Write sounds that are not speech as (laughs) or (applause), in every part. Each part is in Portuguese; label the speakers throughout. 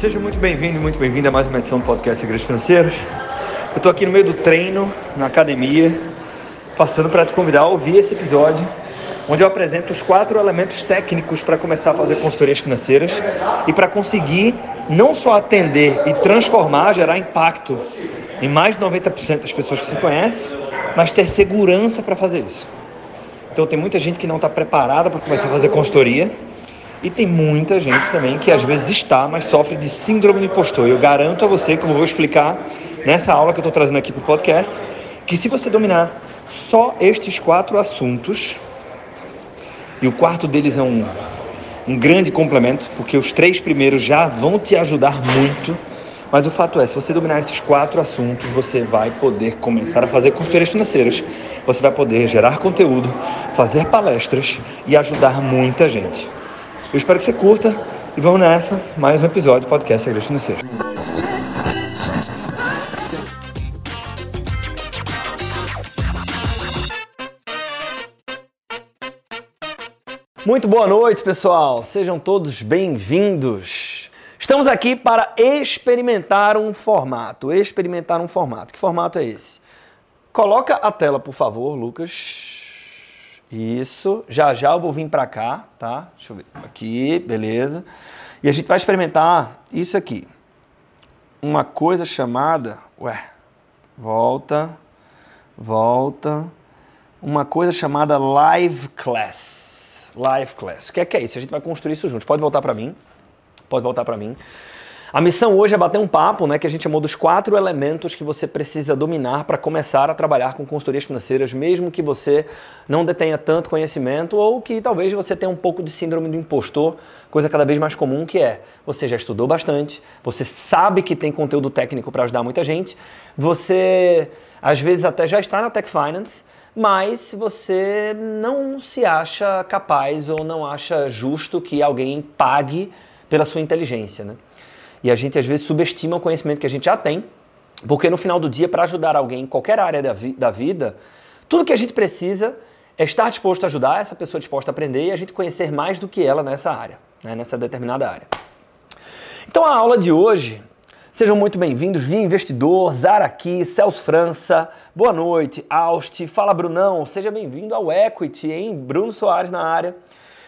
Speaker 1: Seja muito bem-vindo, muito bem-vinda a mais uma edição do podcast Segredos Financeiros. Eu estou aqui no meio do treino, na academia, passando para te convidar a ouvir esse episódio, onde eu apresento os quatro elementos técnicos para começar a fazer consultorias financeiras e para conseguir não só atender e transformar, gerar impacto em mais de 90% das pessoas que se conhecem, mas ter segurança para fazer isso. Então tem muita gente que não está preparada para começar a fazer consultoria e tem muita gente também que às vezes está, mas sofre de síndrome do impostor. Eu garanto a você, como eu vou explicar nessa aula que eu estou trazendo aqui para o podcast, que se você dominar só estes quatro assuntos, e o quarto deles é um, um grande complemento, porque os três primeiros já vão te ajudar muito. Mas o fato é, se você dominar esses quatro assuntos, você vai poder começar a fazer consultorias financeiras, você vai poder gerar conteúdo, fazer palestras e ajudar muita gente. Eu espero que você curta e vamos nessa, mais um episódio do podcast Segredo Financeiro. Muito boa noite, pessoal. Sejam todos bem-vindos. Estamos aqui para experimentar um formato. Experimentar um formato. Que formato é esse? Coloca a tela, por favor, Lucas. Isso. Já já eu vou vir para cá, tá? Deixa eu ver. Aqui, beleza. E a gente vai experimentar isso aqui. Uma coisa chamada. Ué. Volta. Volta. Uma coisa chamada Live Class. Live Class. O que é que é isso? A gente vai construir isso juntos. Pode voltar para mim. Pode voltar para mim. A missão hoje é bater um papo, né, que a gente chamou dos quatro elementos que você precisa dominar para começar a trabalhar com consultorias financeiras, mesmo que você não detenha tanto conhecimento ou que talvez você tenha um pouco de síndrome do impostor, coisa cada vez mais comum que é, você já estudou bastante, você sabe que tem conteúdo técnico para ajudar muita gente, você às vezes até já está na Tech Finance, mas você não se acha capaz ou não acha justo que alguém pague pela sua inteligência, né? E a gente às vezes subestima o conhecimento que a gente já tem, porque no final do dia, para ajudar alguém em qualquer área da, vi da vida, tudo que a gente precisa é estar disposto a ajudar essa pessoa disposta a aprender e a gente conhecer mais do que ela nessa área, né, nessa determinada área. Então a aula de hoje, sejam muito bem-vindos, Via Investidor, Zara aqui, Celso França, boa noite, Aust, fala Brunão, seja bem-vindo ao Equity, hein? Bruno Soares na área.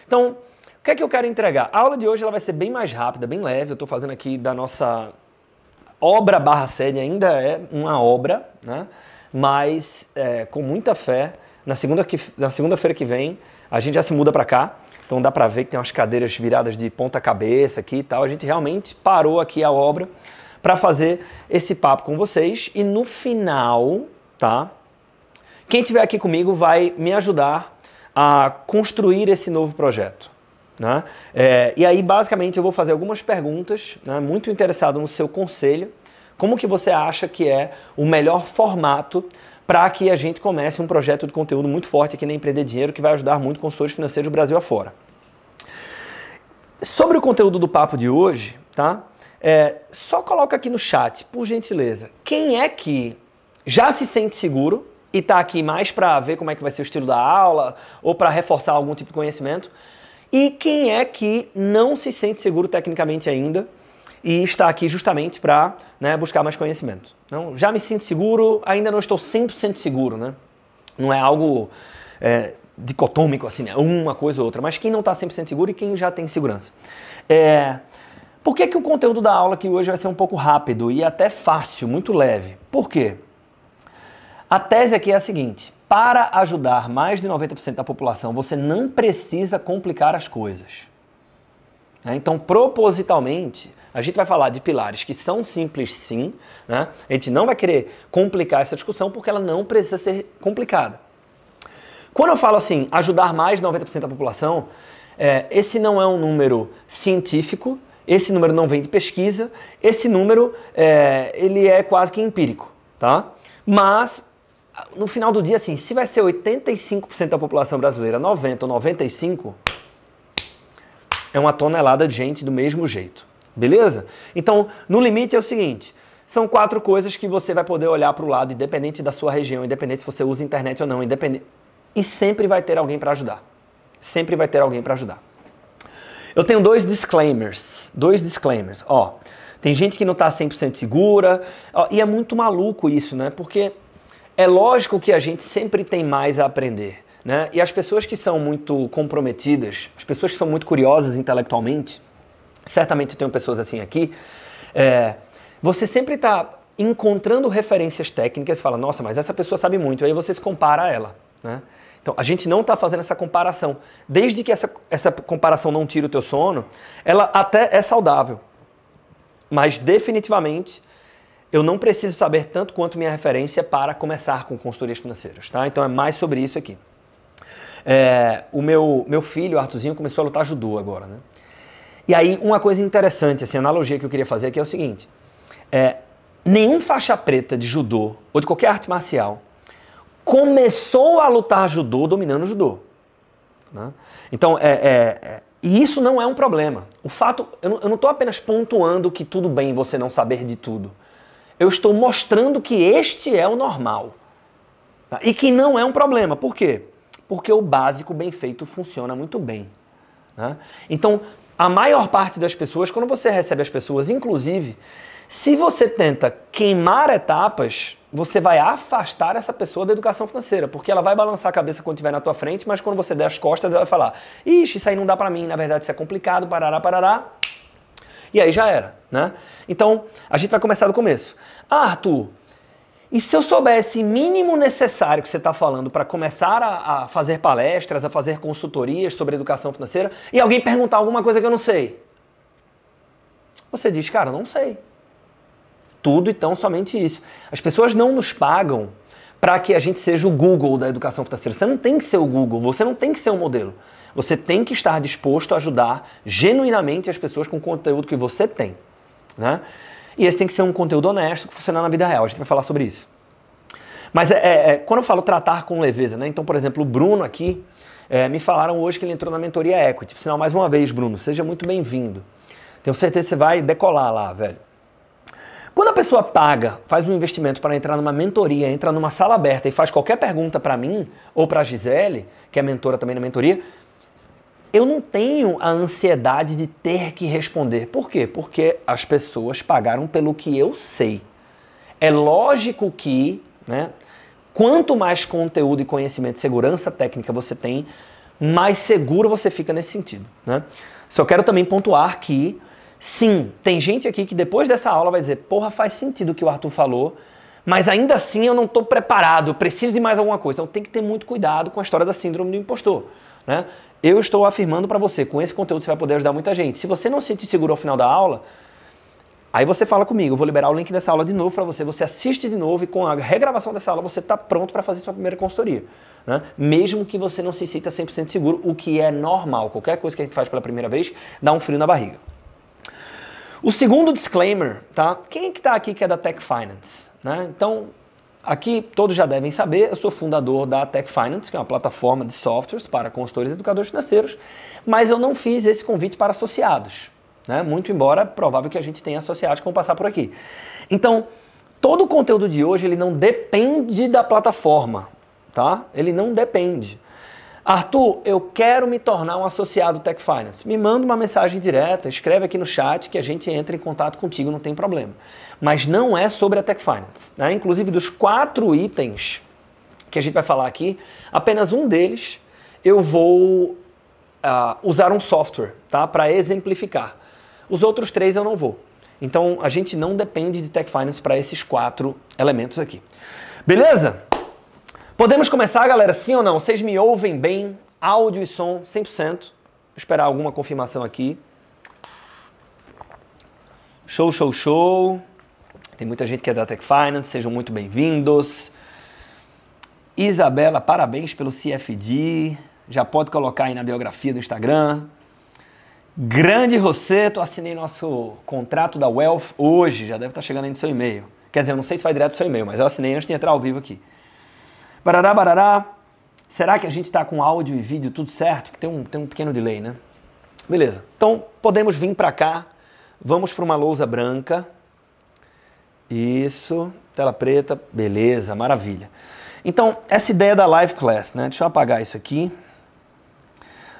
Speaker 1: Então, o que é que eu quero entregar? A aula de hoje ela vai ser bem mais rápida, bem leve. Eu estou fazendo aqui da nossa obra barra sede, ainda é uma obra, né? mas é, com muita fé. Na segunda-feira que, na segunda que vem, a gente já se muda para cá. Então dá para ver que tem umas cadeiras viradas de ponta cabeça aqui e tal. A gente realmente parou aqui a obra para fazer esse papo com vocês. E no final, tá? Quem estiver aqui comigo vai me ajudar a construir esse novo projeto. Né? É, e aí, basicamente, eu vou fazer algumas perguntas, né, muito interessado no seu conselho. Como que você acha que é o melhor formato para que a gente comece um projeto de conteúdo muito forte aqui na Empreender Dinheiro que vai ajudar muito consultores financeiros do Brasil afora? Sobre o conteúdo do papo de hoje, tá? É, só coloca aqui no chat, por gentileza, quem é que já se sente seguro e está aqui mais para ver como é que vai ser o estilo da aula ou para reforçar algum tipo de conhecimento e quem é que não se sente seguro tecnicamente ainda e está aqui justamente para né, buscar mais conhecimento. Não, já me sinto seguro, ainda não estou 100% seguro, né? Não é algo é, dicotômico assim, né? uma coisa ou outra, mas quem não está 100% seguro e quem já tem segurança. É, por que, que o conteúdo da aula aqui hoje vai ser um pouco rápido e até fácil, muito leve? Por quê? A tese aqui é a seguinte: para ajudar mais de 90% da população, você não precisa complicar as coisas. Né? Então, propositalmente, a gente vai falar de pilares que são simples sim, né? a gente não vai querer complicar essa discussão porque ela não precisa ser complicada. Quando eu falo assim, ajudar mais de 90% da população, é, esse não é um número científico, esse número não vem de pesquisa, esse número é, ele é quase que empírico, tá? Mas no final do dia, assim, se vai ser 85% da população brasileira, 90 ou 95, é uma tonelada de gente do mesmo jeito. Beleza? Então, no limite é o seguinte: são quatro coisas que você vai poder olhar para o lado, independente da sua região, independente se você usa internet ou não, independente. E sempre vai ter alguém para ajudar. Sempre vai ter alguém para ajudar. Eu tenho dois disclaimers. Dois disclaimers. Ó, Tem gente que não está 100% segura. E é muito maluco isso, né? Porque é lógico que a gente sempre tem mais a aprender. Né? E as pessoas que são muito comprometidas, as pessoas que são muito curiosas intelectualmente, certamente tem pessoas assim aqui, é, você sempre está encontrando referências técnicas e fala, nossa, mas essa pessoa sabe muito, aí você se compara a ela. Né? Então, a gente não está fazendo essa comparação. Desde que essa, essa comparação não tire o teu sono, ela até é saudável. Mas definitivamente eu não preciso saber tanto quanto minha referência para começar com consultorias financeiras, tá? Então é mais sobre isso aqui. É, o meu, meu filho, o Artuzinho, começou a lutar judô agora, né? E aí, uma coisa interessante, assim, a analogia que eu queria fazer aqui é o seguinte: é, nenhum faixa preta de judô ou de qualquer arte marcial começou a lutar judô dominando judô. Né? Então, é, é, é e isso não é um problema. O fato, eu não estou apenas pontuando que tudo bem você não saber de tudo. Eu estou mostrando que este é o normal. Tá? E que não é um problema. Por quê? Porque o básico bem feito funciona muito bem. Né? Então, a maior parte das pessoas, quando você recebe as pessoas, inclusive, se você tenta queimar etapas, você vai afastar essa pessoa da educação financeira, porque ela vai balançar a cabeça quando estiver na tua frente, mas quando você der as costas, ela vai falar: "Ixi, isso aí não dá para mim, na verdade isso é complicado, parará, parará". E aí já era, né? Então, a gente vai começar do começo. Ah, Arthur, e se eu soubesse mínimo necessário que você está falando para começar a, a, fazer palestras, a fazer consultorias sobre educação financeira, e alguém perguntar alguma coisa que eu não sei? Você diz, cara, não sei tudo e tão somente isso. As pessoas não nos pagam para que a gente seja o Google da educação financeira. Você não tem que ser o Google, você não tem que ser o modelo. Você tem que estar disposto a ajudar genuinamente as pessoas com o conteúdo que você tem. Né? E esse tem que ser um conteúdo honesto que funciona na vida real. A gente vai falar sobre isso. Mas é, é, é quando eu falo tratar com leveza, né? Então, por exemplo, o Bruno aqui, é, me falaram hoje que ele entrou na mentoria Equity. Sinal, mais uma vez, Bruno, seja muito bem-vindo. Tenho certeza que você vai decolar lá, velho. Quando a pessoa paga, faz um investimento para entrar numa mentoria, entra numa sala aberta e faz qualquer pergunta para mim ou para a Gisele, que é mentora também na mentoria, eu não tenho a ansiedade de ter que responder. Por quê? Porque as pessoas pagaram pelo que eu sei. É lógico que, né, quanto mais conteúdo e conhecimento, segurança técnica você tem, mais seguro você fica nesse sentido. Né? Só quero também pontuar que Sim, tem gente aqui que depois dessa aula vai dizer: porra, faz sentido o que o Arthur falou, mas ainda assim eu não estou preparado, preciso de mais alguma coisa. Então tem que ter muito cuidado com a história da síndrome do impostor. Né? Eu estou afirmando para você, com esse conteúdo você vai poder ajudar muita gente. Se você não se sentir seguro ao final da aula, aí você fala comigo, eu vou liberar o link dessa aula de novo para você, você assiste de novo e com a regravação dessa aula você está pronto para fazer sua primeira consultoria. Né? Mesmo que você não se sinta 100% seguro, o que é normal. Qualquer coisa que a gente faz pela primeira vez dá um frio na barriga. O segundo disclaimer, tá? Quem que está aqui que é da Tech Finance? Né? Então, aqui todos já devem saber, eu sou fundador da Tech Finance, que é uma plataforma de softwares para consultores e educadores financeiros, mas eu não fiz esse convite para associados. Né? Muito embora provável que a gente tenha associados que vão passar por aqui. Então, todo o conteúdo de hoje ele não depende da plataforma, tá? Ele não depende. Arthur, eu quero me tornar um associado Tech Finance. Me manda uma mensagem direta, escreve aqui no chat que a gente entra em contato contigo, não tem problema. Mas não é sobre a Tech Finance. Né? Inclusive, dos quatro itens que a gente vai falar aqui, apenas um deles eu vou uh, usar um software tá? para exemplificar. Os outros três eu não vou. Então, a gente não depende de Tech Finance para esses quatro elementos aqui. Beleza? Podemos começar, galera? Sim ou não? Vocês me ouvem bem? Áudio e som 100%. Vou esperar alguma confirmação aqui. Show, show, show. Tem muita gente que é da Tech Finance, sejam muito bem-vindos. Isabela, parabéns pelo CFD. Já pode colocar aí na biografia do Instagram. Grande Rosseto, assinei nosso contrato da Wealth hoje, já deve estar chegando aí no seu e-mail. Quer dizer, eu não sei se vai direto no seu e-mail, mas eu assinei antes de entrar ao vivo aqui. Barará, barará. Será que a gente está com áudio e vídeo tudo certo? Tem um, tem um pequeno delay, né? Beleza. Então, podemos vir para cá. Vamos para uma lousa branca. Isso. Tela preta. Beleza, maravilha. Então, essa ideia da live class, né? Deixa eu apagar isso aqui.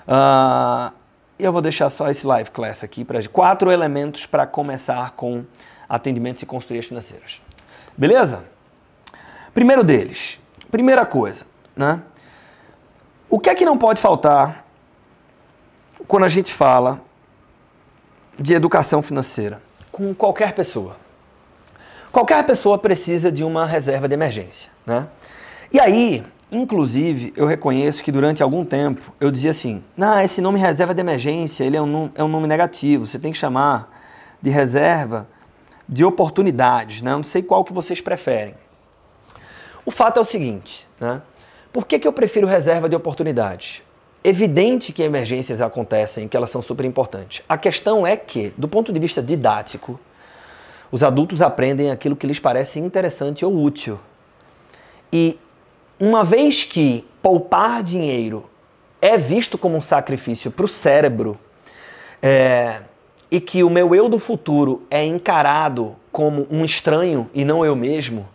Speaker 1: Uh, eu vou deixar só esse live class aqui para quatro elementos para começar com atendimentos e consultorias financeiras. Beleza? Primeiro deles, primeira coisa, né? O que é que não pode faltar quando a gente fala de educação financeira com qualquer pessoa? Qualquer pessoa precisa de uma reserva de emergência, né? E aí, inclusive, eu reconheço que durante algum tempo eu dizia assim: "Não, esse nome reserva de emergência, ele é um, é um nome negativo, você tem que chamar de reserva de oportunidades, né? Não sei qual que vocês preferem. O fato é o seguinte, né? Por que, que eu prefiro reserva de oportunidades? Evidente que emergências acontecem, que elas são super importantes. A questão é que, do ponto de vista didático, os adultos aprendem aquilo que lhes parece interessante ou útil. E uma vez que poupar dinheiro é visto como um sacrifício para o cérebro, é, e que o meu eu do futuro é encarado como um estranho e não eu mesmo,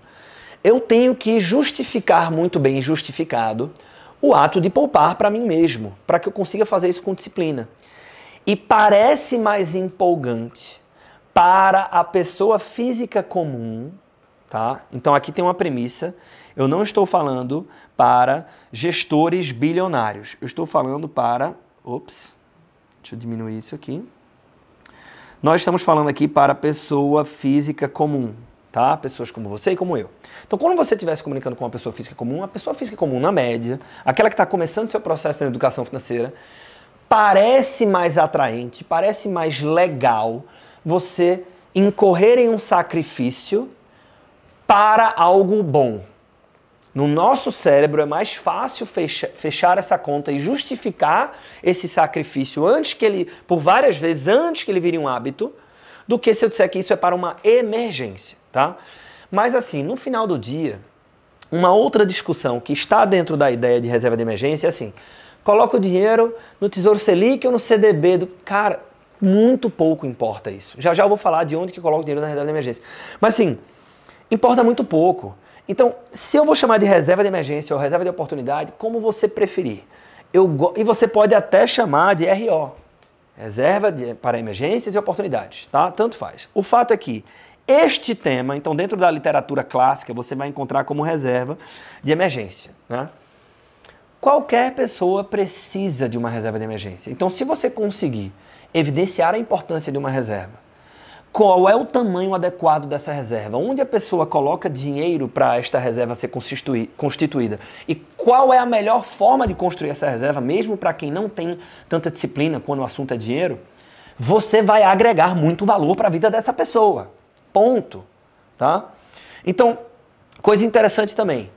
Speaker 1: eu tenho que justificar muito bem justificado o ato de poupar para mim mesmo, para que eu consiga fazer isso com disciplina. E parece mais empolgante para a pessoa física comum, tá? Então aqui tem uma premissa. Eu não estou falando para gestores bilionários. Eu estou falando para, ops, deixa eu diminuir isso aqui. Nós estamos falando aqui para pessoa física comum, tá? Pessoas como você e como eu. Então, quando você estiver se comunicando com uma pessoa física comum, a pessoa física comum, na média, aquela que está começando seu processo de educação financeira, parece mais atraente, parece mais legal você incorrer em um sacrifício para algo bom. No nosso cérebro é mais fácil fecha, fechar essa conta e justificar esse sacrifício antes que ele, por várias vezes, antes que ele vire um hábito, do que se eu disser que isso é para uma emergência, tá? Mas assim, no final do dia, uma outra discussão que está dentro da ideia de reserva de emergência é assim: coloca o dinheiro no Tesouro Selic ou no CDB do cara, muito pouco importa isso. Já já eu vou falar de onde que coloca o dinheiro na reserva de emergência. Mas assim, importa muito pouco. Então, se eu vou chamar de reserva de emergência ou reserva de oportunidade, como você preferir. Eu, e você pode até chamar de RO, reserva de, para emergências e oportunidades, tá? Tanto faz. O fato é que este tema, então dentro da literatura clássica, você vai encontrar como reserva de emergência, né? Qualquer pessoa precisa de uma reserva de emergência. Então, se você conseguir evidenciar a importância de uma reserva, qual é o tamanho adequado dessa reserva, onde a pessoa coloca dinheiro para esta reserva ser constituída e qual é a melhor forma de construir essa reserva, mesmo para quem não tem tanta disciplina quando o assunto é dinheiro, você vai agregar muito valor para a vida dessa pessoa. Ponto. Tá? Então, coisa interessante também.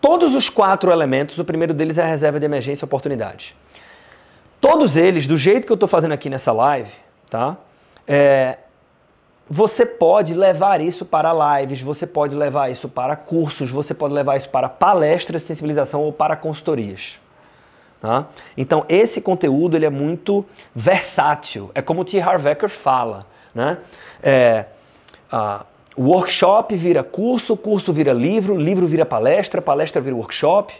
Speaker 1: Todos os quatro elementos, o primeiro deles é a reserva de emergência e oportunidade. Todos eles, do jeito que eu estou fazendo aqui nessa live, tá? É, você pode levar isso para lives, você pode levar isso para cursos, você pode levar isso para palestras de sensibilização ou para consultorias. Tá? Então esse conteúdo ele é muito versátil. É como o T. Harvecker fala. Né? É, a, workshop vira curso, curso vira livro, livro vira palestra, palestra vira workshop.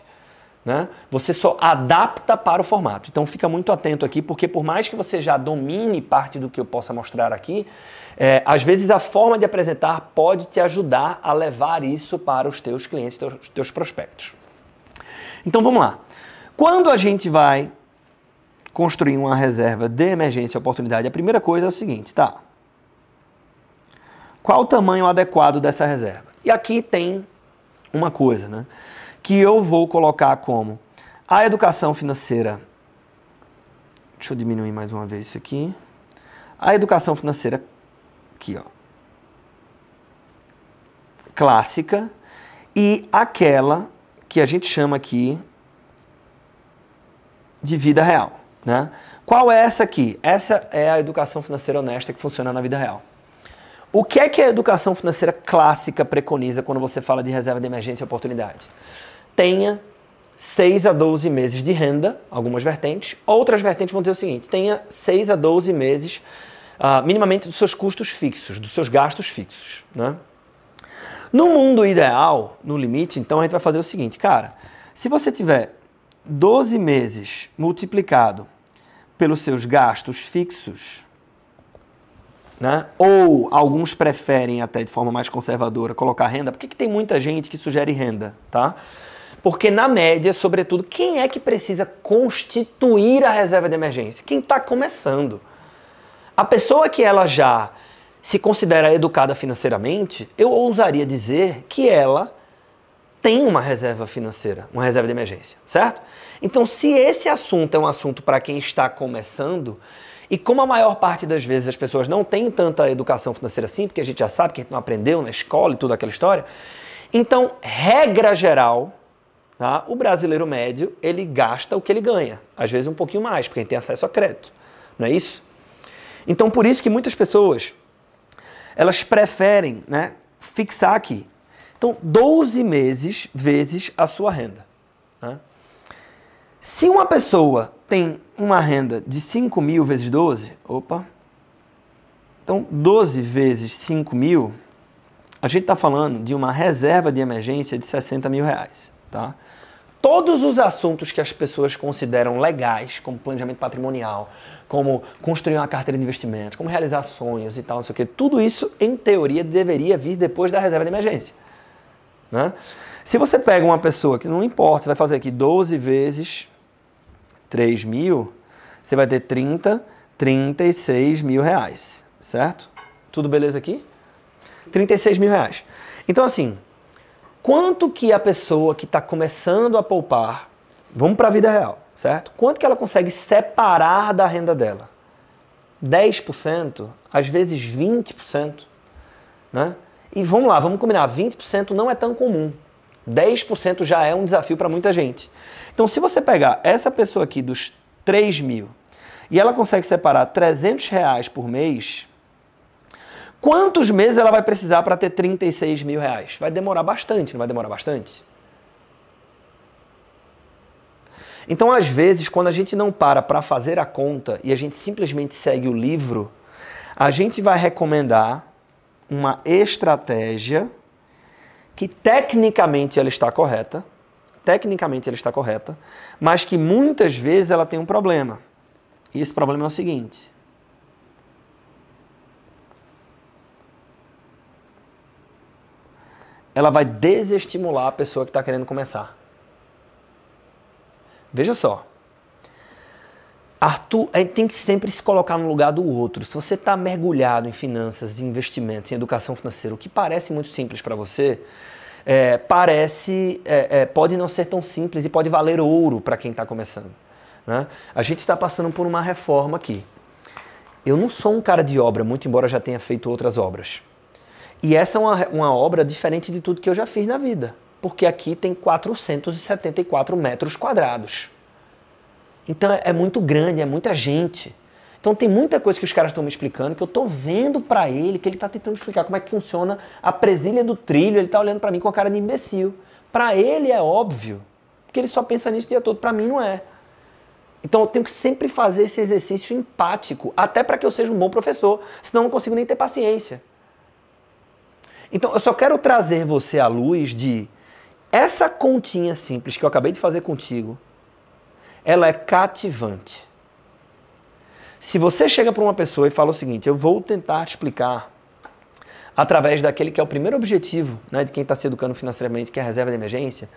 Speaker 1: Né? Você só adapta para o formato. Então fica muito atento aqui, porque por mais que você já domine parte do que eu possa mostrar aqui, é, às vezes a forma de apresentar pode te ajudar a levar isso para os teus clientes, teus, teus prospectos. Então vamos lá. Quando a gente vai construir uma reserva de emergência e oportunidade, a primeira coisa é o seguinte, tá? Qual o tamanho adequado dessa reserva? E aqui tem uma coisa, né? Que eu vou colocar como a educação financeira. Deixa eu diminuir mais uma vez isso aqui. A educação financeira aqui, ó. Clássica e aquela que a gente chama aqui de vida real, né? Qual é essa aqui? Essa é a educação financeira honesta que funciona na vida real. O que é que a educação financeira clássica preconiza quando você fala de reserva de emergência e oportunidade? Tenha 6 a 12 meses de renda, algumas vertentes. Outras vertentes vão dizer o seguinte: tenha 6 a 12 meses uh, minimamente dos seus custos fixos, dos seus gastos fixos. Né? No mundo ideal, no limite, então a gente vai fazer o seguinte, cara, se você tiver 12 meses multiplicado pelos seus gastos fixos, né? ou alguns preferem até de forma mais conservadora colocar renda, por que, que tem muita gente que sugere renda? Tá? Porque, na média, sobretudo, quem é que precisa constituir a reserva de emergência? Quem está começando. A pessoa que ela já se considera educada financeiramente, eu ousaria dizer que ela tem uma reserva financeira, uma reserva de emergência, certo? Então, se esse assunto é um assunto para quem está começando, e como a maior parte das vezes as pessoas não têm tanta educação financeira assim, porque a gente já sabe que a gente não aprendeu na escola e toda aquela história, então, regra geral, tá? o brasileiro médio, ele gasta o que ele ganha, às vezes um pouquinho mais, porque ele tem acesso a crédito, não é isso? Então, por isso que muitas pessoas, elas preferem né, fixar aqui. Então, 12 meses vezes a sua renda. Né? Se uma pessoa tem uma renda de 5 mil vezes 12, opa, então 12 vezes 5 mil, a gente está falando de uma reserva de emergência de 60 mil reais, tá? todos os assuntos que as pessoas consideram legais, como planejamento patrimonial, como construir uma carteira de investimentos, como realizar sonhos e tal, não sei o que, tudo isso, em teoria, deveria vir depois da reserva de emergência. Né? Se você pega uma pessoa que não importa, você vai fazer aqui 12 vezes 3 mil, você vai ter 30, 36 mil reais, certo? Tudo beleza aqui? 36 mil reais. Então, assim, quanto que a pessoa que está começando a poupar, vamos para a vida real, certo? Quanto que ela consegue separar da renda dela? 10%, às vezes 20%, né? E vamos lá, vamos combinar, 20% não é tão comum. 10% já é um desafio para muita gente. Então, se você pegar essa pessoa aqui dos 3 mil e ela consegue separar 300 reais por mês, Quantos meses ela vai precisar para ter 36 mil reais? Vai demorar bastante, não vai demorar bastante? Então, às vezes, quando a gente não para para fazer a conta e a gente simplesmente segue o livro, a gente vai recomendar uma estratégia que tecnicamente ela está correta, tecnicamente ela está correta, mas que muitas vezes ela tem um problema. E esse problema é o seguinte: ela vai desestimular a pessoa que está querendo começar. Veja só. Arthur, a gente tem que sempre se colocar no lugar do outro. Se você está mergulhado em finanças, em investimentos, em educação financeira, o que parece muito simples para você, é, parece, é, é, pode não ser tão simples e pode valer ouro para quem está começando. Né? A gente está passando por uma reforma aqui. Eu não sou um cara de obra, muito embora já tenha feito outras obras. E essa é uma, uma obra diferente de tudo que eu já fiz na vida, porque aqui tem 474 metros quadrados. Então é, é muito grande, é muita gente. Então tem muita coisa que os caras estão me explicando que eu estou vendo para ele, que ele está tentando explicar como é que funciona a presilha do trilho, ele está olhando para mim com a cara de imbecil. Para ele é óbvio, porque ele só pensa nisso o dia todo, para mim não é. Então eu tenho que sempre fazer esse exercício empático, até para que eu seja um bom professor, senão eu não consigo nem ter paciência. Então, eu só quero trazer você à luz de essa continha simples que eu acabei de fazer contigo, ela é cativante. Se você chega para uma pessoa e fala o seguinte, eu vou tentar te explicar através daquele que é o primeiro objetivo né, de quem está se educando financeiramente, que é a reserva de emergência,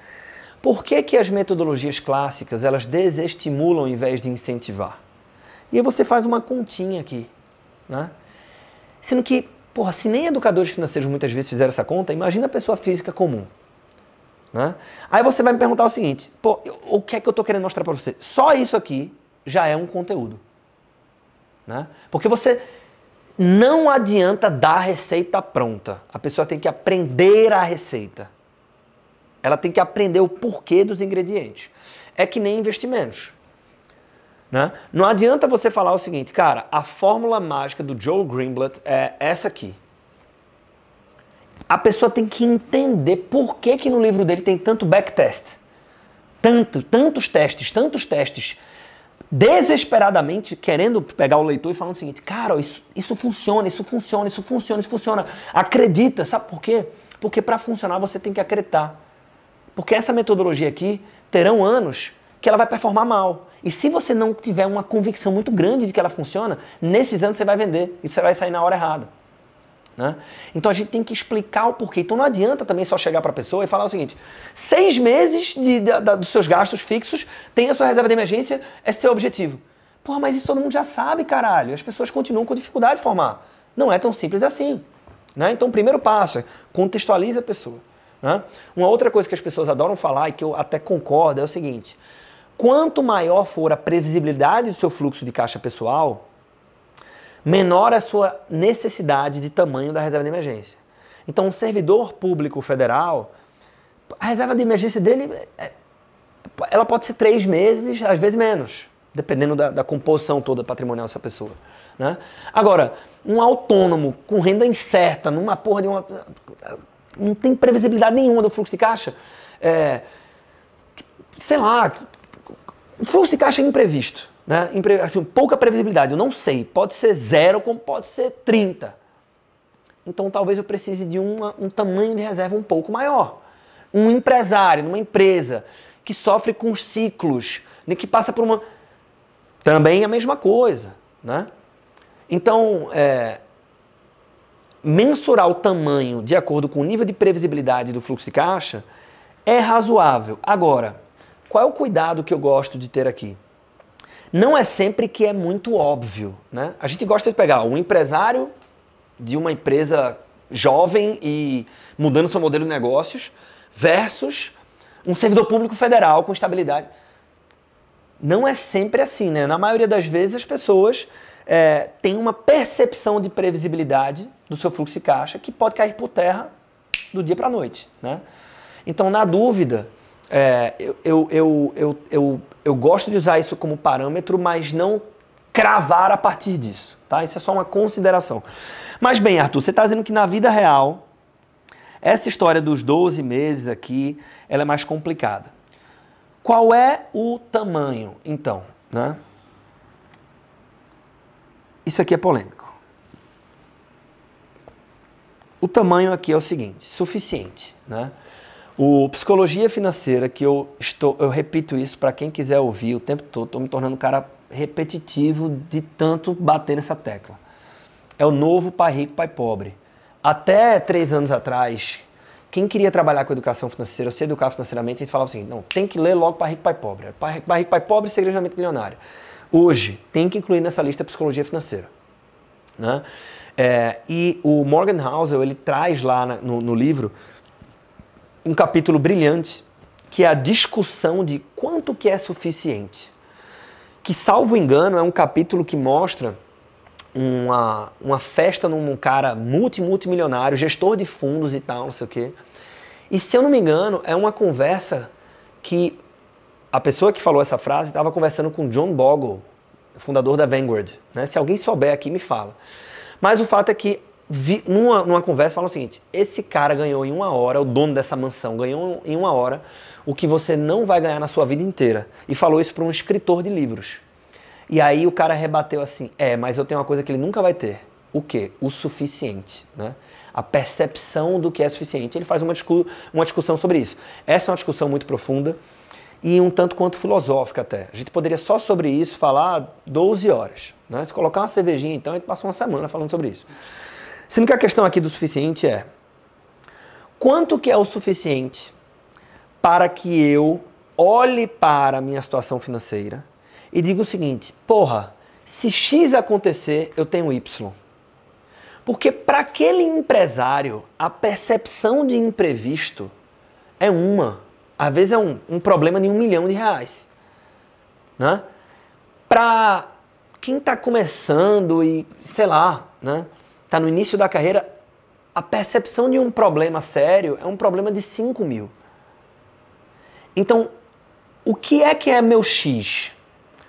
Speaker 1: por que, que as metodologias clássicas elas desestimulam em vez de incentivar? E aí você faz uma continha aqui. Né? Sendo que Porra, se nem educadores financeiros muitas vezes fizeram essa conta, imagina a pessoa física comum. Né? Aí você vai me perguntar o seguinte: pô, o que é que eu estou querendo mostrar para você? Só isso aqui já é um conteúdo. Né? Porque você não adianta dar a receita pronta. A pessoa tem que aprender a receita. Ela tem que aprender o porquê dos ingredientes. É que nem investimentos. Né? Não adianta você falar o seguinte, cara, a fórmula mágica do Joe Greenblatt é essa aqui. A pessoa tem que entender por que, que no livro dele tem tanto backtest. Tanto, tantos testes, tantos testes. Desesperadamente querendo pegar o leitor e falando o seguinte, cara, isso, isso funciona, isso funciona, isso funciona, isso funciona. Acredita, sabe por quê? Porque para funcionar você tem que acreditar. Porque essa metodologia aqui terão anos que ela vai performar mal. E se você não tiver uma convicção muito grande de que ela funciona, nesses anos você vai vender e você vai sair na hora errada. Né? Então a gente tem que explicar o porquê. Então não adianta também só chegar para a pessoa e falar o seguinte: seis meses de, de, de, dos seus gastos fixos, tem a sua reserva de emergência, é seu objetivo. Porra, mas isso todo mundo já sabe, caralho. As pessoas continuam com dificuldade de formar. Não é tão simples assim. Né? Então o primeiro passo é contextualize a pessoa. Né? Uma outra coisa que as pessoas adoram falar e que eu até concordo é o seguinte: quanto maior for a previsibilidade do seu fluxo de caixa pessoal, menor a sua necessidade de tamanho da reserva de emergência. Então, um servidor público federal, a reserva de emergência dele, é, ela pode ser três meses, às vezes menos, dependendo da, da composição toda patrimonial dessa pessoa. Né? Agora, um autônomo com renda incerta, numa porra de uma. não tem previsibilidade nenhuma do fluxo de caixa. É, sei lá, fluxo de caixa é imprevisto. Né? Assim, pouca previsibilidade, eu não sei. Pode ser zero, como pode ser 30. Então talvez eu precise de uma, um tamanho de reserva um pouco maior. Um empresário, numa empresa, que sofre com ciclos, né, que passa por uma. Também a mesma coisa. Né? Então, é, mensurar o tamanho de acordo com o nível de previsibilidade do fluxo de caixa é razoável. Agora, qual é o cuidado que eu gosto de ter aqui? não é sempre que é muito óbvio. Né? A gente gosta de pegar um empresário de uma empresa jovem e mudando seu modelo de negócios versus um servidor público federal com estabilidade. Não é sempre assim, né? Na maioria das vezes as pessoas é, têm uma percepção de previsibilidade do seu fluxo de caixa que pode cair por terra do dia para a noite, né? Então, na dúvida, é, eu, eu, eu, eu, eu, eu gosto de usar isso como parâmetro, mas não cravar a partir disso, tá? Isso é só uma consideração. Mas bem, Arthur, você está dizendo que na vida real, essa história dos 12 meses aqui, ela é mais complicada. Qual é o tamanho, então, né? Isso aqui é polêmico. O tamanho aqui é o seguinte, suficiente, né? O Psicologia Financeira, que eu estou, eu repito isso para quem quiser ouvir o tempo todo, estou me tornando um cara repetitivo de tanto bater nessa tecla. É o novo pai rico, pai pobre. Até três anos atrás, quem queria trabalhar com educação financeira, ou se educar financeiramente, a gente falava assim, não, tem que ler logo pai rico, pai pobre. Pai, pai rico, pai pobre, segredo milionário. Hoje, tem que incluir nessa lista psicologia financeira. Né? É, e o Morgan Housel, ele traz lá no, no livro um capítulo brilhante, que é a discussão de quanto que é suficiente. Que, salvo engano, é um capítulo que mostra uma, uma festa num cara multi, multimilionário, gestor de fundos e tal, não sei o quê. E se eu não me engano, é uma conversa que a pessoa que falou essa frase estava conversando com John Bogle, fundador da Vanguard. Né? Se alguém souber aqui, me fala. Mas o fato é que vi, numa, numa conversa, falam o seguinte: esse cara ganhou em uma hora, o dono dessa mansão ganhou em uma hora o que você não vai ganhar na sua vida inteira. E falou isso para um escritor de livros. E aí o cara rebateu assim: é, mas eu tenho uma coisa que ele nunca vai ter. O quê? O suficiente. Né? A percepção do que é suficiente. Ele faz uma, discu uma discussão sobre isso. Essa é uma discussão muito profunda e um tanto quanto filosófica até. A gente poderia só sobre isso falar 12 horas. Né? Se colocar uma cervejinha, então, a gente passa uma semana falando sobre isso. Sendo que a questão aqui do suficiente é quanto que é o suficiente para que eu olhe para a minha situação financeira e diga o seguinte: porra, se X acontecer, eu tenho Y. Porque para aquele empresário, a percepção de imprevisto é uma. Às vezes é um, um problema de um milhão de reais. Né? Para quem está começando e, sei lá, né? Está no início da carreira, a percepção de um problema sério é um problema de 5 mil. Então, o que é que é meu X?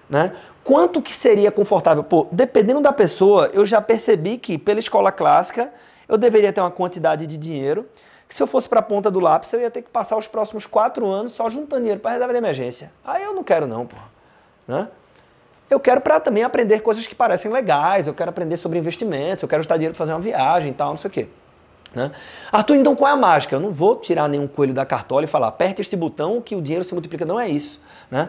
Speaker 1: Né? Quanto que seria confortável? Pô, dependendo da pessoa, eu já percebi que pela escola clássica eu deveria ter uma quantidade de dinheiro que se eu fosse para a ponta do lápis eu ia ter que passar os próximos quatro anos só juntando dinheiro para reserva de emergência. Aí eu não quero não, pô. Né? Eu quero para também aprender coisas que parecem legais, eu quero aprender sobre investimentos, eu quero juntar dinheiro para fazer uma viagem e tal, não sei o quê. Né? Arthur, então qual é a mágica? Eu não vou tirar nenhum coelho da cartola e falar, aperte este botão que o dinheiro se multiplica. Não é isso. Né?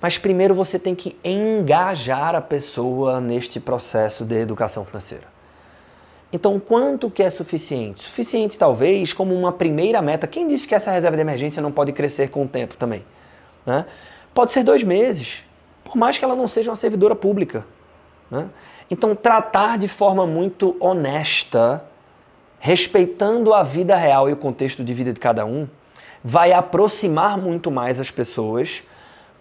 Speaker 1: Mas primeiro você tem que engajar a pessoa neste processo de educação financeira. Então, quanto que é suficiente? Suficiente, talvez, como uma primeira meta. Quem disse que essa reserva de emergência não pode crescer com o tempo também? Né? Pode ser dois meses, por mais que ela não seja uma servidora pública. Né? Então, tratar de forma muito honesta, respeitando a vida real e o contexto de vida de cada um, vai aproximar muito mais as pessoas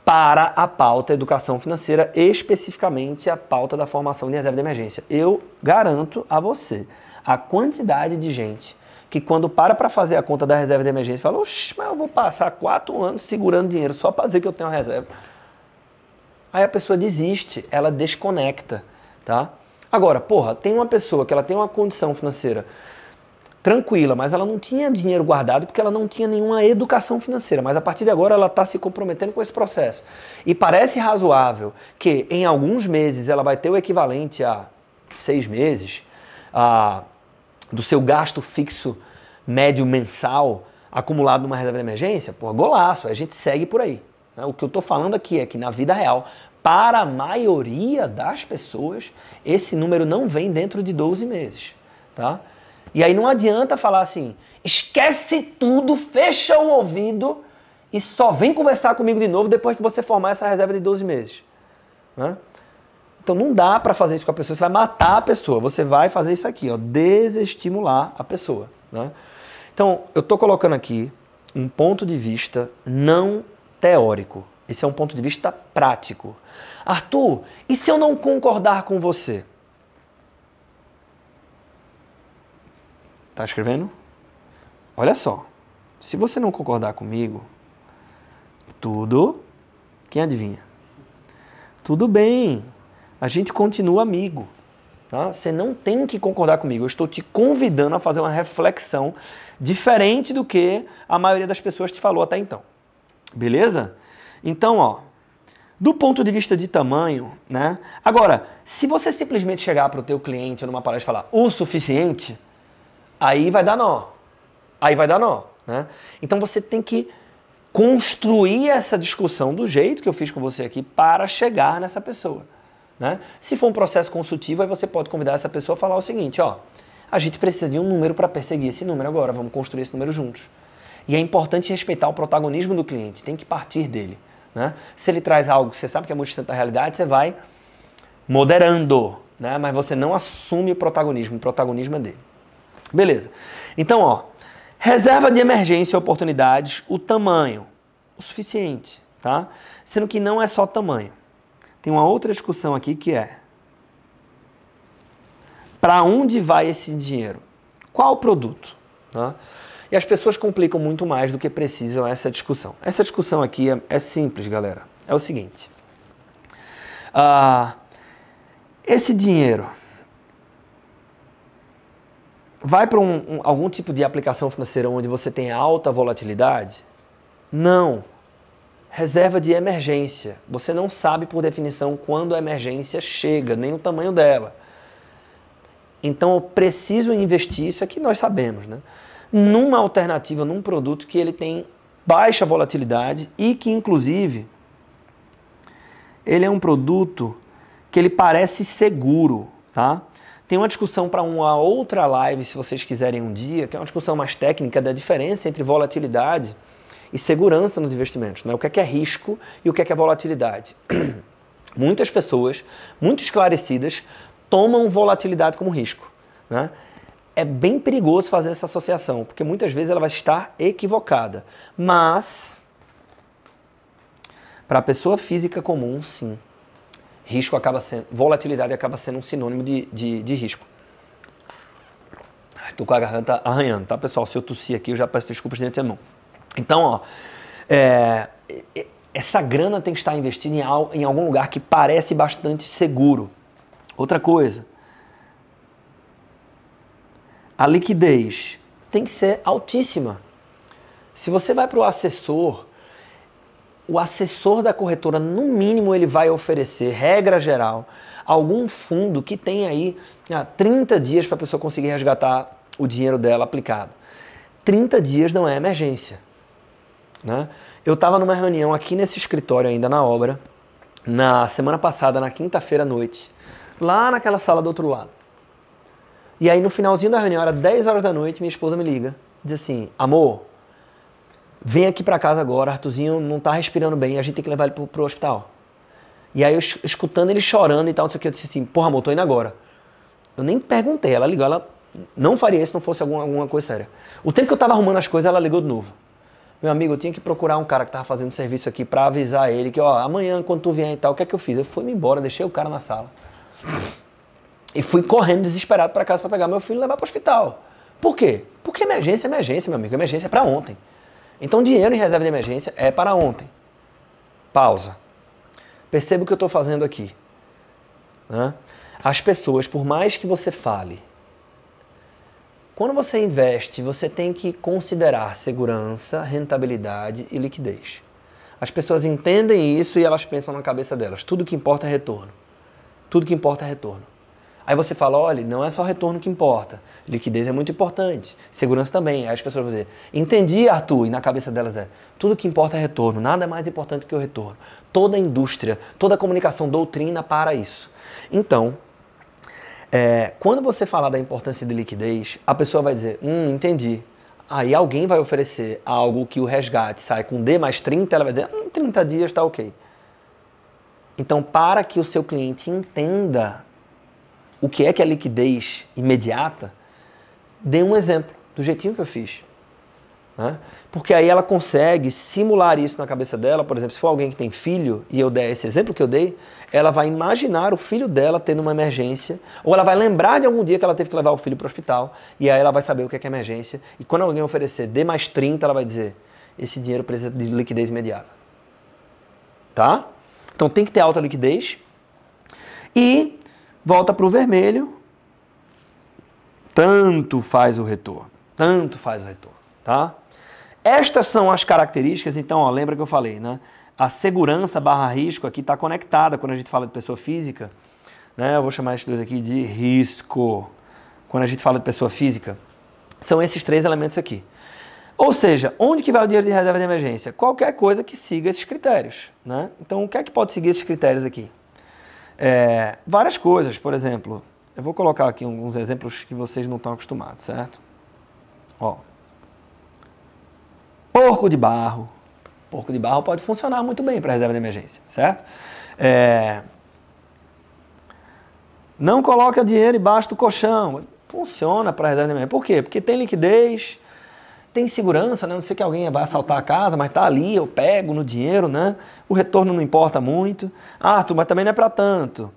Speaker 1: para a pauta educação financeira, especificamente a pauta da formação de reserva de emergência. Eu garanto a você a quantidade de gente que quando para para fazer a conta da reserva de emergência fala, oxe, mas eu vou passar quatro anos segurando dinheiro só para dizer que eu tenho uma reserva. Aí a pessoa desiste, ela desconecta, tá? Agora, porra, tem uma pessoa que ela tem uma condição financeira tranquila, mas ela não tinha dinheiro guardado porque ela não tinha nenhuma educação financeira. Mas a partir de agora ela está se comprometendo com esse processo. E parece razoável que em alguns meses ela vai ter o equivalente a seis meses a, do seu gasto fixo médio mensal acumulado numa reserva de emergência. Pô, golaço, a gente segue por aí. Né? O que eu estou falando aqui é que na vida real, para a maioria das pessoas, esse número não vem dentro de 12 meses. Tá? E aí não adianta falar assim, esquece tudo, fecha o ouvido e só vem conversar comigo de novo depois que você formar essa reserva de 12 meses. Né? Então não dá para fazer isso com a pessoa, você vai matar a pessoa, você vai fazer isso aqui, ó, desestimular a pessoa. Né? Então eu estou colocando aqui um ponto de vista não teórico, esse é um ponto de vista prático. Arthur, e se eu não concordar com você? Tá escrevendo? Olha só. Se você não concordar comigo, tudo. Quem adivinha? Tudo bem. A gente continua amigo. Tá? Você não tem que concordar comigo. Eu estou te convidando a fazer uma reflexão diferente do que a maioria das pessoas te falou até então. Beleza? Então, ó, do ponto de vista de tamanho, né? Agora, se você simplesmente chegar para o teu cliente numa palestra e falar o suficiente, aí vai dar nó. Aí vai dar nó. Né? Então você tem que construir essa discussão do jeito que eu fiz com você aqui para chegar nessa pessoa. Né? Se for um processo consultivo, aí você pode convidar essa pessoa a falar o seguinte: ó, a gente precisa de um número para perseguir esse número agora, vamos construir esse número juntos. E é importante respeitar o protagonismo do cliente, tem que partir dele. Né? Se ele traz algo que você sabe que é muito distante da realidade, você vai moderando, né? mas você não assume o protagonismo, o protagonismo é dele. Beleza. Então, ó, reserva de emergência oportunidades, o tamanho, o suficiente, tá? Sendo que não é só tamanho. Tem uma outra discussão aqui que é para onde vai esse dinheiro? Qual produto? Tá? E as pessoas complicam muito mais do que precisam essa discussão. Essa discussão aqui é, é simples, galera. É o seguinte: uh, esse dinheiro vai para um, um, algum tipo de aplicação financeira onde você tem alta volatilidade? Não. Reserva de emergência. Você não sabe, por definição, quando a emergência chega, nem o tamanho dela. Então eu preciso investir, isso aqui nós sabemos, né? Numa alternativa, num produto que ele tem baixa volatilidade e que, inclusive, ele é um produto que ele parece seguro, tá? Tem uma discussão para uma outra live, se vocês quiserem um dia, que é uma discussão mais técnica da diferença entre volatilidade e segurança nos investimentos. Né? O que é, que é risco e o que é, que é volatilidade. (clears throat) Muitas pessoas, muito esclarecidas, tomam volatilidade como risco. Né? É bem perigoso fazer essa associação, porque muitas vezes ela vai estar equivocada. Mas, para a pessoa física comum, sim risco acaba sendo, volatilidade acaba sendo um sinônimo de, de, de risco. Estou com a garganta arranhando, tá, pessoal? Se eu tossir aqui, eu já peço desculpas de antemão. Então, ó, é, essa grana tem que estar investida em, em algum lugar que parece bastante seguro. Outra coisa, a liquidez tem que ser altíssima. Se você vai para o assessor o assessor da corretora, no mínimo, ele vai oferecer, regra geral, algum fundo que tem aí ah, 30 dias para a pessoa conseguir resgatar o dinheiro dela aplicado. 30 dias não é emergência. Né? Eu estava numa reunião aqui nesse escritório ainda na obra, na semana passada, na quinta-feira à noite, lá naquela sala do outro lado. E aí no finalzinho da reunião, era 10 horas da noite, minha esposa me liga, diz assim: "Amor, vem aqui para casa agora, Artuzinho não tá respirando bem, a gente tem que levar ele pro, pro hospital". E aí eu escutando ele chorando e tal, não sei o que, eu disse assim: "Porra, amor, tô indo agora". Eu nem perguntei, ela ligou, ela não faria isso se não fosse alguma, alguma coisa séria. O tempo que eu tava arrumando as coisas, ela ligou de novo. Meu amigo, eu tinha que procurar um cara que tava fazendo serviço aqui para avisar ele que, ó, amanhã quando tu vier e tal, o que é que eu fiz? Eu fui-me embora, deixei o cara na sala. E fui correndo desesperado para casa para pegar meu filho e levar para o hospital. Por quê? Porque emergência é emergência, meu amigo. Emergência é para ontem. Então, dinheiro em reserva de emergência é para ontem. Pausa. Perceba o que eu estou fazendo aqui. Né? As pessoas, por mais que você fale, quando você investe, você tem que considerar segurança, rentabilidade e liquidez. As pessoas entendem isso e elas pensam na cabeça delas. Tudo que importa é retorno. Tudo que importa é retorno. Aí você fala, olha, não é só retorno que importa. Liquidez é muito importante. Segurança também. Aí as pessoas vão dizer, entendi, Arthur. E na cabeça delas é, tudo que importa é retorno. Nada é mais importante que o retorno. Toda a indústria, toda a comunicação doutrina para isso. Então, é, quando você falar da importância de liquidez, a pessoa vai dizer, hum, entendi. Aí alguém vai oferecer algo que o resgate sai com D mais 30, ela vai dizer, hum, 30 dias está ok. Então, para que o seu cliente entenda o que é que é liquidez imediata, dê um exemplo, do jeitinho que eu fiz. Né? Porque aí ela consegue simular isso na cabeça dela. Por exemplo, se for alguém que tem filho e eu der esse exemplo que eu dei, ela vai imaginar o filho dela tendo uma emergência, ou ela vai lembrar de algum dia que ela teve que levar o filho para o hospital, e aí ela vai saber o que é, que é emergência. E quando alguém oferecer D mais 30, ela vai dizer: esse dinheiro precisa de liquidez imediata. Tá? Então tem que ter alta liquidez. E volta para o vermelho, tanto faz o retorno, tanto faz o retorno, tá? Estas são as características, então, ó, lembra que eu falei, né? A segurança barra risco aqui está conectada quando a gente fala de pessoa física, né? Eu vou chamar esses dois aqui de risco. Quando a gente fala de pessoa física, são esses três elementos aqui. Ou seja, onde que vai o dinheiro de reserva de emergência? Qualquer coisa que siga esses critérios, né? Então, o que é que pode seguir esses critérios aqui? É, várias coisas, por exemplo, eu vou colocar aqui alguns exemplos que vocês não estão acostumados, certo? Ó, porco de barro. Porco de barro pode funcionar muito bem para reserva de emergência, certo? É, não coloca dinheiro embaixo do colchão. Funciona para reserva de emergência. Por quê? Porque tem liquidez, tem segurança, né? Não sei que alguém vai assaltar a casa, mas tá ali, eu pego no dinheiro, né? O retorno não importa muito. Ah, Arthur, mas também não é para tanto.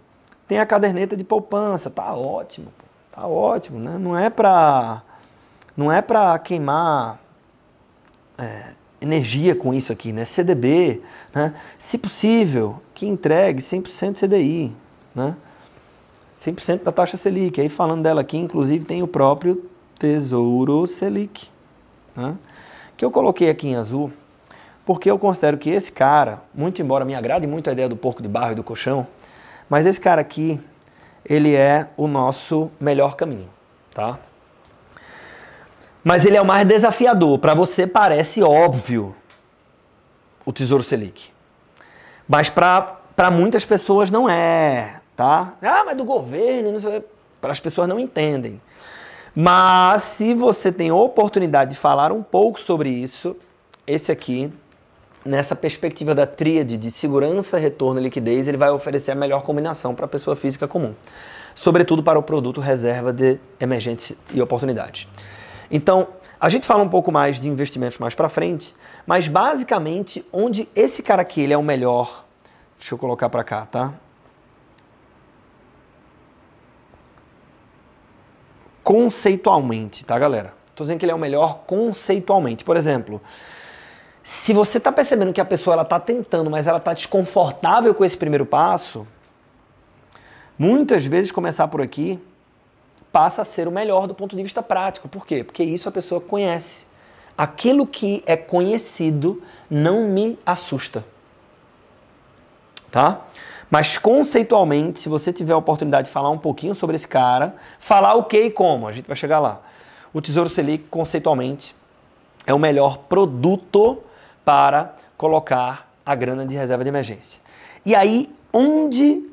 Speaker 1: Tem a caderneta de poupança, tá ótimo, tá ótimo, né? Não é para não é para queimar é, energia com isso aqui, né? CDB, né? Se possível, que entregue 100% CDI, né? 100% da taxa Selic. Aí falando dela aqui, inclusive tem o próprio Tesouro Selic né? que eu coloquei aqui em azul, porque eu considero que esse cara, muito embora me agrade muito a ideia do porco de barro e do colchão, mas esse cara aqui, ele é o nosso melhor caminho, tá? Mas ele é o mais desafiador. Para você parece óbvio o Tesouro Selic. Mas para muitas pessoas não é, tá? Ah, mas do governo. Para as pessoas não entendem. Mas se você tem oportunidade de falar um pouco sobre isso, esse aqui, nessa perspectiva da tríade de segurança, retorno e liquidez, ele vai oferecer a melhor combinação para a pessoa física comum, sobretudo para o produto reserva de emergência e oportunidade. Então, a gente fala um pouco mais de investimentos mais para frente, mas basicamente onde esse cara aqui ele é o melhor, deixa eu colocar para cá, tá? Conceitualmente, tá, galera? Tô dizendo que ele é o melhor conceitualmente. Por exemplo, se você tá percebendo que a pessoa ela tá tentando, mas ela tá desconfortável com esse primeiro passo, muitas vezes começar por aqui passa a ser o melhor do ponto de vista prático. Por quê? Porque isso a pessoa conhece. Aquilo que é conhecido não me assusta. Tá? Mas conceitualmente, se você tiver a oportunidade de falar um pouquinho sobre esse cara, falar o que e como, a gente vai chegar lá. O Tesouro Selic, conceitualmente, é o melhor produto para colocar a grana de reserva de emergência. E aí, onde.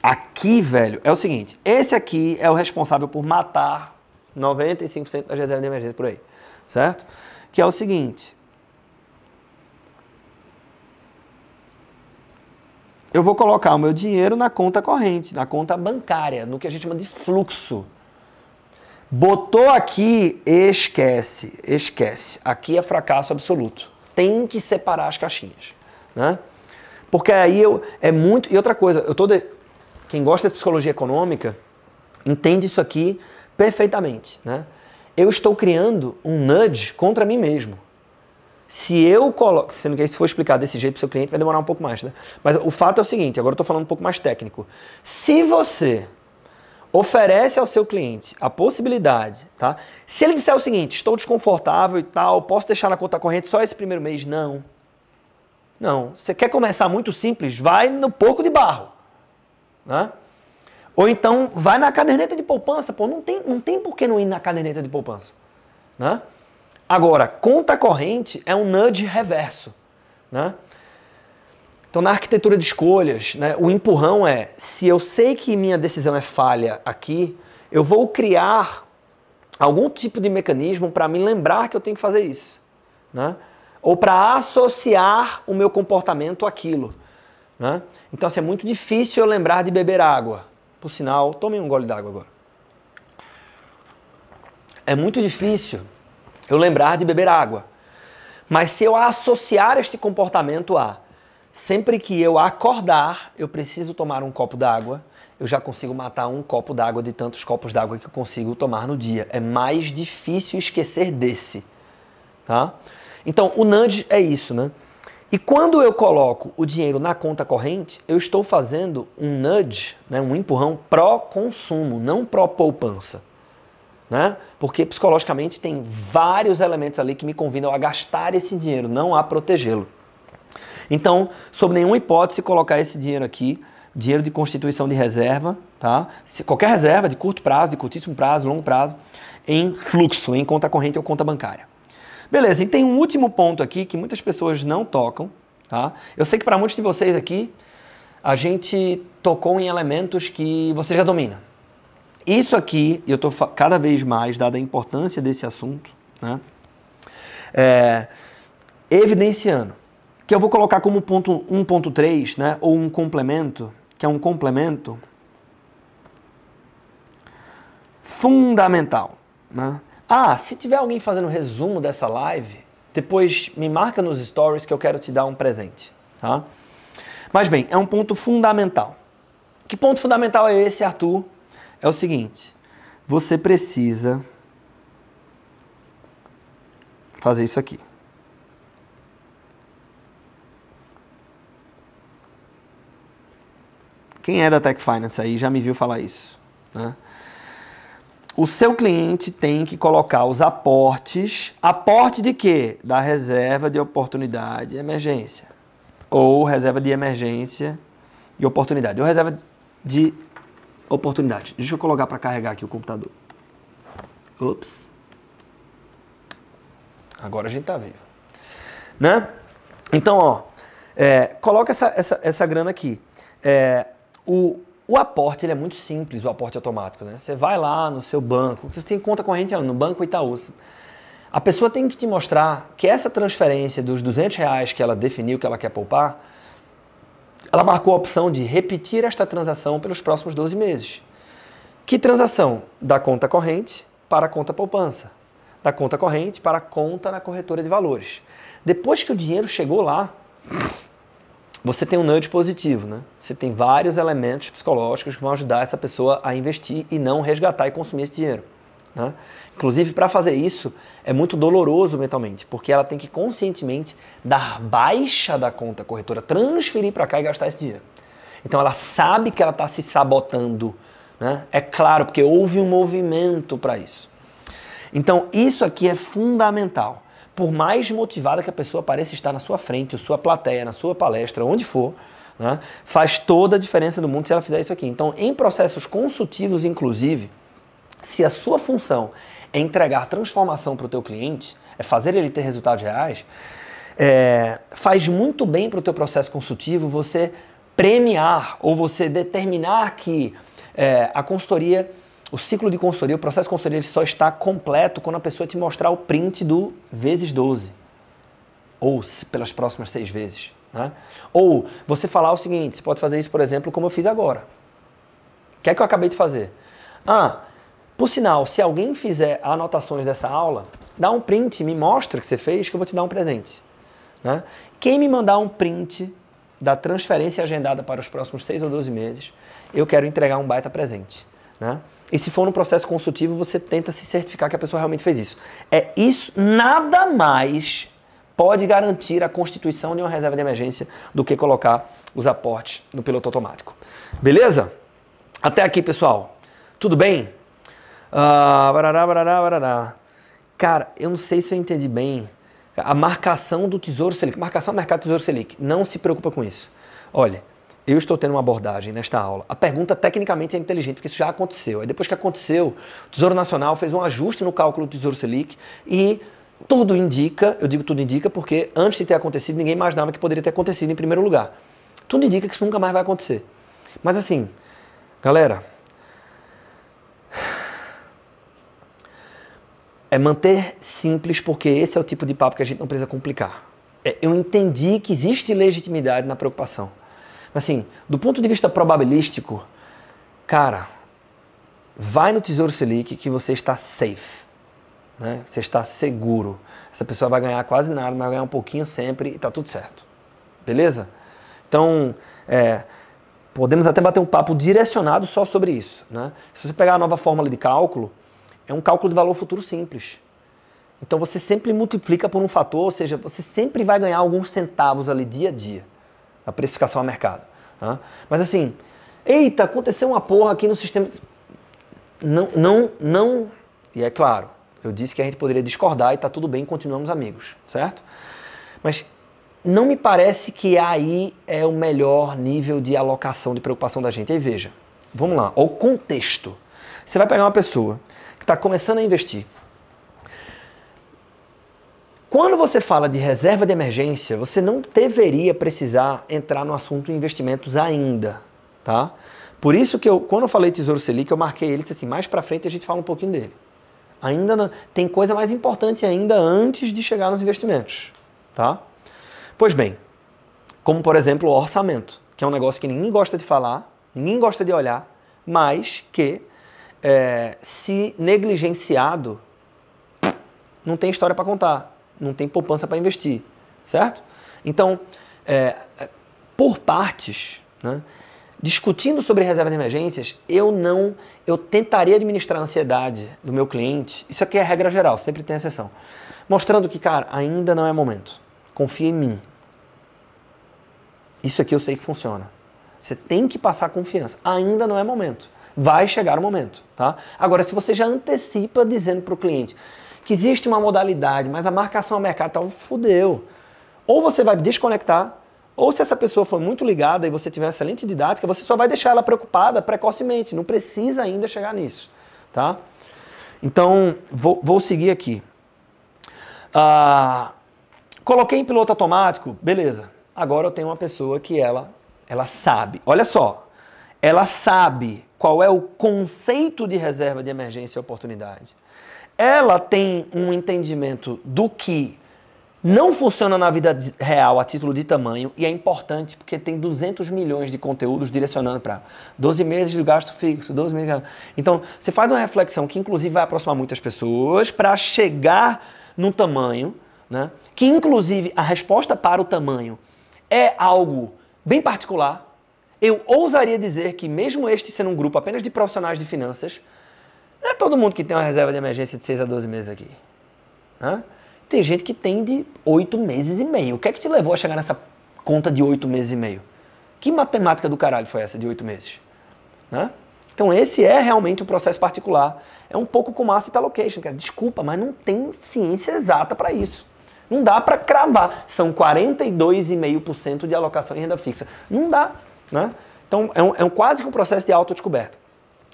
Speaker 1: Aqui, velho, é o seguinte: esse aqui é o responsável por matar 95% das reservas de emergência por aí, certo? Que é o seguinte: eu vou colocar o meu dinheiro na conta corrente, na conta bancária, no que a gente chama de fluxo. Botou aqui, esquece, esquece. Aqui é fracasso absoluto. Tem que separar as caixinhas, né? Porque aí eu é muito e outra coisa, eu tô de, quem gosta de psicologia econômica entende isso aqui perfeitamente, né? Eu estou criando um nudge contra mim mesmo. Se eu coloco, sendo que se for explicar desse jeito para o seu cliente vai demorar um pouco mais, né? Mas o fato é o seguinte, agora eu estou falando um pouco mais técnico. Se você oferece ao seu cliente a possibilidade, tá? Se ele disser o seguinte, estou desconfortável e tal, posso deixar na conta corrente só esse primeiro mês? Não. Não. Você quer começar muito simples? Vai no pouco de barro. Né? Ou então vai na caderneta de poupança. Pô, não tem, não tem por que não ir na caderneta de poupança. Né? Agora, conta corrente é um nudge reverso. Né? Então, na arquitetura de escolhas, né, o empurrão é: se eu sei que minha decisão é falha aqui, eu vou criar algum tipo de mecanismo para me lembrar que eu tenho que fazer isso. Né? Ou para associar o meu comportamento àquilo. Né? Então, assim, é muito difícil eu lembrar de beber água. Por sinal, tome um gole d'água agora. É muito difícil eu lembrar de beber água. Mas se eu associar este comportamento a Sempre que eu acordar, eu preciso tomar um copo d'água. Eu já consigo matar um copo d'água de tantos copos d'água que eu consigo tomar no dia. É mais difícil esquecer desse, tá? Então, o nudge é isso, né? E quando eu coloco o dinheiro na conta corrente, eu estou fazendo um nudge, né, um empurrão pró-consumo, não pró-poupança. Né? Porque psicologicamente tem vários elementos ali que me convidam a gastar esse dinheiro, não a protegê-lo. Então, sob nenhuma hipótese, colocar esse dinheiro aqui, dinheiro de constituição de reserva, tá? Se, qualquer reserva de curto prazo, de curtíssimo prazo, longo prazo, em fluxo, em conta corrente ou conta bancária. Beleza, e tem um último ponto aqui que muitas pessoas não tocam, tá? Eu sei que para muitos de vocês aqui, a gente tocou em elementos que você já domina. Isso aqui, eu estou cada vez mais, dada a importância desse assunto, né? É, evidenciando que eu vou colocar como ponto 1.3, né, ou um complemento, que é um complemento fundamental, né? Ah, se tiver alguém fazendo resumo dessa live, depois me marca nos stories que eu quero te dar um presente, tá? Mas bem, é um ponto fundamental. Que ponto fundamental é esse, Arthur? É o seguinte: você precisa fazer isso aqui. Quem é da Tech Finance aí já me viu falar isso. Né? O seu cliente tem que colocar os aportes. Aporte de quê? Da reserva de oportunidade e emergência. Ou reserva de emergência e oportunidade. Ou reserva de oportunidade. Deixa eu colocar para carregar aqui o computador. Ups. Agora a gente tá vivo. Né? Então, ó, é, coloca essa, essa, essa grana aqui. É, o, o aporte ele é muito simples, o aporte automático. Né? Você vai lá no seu banco, você tem conta corrente no Banco Itaú. A pessoa tem que te mostrar que essa transferência dos 200 reais que ela definiu que ela quer poupar, ela marcou a opção de repetir esta transação pelos próximos 12 meses. Que transação? Da conta corrente para a conta poupança. Da conta corrente para a conta na corretora de valores. Depois que o dinheiro chegou lá, você tem um nudge positivo, né? Você tem vários elementos psicológicos que vão ajudar essa pessoa a investir e não resgatar e consumir esse dinheiro. Né? Inclusive, para fazer isso, é muito doloroso mentalmente, porque ela tem que conscientemente dar baixa da conta corretora, transferir para cá e gastar esse dinheiro. Então, ela sabe que ela está se sabotando. Né? É claro, porque houve um movimento para isso. Então, isso aqui é fundamental por mais motivada que a pessoa pareça estar na sua frente, ou sua plateia, na sua palestra, onde for, né, faz toda a diferença do mundo se ela fizer isso aqui. Então, em processos consultivos, inclusive, se a sua função é entregar transformação para o teu cliente, é fazer ele ter resultados reais, é, faz muito bem para o teu processo consultivo você premiar ou você determinar que é, a consultoria, o ciclo de consultoria, o processo de consultoria só está completo quando a pessoa te mostrar o print do vezes 12 ou pelas próximas seis vezes. Né? Ou você falar o seguinte, você pode fazer isso, por exemplo, como eu fiz agora. O que é que eu acabei de fazer? Ah, por sinal, se alguém fizer anotações dessa aula, dá um print, me mostra que você fez, que eu vou te dar um presente. Né? Quem me mandar um print da transferência agendada para os próximos 6 ou 12 meses, eu quero entregar um baita presente. Né? E se for no processo consultivo, você tenta se certificar que a pessoa realmente fez isso. É isso, nada mais pode garantir a constituição de uma reserva de emergência do que colocar os aportes no piloto automático. Beleza? Até aqui, pessoal. Tudo bem? Uh, barará, barará, barará. Cara, eu não sei se eu entendi bem a marcação do Tesouro Selic, marcação do mercado Tesouro Selic. Não se preocupa com isso. Olha, eu estou tendo uma abordagem nesta aula. A pergunta tecnicamente é inteligente, porque isso já aconteceu. Aí depois que aconteceu, o Tesouro Nacional fez um ajuste no cálculo do Tesouro Selic e tudo indica, eu digo tudo indica porque antes de ter acontecido, ninguém imaginava que poderia ter acontecido em primeiro lugar. Tudo indica que isso nunca mais vai acontecer. Mas assim, galera, é manter simples, porque esse é o tipo de papo que a gente não precisa complicar. É, eu entendi que existe legitimidade na preocupação. Assim, do ponto de vista probabilístico, cara, vai no Tesouro Selic que você está safe. Né? Você está seguro. Essa pessoa vai ganhar quase nada, mas vai ganhar um pouquinho sempre e está tudo certo. Beleza? Então, é, podemos até bater um papo direcionado só sobre isso. Né? Se você pegar a nova fórmula de cálculo, é um cálculo de valor futuro simples. Então você sempre multiplica por um fator, ou seja, você sempre vai ganhar alguns centavos ali dia a dia na precificação a mercado. Tá? Mas assim, eita, aconteceu uma porra aqui no sistema. Não, não, não. E é claro, eu disse que a gente poderia discordar e tá tudo bem, continuamos amigos, certo? Mas não me parece que aí é o melhor nível de alocação de preocupação da gente. Aí veja, vamos lá, o contexto. Você vai pegar uma pessoa está começando a investir. Quando você fala de reserva de emergência, você não deveria precisar entrar no assunto investimentos ainda, tá? Por isso que eu, quando eu falei Tesouro Selic, eu marquei ele disse assim, mais para frente a gente fala um pouquinho dele. Ainda não, tem coisa mais importante ainda antes de chegar nos investimentos, tá? Pois bem, como por exemplo o orçamento, que é um negócio que ninguém gosta de falar, ninguém gosta de olhar, mas que é, se negligenciado, não tem história para contar, não tem poupança para investir, certo? Então, é, é, por partes, né, discutindo sobre reserva de emergências, eu não, eu tentaria administrar a ansiedade do meu cliente. Isso aqui é regra geral, sempre tem exceção, mostrando que, cara, ainda não é momento. Confia em mim. Isso aqui eu sei que funciona. Você tem que passar confiança. Ainda não é momento vai chegar o momento, tá? Agora, se você já antecipa dizendo para o cliente que existe uma modalidade, mas a marcação ao mercado tal, fudeu. Ou você vai desconectar, ou se essa pessoa for muito ligada e você tiver excelente didática, você só vai deixar ela preocupada precocemente, não precisa ainda chegar nisso, tá? Então, vou, vou seguir aqui. Ah, coloquei em piloto automático, beleza. Agora eu tenho uma pessoa que ela, ela sabe. Olha só, ela sabe qual é o conceito de reserva de emergência e oportunidade. Ela tem um entendimento do que não funciona na vida real a título de tamanho e é importante porque tem 200 milhões de conteúdos direcionando para 12 meses de gasto fixo, 12 meses. Então, você faz uma reflexão que inclusive vai aproximar muitas pessoas para chegar num tamanho, né? Que inclusive a resposta para o tamanho é algo bem particular, eu ousaria dizer que, mesmo este sendo um grupo apenas de profissionais de finanças, não é todo mundo que tem uma reserva de emergência de 6 a 12 meses aqui. Né? Tem gente que tem de 8 meses e meio. O que é que te levou a chegar nessa conta de 8 meses e meio? Que matemática do caralho foi essa de 8 meses? Né? Então, esse é realmente um processo particular. É um pouco como asset allocation, cara. Desculpa, mas não tem ciência exata para isso. Não dá para cravar. São 42,5% de alocação em renda fixa. Não dá. Né? Então é, um, é um, quase que um processo de autodescoberta.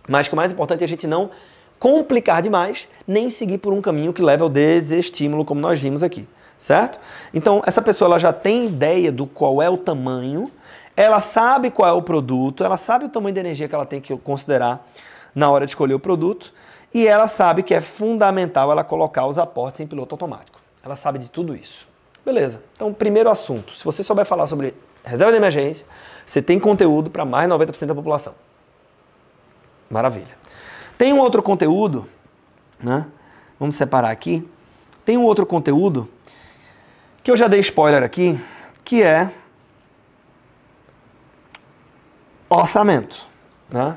Speaker 1: Mas que o mais importante é a gente não complicar demais, nem seguir por um caminho que leve ao desestímulo, como nós vimos aqui. certo? Então, essa pessoa ela já tem ideia do qual é o tamanho, ela sabe qual é o produto, ela sabe o tamanho de energia que ela tem que considerar na hora de escolher o produto, e ela sabe que é fundamental ela colocar os aportes em piloto automático. Ela sabe de tudo isso. Beleza. Então, primeiro assunto, se você souber falar sobre reserva de emergência, você tem conteúdo para mais de 90% da população. Maravilha. Tem um outro conteúdo, né? Vamos separar aqui. Tem um outro conteúdo que eu já dei spoiler aqui, que é orçamento, né?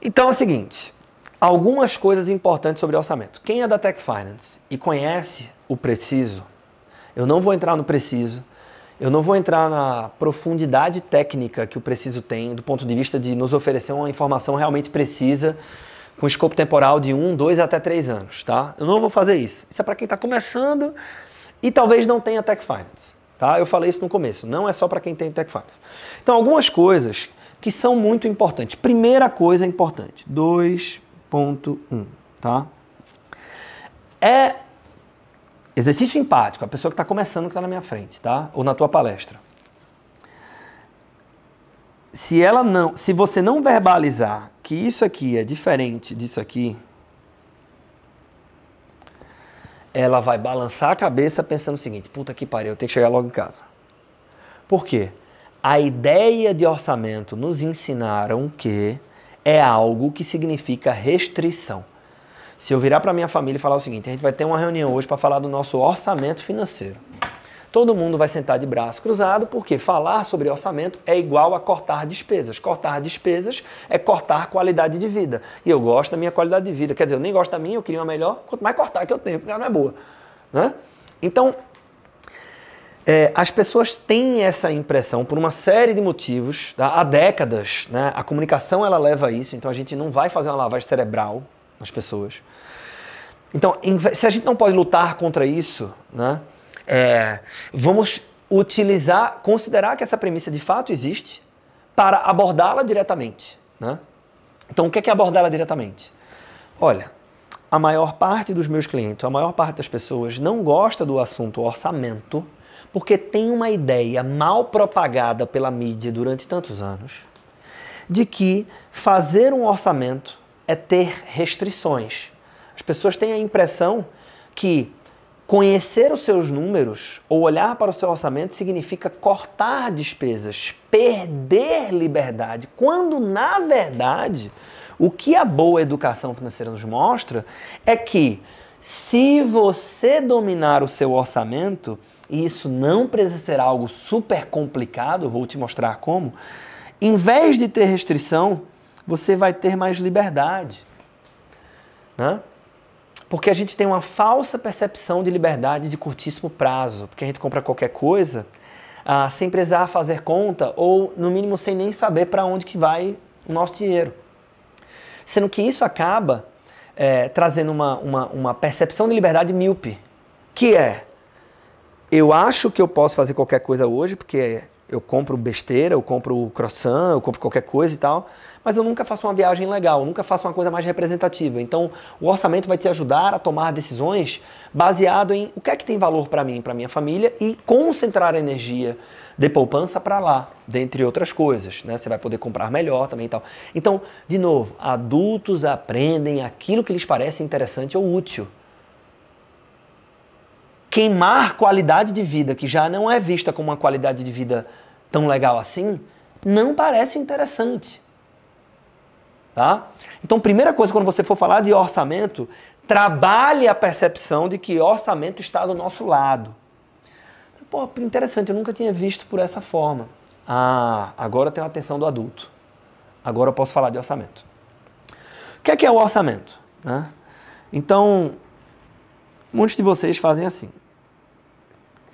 Speaker 1: Então é o seguinte, algumas coisas importantes sobre orçamento. Quem é da Tech Finance e conhece o preciso, eu não vou entrar no preciso, eu não vou entrar na profundidade técnica que o preciso tem do ponto de vista de nos oferecer uma informação realmente precisa com escopo temporal de 1, 2 até 3 anos, tá? Eu não vou fazer isso. Isso é para quem está começando e talvez não tenha Tech Finance, tá? Eu falei isso no começo, não é só para quem tem Tech Finance. Então, algumas coisas que são muito importantes. Primeira coisa importante, 2.1, tá? É exercício empático, a pessoa que está começando, que está na minha frente, tá? Ou na tua palestra. Se ela não, se você não verbalizar que isso aqui é diferente disso aqui, ela vai balançar a cabeça pensando o seguinte: puta que pariu, eu tenho que chegar logo em casa. Por quê? A ideia de orçamento nos ensinaram que é algo que significa restrição. Se eu virar para minha família e falar o seguinte: a gente vai ter uma reunião hoje para falar do nosso orçamento financeiro todo mundo vai sentar de braço cruzado, porque falar sobre orçamento é igual a cortar despesas. Cortar despesas é cortar qualidade de vida. E eu gosto da minha qualidade de vida. Quer dizer, eu nem gosto da minha, eu queria uma melhor, quanto mais cortar que eu tenho, porque ela não é boa. Né? Então, é, as pessoas têm essa impressão por uma série de motivos. Tá? Há décadas, né? a comunicação ela leva a isso, então a gente não vai fazer uma lavagem cerebral nas pessoas. Então, se a gente não pode lutar contra isso, né? É, vamos utilizar, considerar que essa premissa de fato existe para abordá-la diretamente. Né? Então, o que é, que é abordá-la diretamente? Olha, a maior parte dos meus clientes, a maior parte das pessoas não gosta do assunto orçamento porque tem uma ideia mal propagada pela mídia durante tantos anos de que fazer um orçamento é ter restrições. As pessoas têm a impressão que Conhecer os seus números ou olhar para o seu orçamento significa cortar despesas, perder liberdade, quando na verdade o que a boa educação financeira nos mostra é que se você dominar o seu orçamento, e isso não precisa ser algo super complicado, vou te mostrar como, em vez de ter restrição, você vai ter mais liberdade. Né? Porque a gente tem uma falsa percepção de liberdade de curtíssimo prazo, porque a gente compra qualquer coisa ah, sem precisar fazer conta ou, no mínimo, sem nem saber para onde que vai o nosso dinheiro. Sendo que isso acaba é, trazendo uma, uma, uma percepção de liberdade míope, que é, eu acho que eu posso fazer qualquer coisa hoje, porque eu compro besteira, eu compro croissant, eu compro qualquer coisa e tal, mas eu nunca faço uma viagem legal, eu nunca faço uma coisa mais representativa. Então, o orçamento vai te ajudar a tomar decisões baseado em o que é que tem valor para mim, para minha família e concentrar a energia de poupança para lá, dentre outras coisas, né? Você vai poder comprar melhor também e tal. Então, de novo, adultos aprendem aquilo que lhes parece interessante ou útil. Queimar qualidade de vida que já não é vista como uma qualidade de vida tão legal assim, não parece interessante. Tá? Então, primeira coisa, quando você for falar de orçamento, trabalhe a percepção de que orçamento está do nosso lado. Pô, interessante, eu nunca tinha visto por essa forma. Ah, agora eu tenho a atenção do adulto. Agora eu posso falar de orçamento. O que é, que é o orçamento? Né? Então, muitos de vocês fazem assim.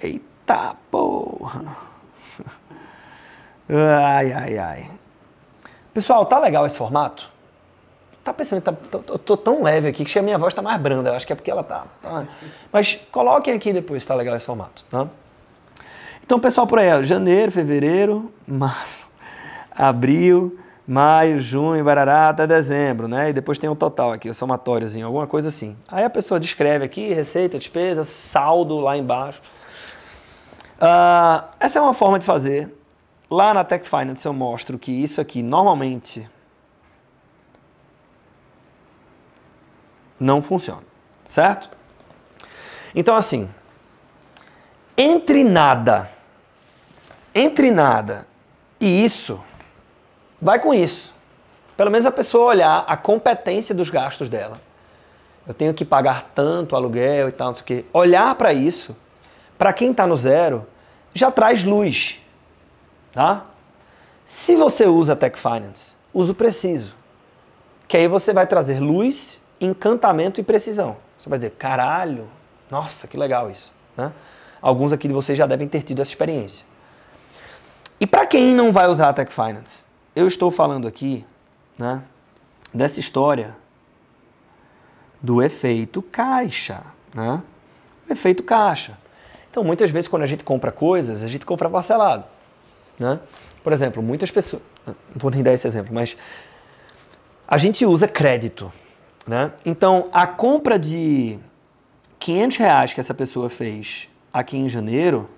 Speaker 1: Eita porra! Ai, ai, ai. Pessoal, tá legal esse formato? Tá pensando, tá, tô, tô, tão leve aqui que a minha voz tá mais branda. Eu acho que é porque ela tá, tá. Mas coloquem aqui depois se tá legal esse formato, tá? Então, pessoal, por aí, ó, janeiro, fevereiro, março, abril, maio, junho, barará, até dezembro, né? E depois tem o total aqui, o somatóriozinho, alguma coisa assim. Aí a pessoa descreve aqui, receita, despesa, saldo lá embaixo. Uh, essa é uma forma de fazer. Lá na Tech Finance eu mostro que isso aqui normalmente não funciona, certo? Então assim, entre nada, entre nada e isso, vai com isso. Pelo menos a pessoa olhar a competência dos gastos dela. Eu tenho que pagar tanto aluguel e tal, não sei o quê. Olhar para isso, para quem está no zero, já traz luz. Tá? Se você usa Tech Finance, usa o preciso. Que aí você vai trazer luz, encantamento e precisão. Você vai dizer, caralho, nossa, que legal isso. Né? Alguns aqui de vocês já devem ter tido essa experiência. E para quem não vai usar a Tech Finance, eu estou falando aqui né, dessa história do efeito caixa. Né? O efeito caixa. Então, muitas vezes, quando a gente compra coisas, a gente compra parcelado. Né? Por exemplo, muitas pessoas. Não vou nem dar esse exemplo, mas a gente usa crédito. Né? Então, a compra de 500 reais que essa pessoa fez aqui em janeiro,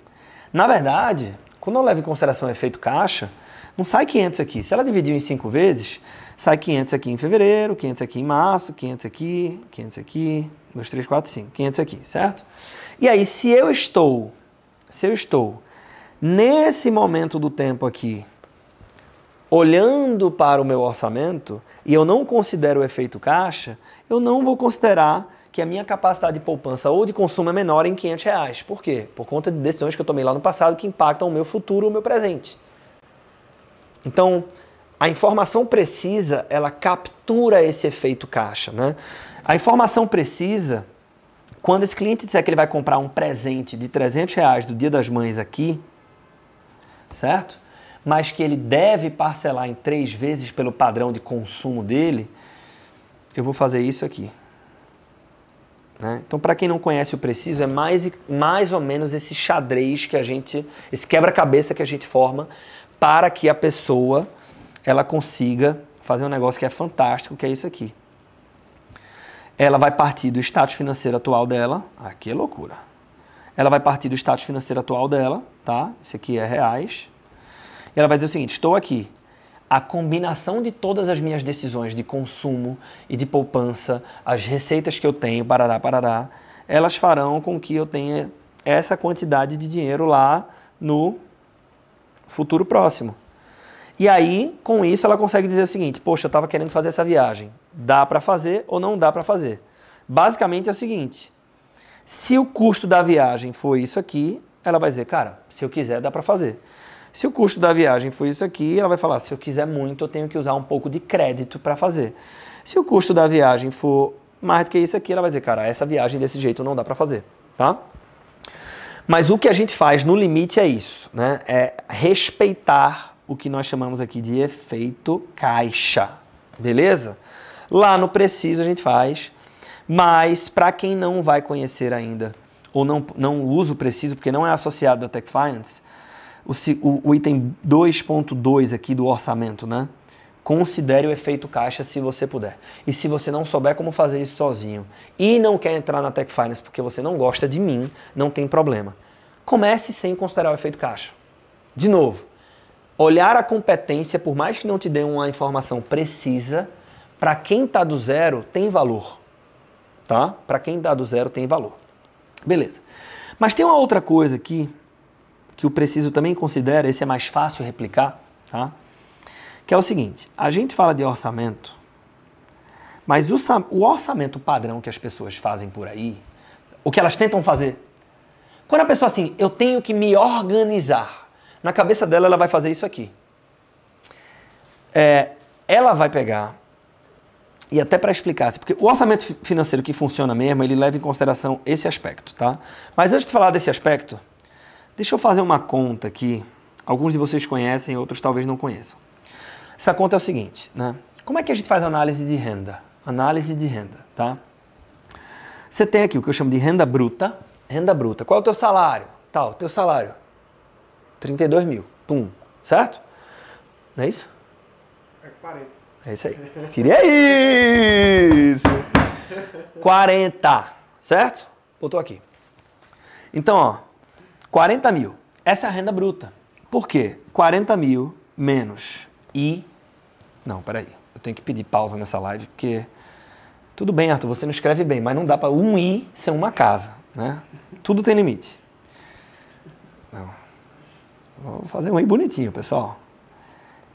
Speaker 1: na verdade, quando eu levo em consideração o efeito caixa, não sai 500 aqui. Se ela dividiu em 5 vezes, sai 500 aqui em fevereiro, 500 aqui em março, 500 aqui, 500 aqui, 2, 3, 4, 5, 500 aqui, certo? E aí, se eu estou, se eu estou nesse momento do tempo aqui, olhando para o meu orçamento e eu não considero o efeito caixa, eu não vou considerar que a minha capacidade de poupança ou de consumo é menor em 500 reais. Por quê? Por conta de decisões que eu tomei lá no passado que impactam o meu futuro ou o meu presente. Então, a informação precisa, ela captura esse efeito caixa. Né? A informação precisa, quando esse cliente disser que ele vai comprar um presente de 300 reais do Dia das Mães aqui, certo? Mas que ele deve parcelar em três vezes pelo padrão de consumo dele, eu vou fazer isso aqui. Né? Então, para quem não conhece o preciso, é mais, mais ou menos esse xadrez que a gente, esse quebra-cabeça que a gente forma para que a pessoa ela consiga fazer um negócio que é fantástico, que é isso aqui. Ela vai partir do status financeiro atual dela, aqui é loucura. Ela vai partir do status financeiro atual dela, tá? Isso aqui é reais. E ela vai dizer o seguinte: estou aqui, a combinação de todas as minhas decisões de consumo e de poupança, as receitas que eu tenho, parará, parará, elas farão com que eu tenha essa quantidade de dinheiro lá no futuro próximo. E aí, com isso, ela consegue dizer o seguinte: poxa, eu estava querendo fazer essa viagem. Dá para fazer ou não dá para fazer? Basicamente é o seguinte: se o custo da viagem for isso aqui, ela vai dizer, cara, se eu quiser, dá para fazer. Se o custo da viagem for isso aqui, ela vai falar: se eu quiser muito, eu tenho que usar um pouco de crédito para fazer. Se o custo da viagem for mais do que isso aqui, ela vai dizer: cara, essa viagem desse jeito não dá para fazer, tá? Mas o que a gente faz no limite é isso, né? É respeitar o que nós chamamos aqui de efeito caixa, beleza? Lá no preciso a gente faz, mas para quem não vai conhecer ainda ou não, não usa o preciso porque não é associado à Tech Finance, o, o, o item 2.2 aqui do orçamento, né? Considere o efeito caixa se você puder. E se você não souber como fazer isso sozinho e não quer entrar na Tech Finance porque você não gosta de mim, não tem problema. Comece sem considerar o efeito caixa. De novo, olhar a competência, por mais que não te dê uma informação precisa, para quem está do zero tem valor. Tá? Para quem está do zero tem valor. Beleza. Mas tem uma outra coisa aqui que o preciso também considera, esse é mais fácil replicar, tá? que é o seguinte: a gente fala de orçamento, mas o, o orçamento padrão que as pessoas fazem por aí, o que elas tentam fazer, quando a pessoa assim, eu tenho que me organizar, na cabeça dela ela vai fazer isso aqui. É, ela vai pegar e até para explicar, porque o orçamento financeiro que funciona mesmo, ele leva em consideração esse aspecto, tá? Mas antes de falar desse aspecto, Deixa eu fazer uma conta aqui. Alguns de vocês conhecem, outros talvez não conheçam. Essa conta é o seguinte, né? Como é que a gente faz análise de renda? Análise de renda, tá? Você tem aqui o que eu chamo de renda bruta. Renda bruta. Qual é o teu salário? Tal, teu salário. 32 mil. Pum. Certo? Não é isso?
Speaker 2: É 40.
Speaker 1: É isso aí. Queria isso! 40, certo? Botou aqui. Então, ó, 40 mil. Essa é a renda bruta. Por quê? 40 mil menos I. Não, peraí. Eu tenho que pedir pausa nessa live, porque. Tudo bem, Arthur, você não escreve bem, mas não dá para um I ser uma casa. Né? Tudo tem limite. Não. Vou fazer um I bonitinho, pessoal.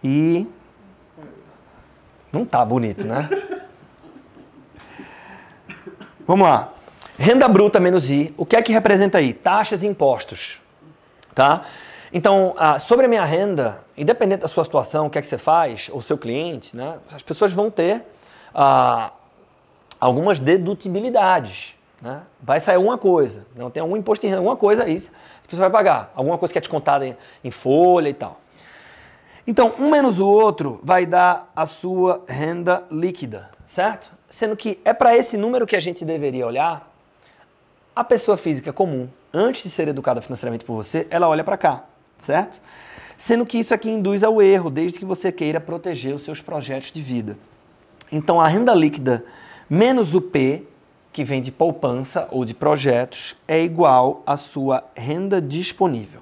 Speaker 1: E. Não tá bonito, né? (laughs) Vamos lá. Renda bruta menos I. O que é que representa aí? Taxas e impostos. Tá? Então, ah, sobre a minha renda, independente da sua situação, o que é que você faz, ou seu cliente, né? As pessoas vão ter ah, algumas dedutibilidades. Né? Vai sair alguma coisa. Não tem algum imposto de renda, alguma coisa aí. A pessoa vai pagar. Alguma coisa que é descontada em, em folha e tal. Então, um menos o outro vai dar a sua renda líquida, certo? Sendo que é para esse número que a gente deveria olhar. A pessoa física comum, antes de ser educada financeiramente por você, ela olha para cá, certo? Sendo que isso aqui induz ao erro, desde que você queira proteger os seus projetos de vida. Então, a renda líquida menos o P, que vem de poupança ou de projetos, é igual à sua renda disponível,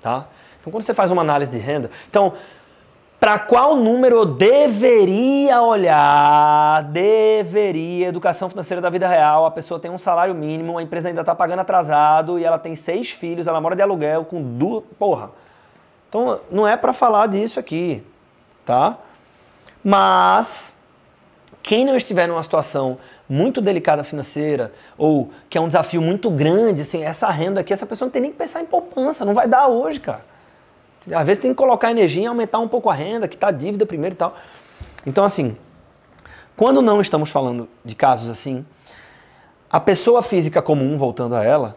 Speaker 1: tá? Então, quando você faz uma análise de renda, então, para qual número eu deveria olhar? Deveria. Educação financeira da vida real. A pessoa tem um salário mínimo, a empresa ainda está pagando atrasado e ela tem seis filhos, ela mora de aluguel com duas. Porra. Então, não é para falar disso aqui, tá? Mas, quem não estiver numa situação muito delicada financeira ou que é um desafio muito grande, assim, essa renda aqui, essa pessoa não tem nem que pensar em poupança, não vai dar hoje, cara. Às vezes tem que colocar energia e aumentar um pouco a renda, que está dívida primeiro e tal. Então, assim, quando não estamos falando de casos assim, a pessoa física comum, voltando a ela,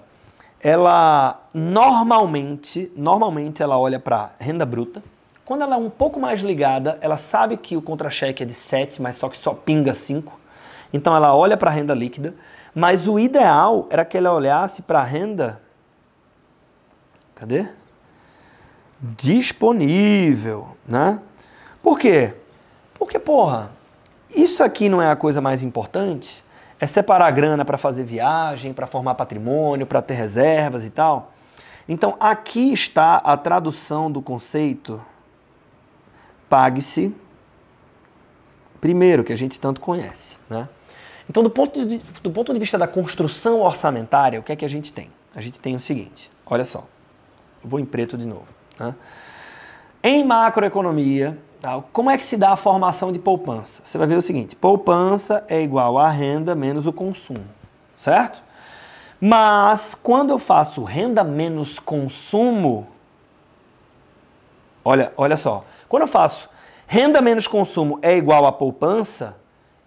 Speaker 1: ela normalmente, normalmente ela olha para renda bruta. Quando ela é um pouco mais ligada, ela sabe que o contra-cheque é de 7, mas só que só pinga 5. Então ela olha para a renda líquida, mas o ideal era que ela olhasse para a renda Cadê? Disponível, né? Por quê? Porque, porra, isso aqui não é a coisa mais importante? É separar grana para fazer viagem, para formar patrimônio, para ter reservas e tal? Então, aqui está a tradução do conceito pague-se primeiro, que a gente tanto conhece, né? Então, do ponto, de, do ponto de vista da construção orçamentária, o que é que a gente tem? A gente tem o seguinte, olha só, vou em preto de novo. Né? Em macroeconomia, tá, como é que se dá a formação de poupança? Você vai ver o seguinte: poupança é igual a renda menos o consumo, certo? Mas quando eu faço renda menos consumo, olha, olha só, quando eu faço renda menos consumo é igual a poupança,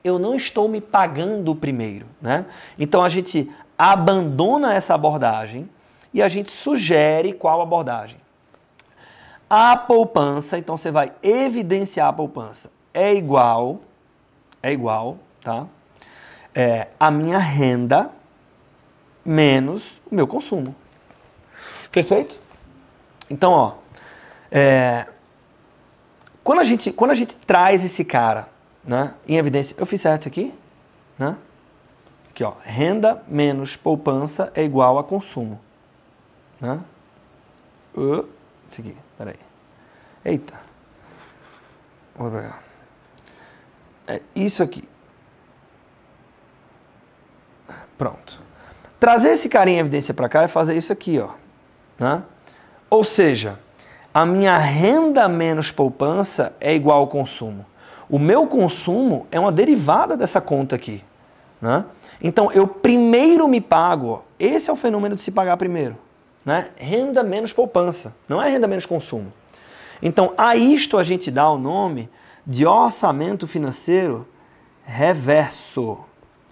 Speaker 1: eu não estou me pagando primeiro, né? Então a gente abandona essa abordagem e a gente sugere qual abordagem? A poupança, então você vai evidenciar a poupança, é igual, é igual, tá? É, a minha renda menos o meu consumo. Perfeito? Então, ó, é, quando, a gente, quando a gente traz esse cara né, em evidência, eu fiz certo aqui, né? Aqui, ó, renda menos poupança é igual a consumo. Né? Uh, isso aqui. Peraí. Eita. Vamos pegar. É isso aqui. Pronto. Trazer esse cara em evidência para cá é fazer isso aqui, ó. Né? Ou seja, a minha renda menos poupança é igual ao consumo. O meu consumo é uma derivada dessa conta aqui. Né? Então, eu primeiro me pago. Ó. Esse é o fenômeno de se pagar primeiro né? renda menos poupança, não é renda menos consumo. Então, a isto a gente dá o nome de orçamento financeiro reverso,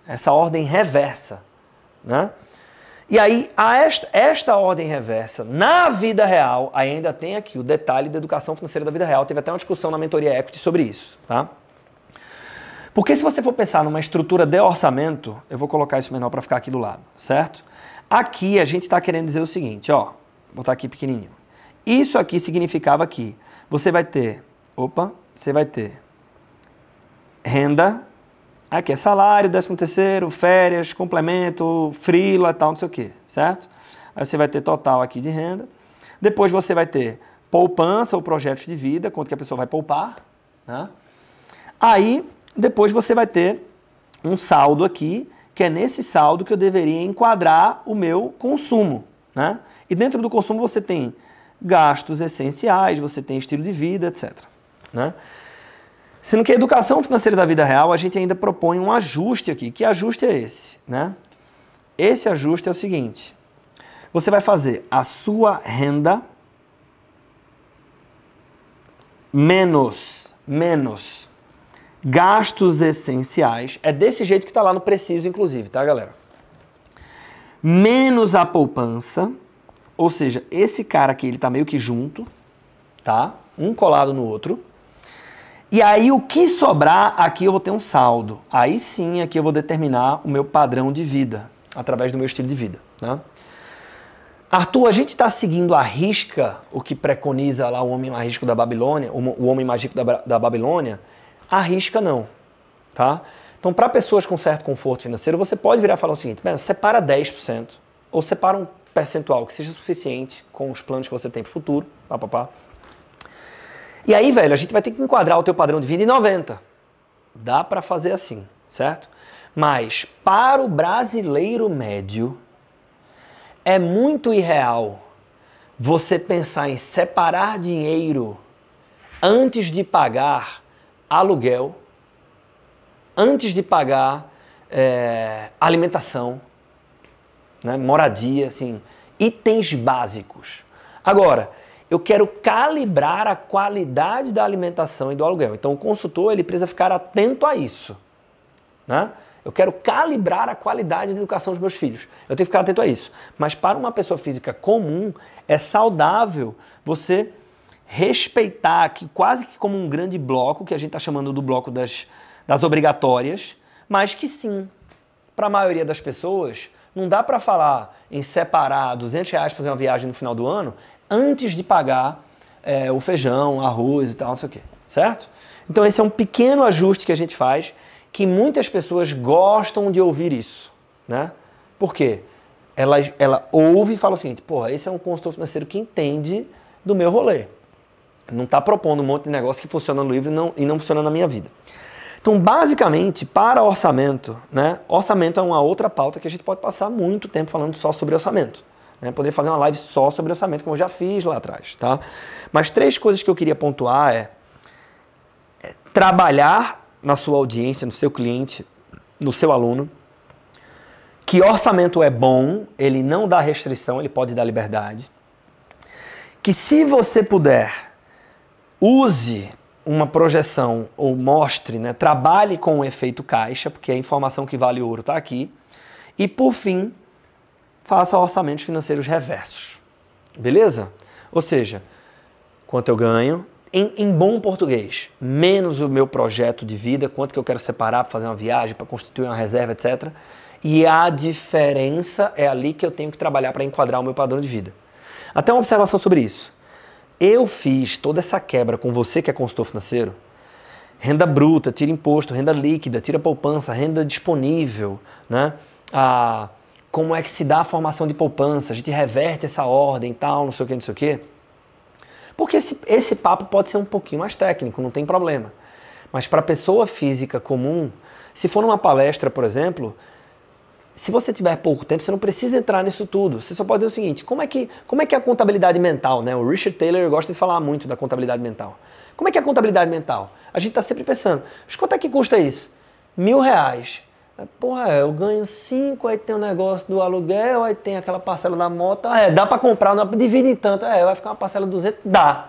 Speaker 1: essa ordem reversa. Né? E aí, esta, esta ordem reversa, na vida real, ainda tem aqui o detalhe da educação financeira da vida real. Teve até uma discussão na mentoria Equity sobre isso. Tá? Porque se você for pensar numa estrutura de orçamento, eu vou colocar isso menor para ficar aqui do lado, certo? Aqui a gente está querendo dizer o seguinte, ó, vou botar aqui pequenininho. Isso aqui significava que você vai ter opa, você vai ter renda, aqui é salário, décimo terceiro, férias, complemento, frila e tal, não sei o que, certo? Aí você vai ter total aqui de renda. Depois você vai ter poupança ou projetos de vida, quanto que a pessoa vai poupar. Né? Aí, depois você vai ter um saldo aqui, que é nesse saldo que eu deveria enquadrar o meu consumo. Né? E dentro do consumo você tem gastos essenciais, você tem estilo de vida, etc. Né? Sendo que a educação financeira da vida real, a gente ainda propõe um ajuste aqui. Que ajuste é esse? Né? Esse ajuste é o seguinte: você vai fazer a sua renda menos, menos gastos essenciais. É desse jeito que está lá no preciso, inclusive, tá, galera? Menos a poupança, ou seja, esse cara aqui ele está meio que junto, tá? Um colado no outro. E aí o que sobrar, aqui eu vou ter um saldo. Aí sim, aqui eu vou determinar o meu padrão de vida, através do meu estilo de vida. Né? Arthur, a gente está seguindo a risca o que preconiza lá o homem mágico da Babilônia, o homem mágico da, da Babilônia? A risca não, tá? Então, para pessoas com certo conforto financeiro, você pode virar e falar o seguinte, separa 10%, ou separa um percentual que seja suficiente com os planos que você tem para o futuro, pá, pá, pá, e aí, velho, a gente vai ter que enquadrar o teu padrão de vida em 90. Dá para fazer assim, certo? Mas para o brasileiro médio é muito irreal você pensar em separar dinheiro antes de pagar aluguel, antes de pagar é, alimentação, né, moradia, assim, itens básicos. Agora, eu quero calibrar a qualidade da alimentação e do aluguel. Então o consultor ele precisa ficar atento a isso. Né? Eu quero calibrar a qualidade da educação dos meus filhos. Eu tenho que ficar atento a isso. Mas para uma pessoa física comum, é saudável você respeitar que quase que como um grande bloco, que a gente está chamando do bloco das, das obrigatórias, mas que sim, para a maioria das pessoas, não dá para falar em separar 200 reais para fazer uma viagem no final do ano antes de pagar é, o feijão, arroz e tal, não sei o quê, certo? Então esse é um pequeno ajuste que a gente faz que muitas pessoas gostam de ouvir isso, né? Por quê? Ela, ela ouve e fala o seguinte, porra, esse é um consultor financeiro que entende do meu rolê. Não está propondo um monte de negócio que funciona no livro e não, e não funciona na minha vida. Então, basicamente, para orçamento, né? Orçamento é uma outra pauta que a gente pode passar muito tempo falando só sobre orçamento. Né? Poderia fazer uma live só sobre orçamento, como eu já fiz lá atrás. Tá? Mas três coisas que eu queria pontuar é, é trabalhar na sua audiência, no seu cliente, no seu aluno, que orçamento é bom, ele não dá restrição, ele pode dar liberdade. Que se você puder, use uma projeção ou mostre, né, trabalhe com o efeito caixa, porque a informação que vale ouro está aqui. E por fim, faça orçamentos financeiros reversos. Beleza? Ou seja, quanto eu ganho, em, em, bom português, menos o meu projeto de vida, quanto que eu quero separar para fazer uma viagem, para constituir uma reserva, etc. E a diferença é ali que eu tenho que trabalhar para enquadrar o meu padrão de vida. Até uma observação sobre isso. Eu fiz toda essa quebra com você que é consultor financeiro. Renda bruta, tira imposto, renda líquida, tira poupança, renda disponível, né? A como é que se dá a formação de poupança, a gente reverte essa ordem tal, não sei o que, não sei o que. Porque esse, esse papo pode ser um pouquinho mais técnico, não tem problema. Mas para pessoa física comum, se for numa palestra, por exemplo, se você tiver pouco tempo, você não precisa entrar nisso tudo. Você só pode dizer o seguinte: como é que, como é, que é a contabilidade mental? Né? O Richard Taylor gosta de falar muito da contabilidade mental. Como é que é a contabilidade mental? A gente está sempre pensando: mas quanto é que custa isso? Mil reais. Porra, eu ganho 5, aí tem o um negócio do aluguel, aí tem aquela parcela da moto. Ah, é, dá para comprar, não, divide em tanto. É, vai ficar uma parcela de 200? Dá.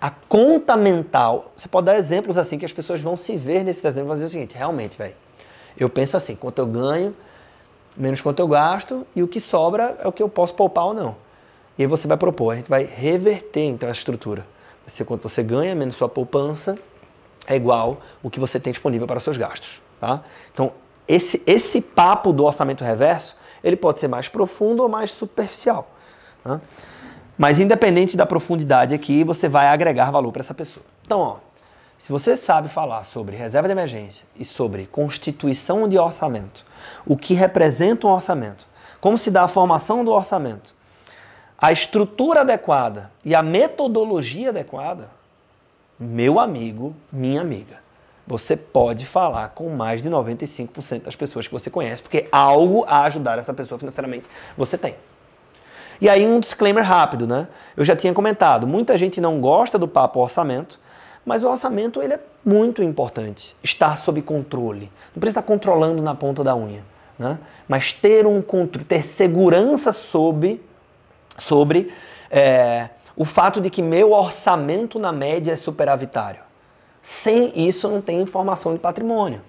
Speaker 1: A conta mental, você pode dar exemplos assim que as pessoas vão se ver nesses exemplos e fazer o seguinte: realmente, velho, eu penso assim, quanto eu ganho, menos quanto eu gasto, e o que sobra é o que eu posso poupar ou não. E aí você vai propor, a gente vai reverter então a estrutura. Você, quanto você ganha, menos sua poupança, é igual o que você tem disponível para os seus gastos. Tá? Então, esse, esse papo do orçamento reverso, ele pode ser mais profundo ou mais superficial. Tá? Mas independente da profundidade aqui, você vai agregar valor para essa pessoa. Então, ó, se você sabe falar sobre reserva de emergência e sobre constituição de orçamento, o que representa um orçamento, como se dá a formação do orçamento, a estrutura adequada e a metodologia adequada, meu amigo, minha amiga, você pode falar com mais de 95% das pessoas que você conhece, porque algo a ajudar essa pessoa financeiramente você tem. E aí um disclaimer rápido, né? Eu já tinha comentado, muita gente não gosta do papo orçamento, mas o orçamento ele é muito importante, estar sob controle. Não precisa estar controlando na ponta da unha, né? Mas ter um controle, ter segurança sobre, sobre é, o fato de que meu orçamento na média é superavitário. Sem isso não tem informação de patrimônio,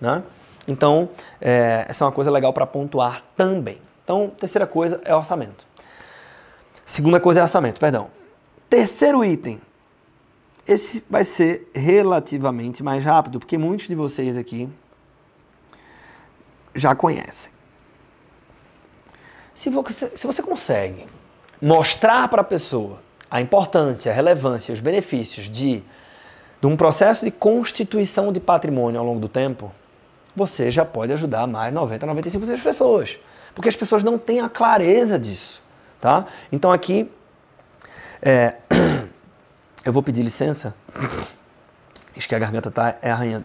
Speaker 1: né? Então, é, essa é uma coisa legal para pontuar também. Então, terceira coisa é orçamento. Segunda coisa é orçamento, perdão. Terceiro item. Esse vai ser relativamente mais rápido, porque muitos de vocês aqui já conhecem. Se você, se você consegue mostrar para a pessoa a importância, a relevância, os benefícios de, de um processo de constituição de patrimônio ao longo do tempo, você já pode ajudar mais 90, 95% das pessoas. Porque as pessoas não têm a clareza disso. Tá? Então aqui é, eu vou pedir licença. Acho que a garganta está é arranhando.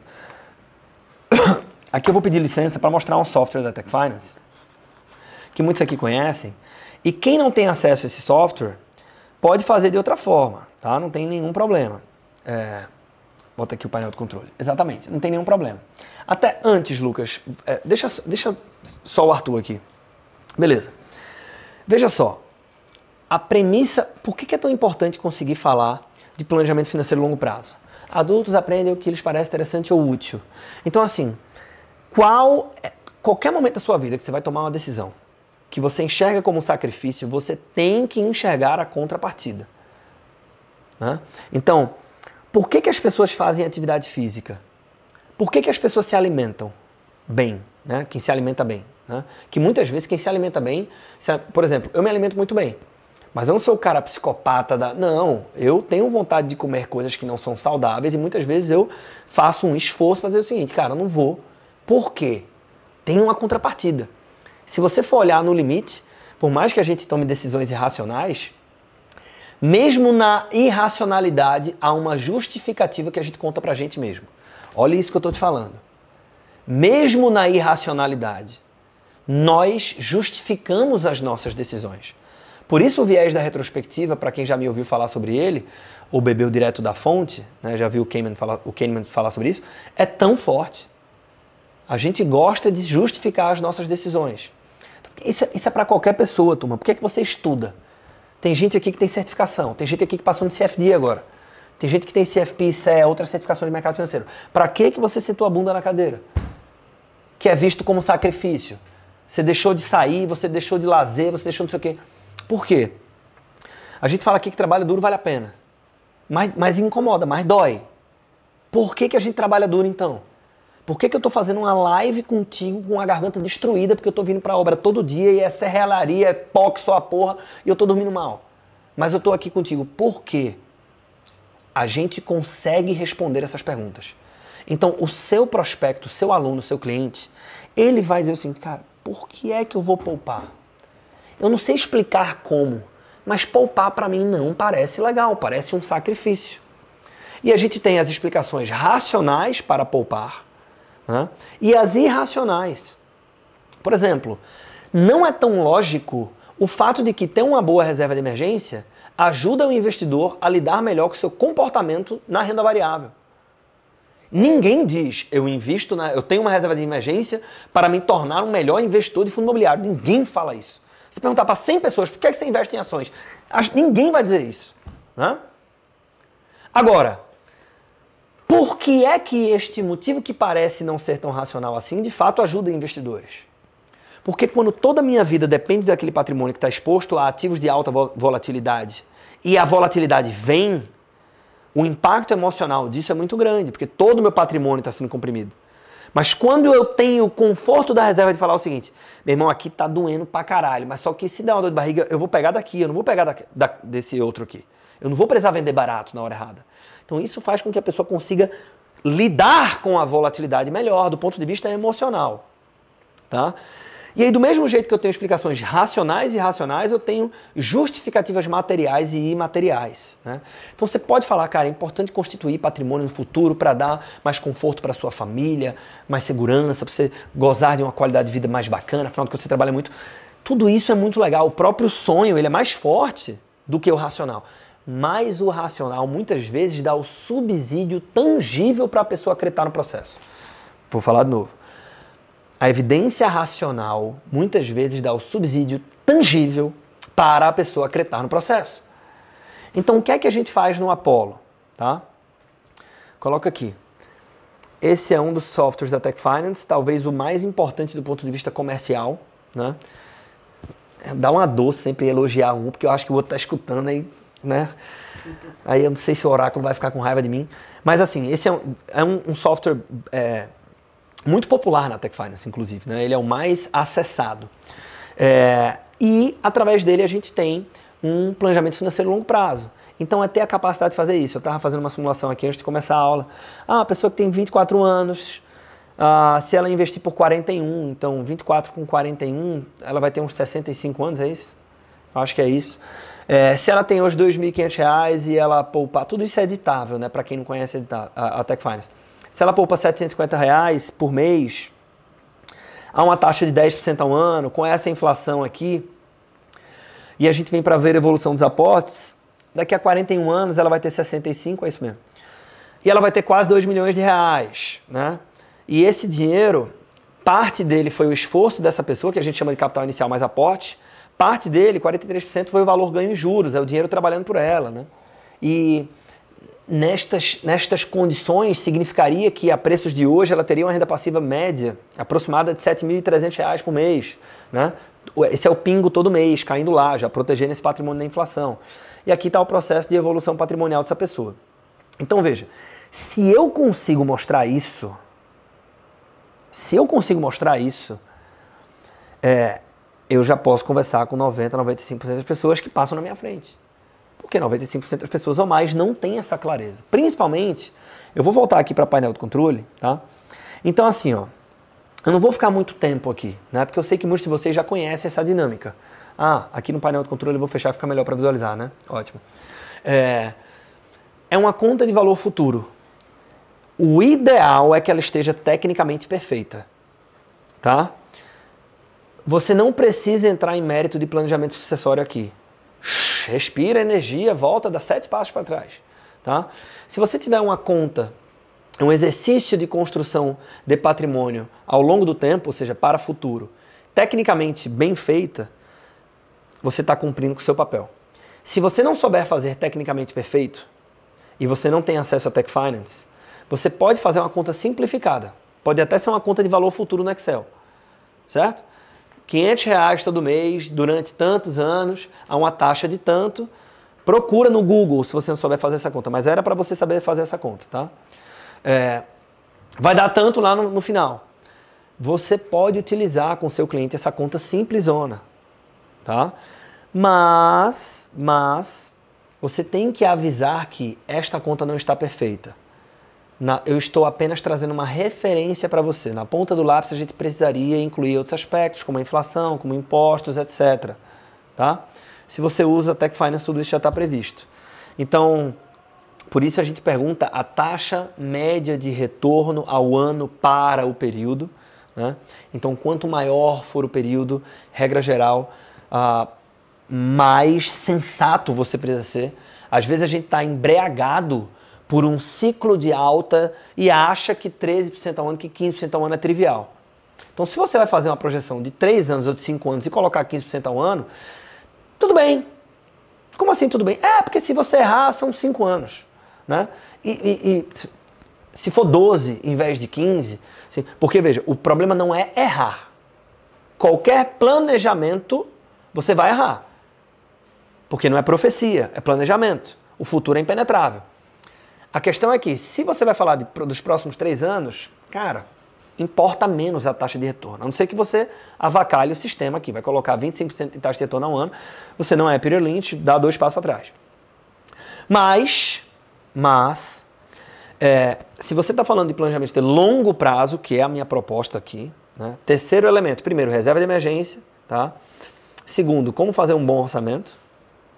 Speaker 1: Aqui eu vou pedir licença para mostrar um software da Tech Finance que muitos aqui conhecem. E quem não tem acesso a esse software pode fazer de outra forma, tá? Não tem nenhum problema. É, bota aqui o painel de controle. Exatamente, não tem nenhum problema. Até antes, Lucas, é, deixa, deixa só o Arthur aqui. Beleza. Veja só, a premissa, por que é tão importante conseguir falar de planejamento financeiro a longo prazo? Adultos aprendem o que lhes parece interessante ou útil. Então, assim, qual é, qualquer momento da sua vida que você vai tomar uma decisão que você enxerga como um sacrifício, você tem que enxergar a contrapartida. Né? Então, por que, que as pessoas fazem atividade física? Por que, que as pessoas se alimentam bem? Né? Quem se alimenta bem. Né? Que muitas vezes quem se alimenta bem, se, por exemplo, eu me alimento muito bem. Mas eu não sou o cara psicopata da. Não, eu tenho vontade de comer coisas que não são saudáveis e muitas vezes eu faço um esforço para dizer o seguinte, cara, eu não vou. Por quê? Tem uma contrapartida. Se você for olhar no limite, por mais que a gente tome decisões irracionais, mesmo na irracionalidade há uma justificativa que a gente conta pra gente mesmo. Olha isso que eu tô te falando. Mesmo na irracionalidade, nós justificamos as nossas decisões. Por isso o viés da retrospectiva, para quem já me ouviu falar sobre ele, ou bebeu direto da fonte, né, já viu o Kahneman, falar, o Kahneman falar sobre isso, é tão forte. A gente gosta de justificar as nossas decisões. Isso, é, isso é para qualquer pessoa, turma. Por que, é que você estuda? Tem gente aqui que tem certificação, tem gente aqui que passou no CFD agora. Tem gente que tem CFP, CE, outras certificações de mercado financeiro. Para que, que você sentou a bunda na cadeira? Que é visto como sacrifício. Você deixou de sair, você deixou de lazer, você deixou não sei o quê. Por quê? A gente fala aqui que trabalho duro vale a pena. Mas, mas incomoda, mas dói. Por que, que a gente trabalha duro então? Por que, que eu estou fazendo uma live contigo com a garganta destruída porque eu estou vindo para a obra todo dia e é serralaria, é POC só a porra e eu estou dormindo mal? Mas eu estou aqui contigo. Por quê? A gente consegue responder essas perguntas. Então, o seu prospecto, o seu aluno, o seu cliente, ele vai dizer o seguinte, cara, por que é que eu vou poupar? Eu não sei explicar como, mas poupar para mim não parece legal, parece um sacrifício. E a gente tem as explicações racionais para poupar né? e as irracionais. Por exemplo, não é tão lógico o fato de que ter uma boa reserva de emergência ajuda o investidor a lidar melhor com o seu comportamento na renda variável. Ninguém diz, eu invisto na, eu tenho uma reserva de emergência para me tornar um melhor investidor de fundo imobiliário. Ninguém fala isso. Se perguntar para 100 pessoas por que, é que você investe em ações, ninguém vai dizer isso. Né? Agora, por que é que este motivo que parece não ser tão racional assim, de fato ajuda investidores? Porque quando toda a minha vida depende daquele patrimônio que está exposto a ativos de alta volatilidade e a volatilidade vem, o impacto emocional disso é muito grande, porque todo o meu patrimônio está sendo comprimido. Mas quando eu tenho o conforto da reserva de falar o seguinte, meu irmão, aqui tá doendo pra caralho, mas só que se der uma dor de barriga, eu vou pegar daqui, eu não vou pegar da, da, desse outro aqui. Eu não vou precisar vender barato na hora errada. Então isso faz com que a pessoa consiga lidar com a volatilidade melhor do ponto de vista emocional, tá? E aí, do mesmo jeito que eu tenho explicações racionais e irracionais, eu tenho justificativas materiais e imateriais. Né? Então você pode falar, cara, é importante constituir patrimônio no futuro para dar mais conforto para sua família, mais segurança, para você gozar de uma qualidade de vida mais bacana, afinal de contas você trabalha muito. Tudo isso é muito legal. O próprio sonho ele é mais forte do que o racional. Mas o racional muitas vezes dá o subsídio tangível para a pessoa acreditar no processo. Vou falar de novo. A evidência racional muitas vezes dá o subsídio tangível para a pessoa acreditar no processo. Então, o que é que a gente faz no Apollo? Tá? Coloca aqui. Esse é um dos softwares da Tech Finance, talvez o mais importante do ponto de vista comercial. Né? Dá uma dor sempre elogiar um, porque eu acho que o outro está escutando aí, né? Aí eu não sei se o Oráculo vai ficar com raiva de mim. Mas assim, esse é um, é um, um software é, muito popular na Tech Finance, inclusive. Né? Ele é o mais acessado. É, e através dele a gente tem um planejamento financeiro a longo prazo. Então é ter a capacidade de fazer isso. Eu estava fazendo uma simulação aqui antes de começar a aula. Ah, uma pessoa que tem 24 anos, ah, se ela investir por 41, então 24 com 41, ela vai ter uns 65 anos, é isso? Acho que é isso. É, se ela tem hoje R$ 2.500 e ela poupar, tudo isso é editável, né? Para quem não conhece a, a Tech Finance. Se ela poupa 750 reais por mês, a uma taxa de 10% ao ano, com essa inflação aqui, e a gente vem para ver a evolução dos aportes, daqui a 41 anos ela vai ter 65, é isso mesmo. E ela vai ter quase 2 milhões de reais, né? E esse dinheiro, parte dele foi o esforço dessa pessoa, que a gente chama de capital inicial mais aporte, parte dele, 43%, foi o valor ganho em juros, é o dinheiro trabalhando por ela, né? E nestas, nestas condições, significaria que a preços de hoje ela teria uma renda passiva média aproximada de R$ 7.300 por mês. Né? Esse é o pingo todo mês, caindo lá, já protegendo esse patrimônio da inflação. E aqui está o processo de evolução patrimonial dessa pessoa. Então veja, se eu consigo mostrar isso, se eu consigo mostrar isso, é, eu já posso conversar com 90, 95% das pessoas que passam na minha frente. Porque 95% das pessoas ou mais não tem essa clareza. Principalmente, eu vou voltar aqui para painel de controle, tá? Então assim, ó, eu não vou ficar muito tempo aqui, né? Porque eu sei que muitos de vocês já conhecem essa dinâmica. Ah, aqui no painel de controle eu vou fechar e ficar melhor para visualizar, né? Ótimo. É, é uma conta de valor futuro. O ideal é que ela esteja tecnicamente perfeita, tá? Você não precisa entrar em mérito de planejamento sucessório aqui respira energia, volta, dá sete passos para trás. Tá? Se você tiver uma conta, um exercício de construção de patrimônio ao longo do tempo, ou seja, para futuro, tecnicamente bem feita, você está cumprindo com o seu papel. Se você não souber fazer tecnicamente perfeito e você não tem acesso a Tech Finance, você pode fazer uma conta simplificada. Pode até ser uma conta de valor futuro no Excel, certo? 500 reais todo mês, durante tantos anos, a uma taxa de tanto. Procura no Google se você não souber fazer essa conta, mas era para você saber fazer essa conta, tá? É, vai dar tanto lá no, no final. Você pode utilizar com seu cliente essa conta simplesona, tá? Mas, mas, você tem que avisar que esta conta não está perfeita. Na, eu estou apenas trazendo uma referência para você. Na ponta do lápis a gente precisaria incluir outros aspectos, como a inflação, como impostos, etc. Tá? Se você usa Tech Finance, tudo isso já está previsto. Então, por isso a gente pergunta a taxa média de retorno ao ano para o período. Né? Então, quanto maior for o período, regra geral, uh, mais sensato você precisa ser. Às vezes a gente está embriagado por um ciclo de alta e acha que 13% ao ano, que 15% ao ano é trivial. Então, se você vai fazer uma projeção de 3 anos ou de 5 anos e colocar 15% ao ano, tudo bem. Como assim tudo bem? É, porque se você errar, são 5 anos. Né? E, e, e, se for 12 em vez de 15, assim, porque veja, o problema não é errar. Qualquer planejamento você vai errar. Porque não é profecia, é planejamento. O futuro é impenetrável. A questão é que, se você vai falar de, dos próximos três anos, cara, importa menos a taxa de retorno. A não ser que você avacalhe o sistema aqui, vai colocar 25% de taxa de retorno ao ano, você não é Peter dá dois passos para trás. Mas, Mas, é, se você está falando de planejamento de longo prazo, que é a minha proposta aqui, né? terceiro elemento, primeiro, reserva de emergência, tá? Segundo, como fazer um bom orçamento,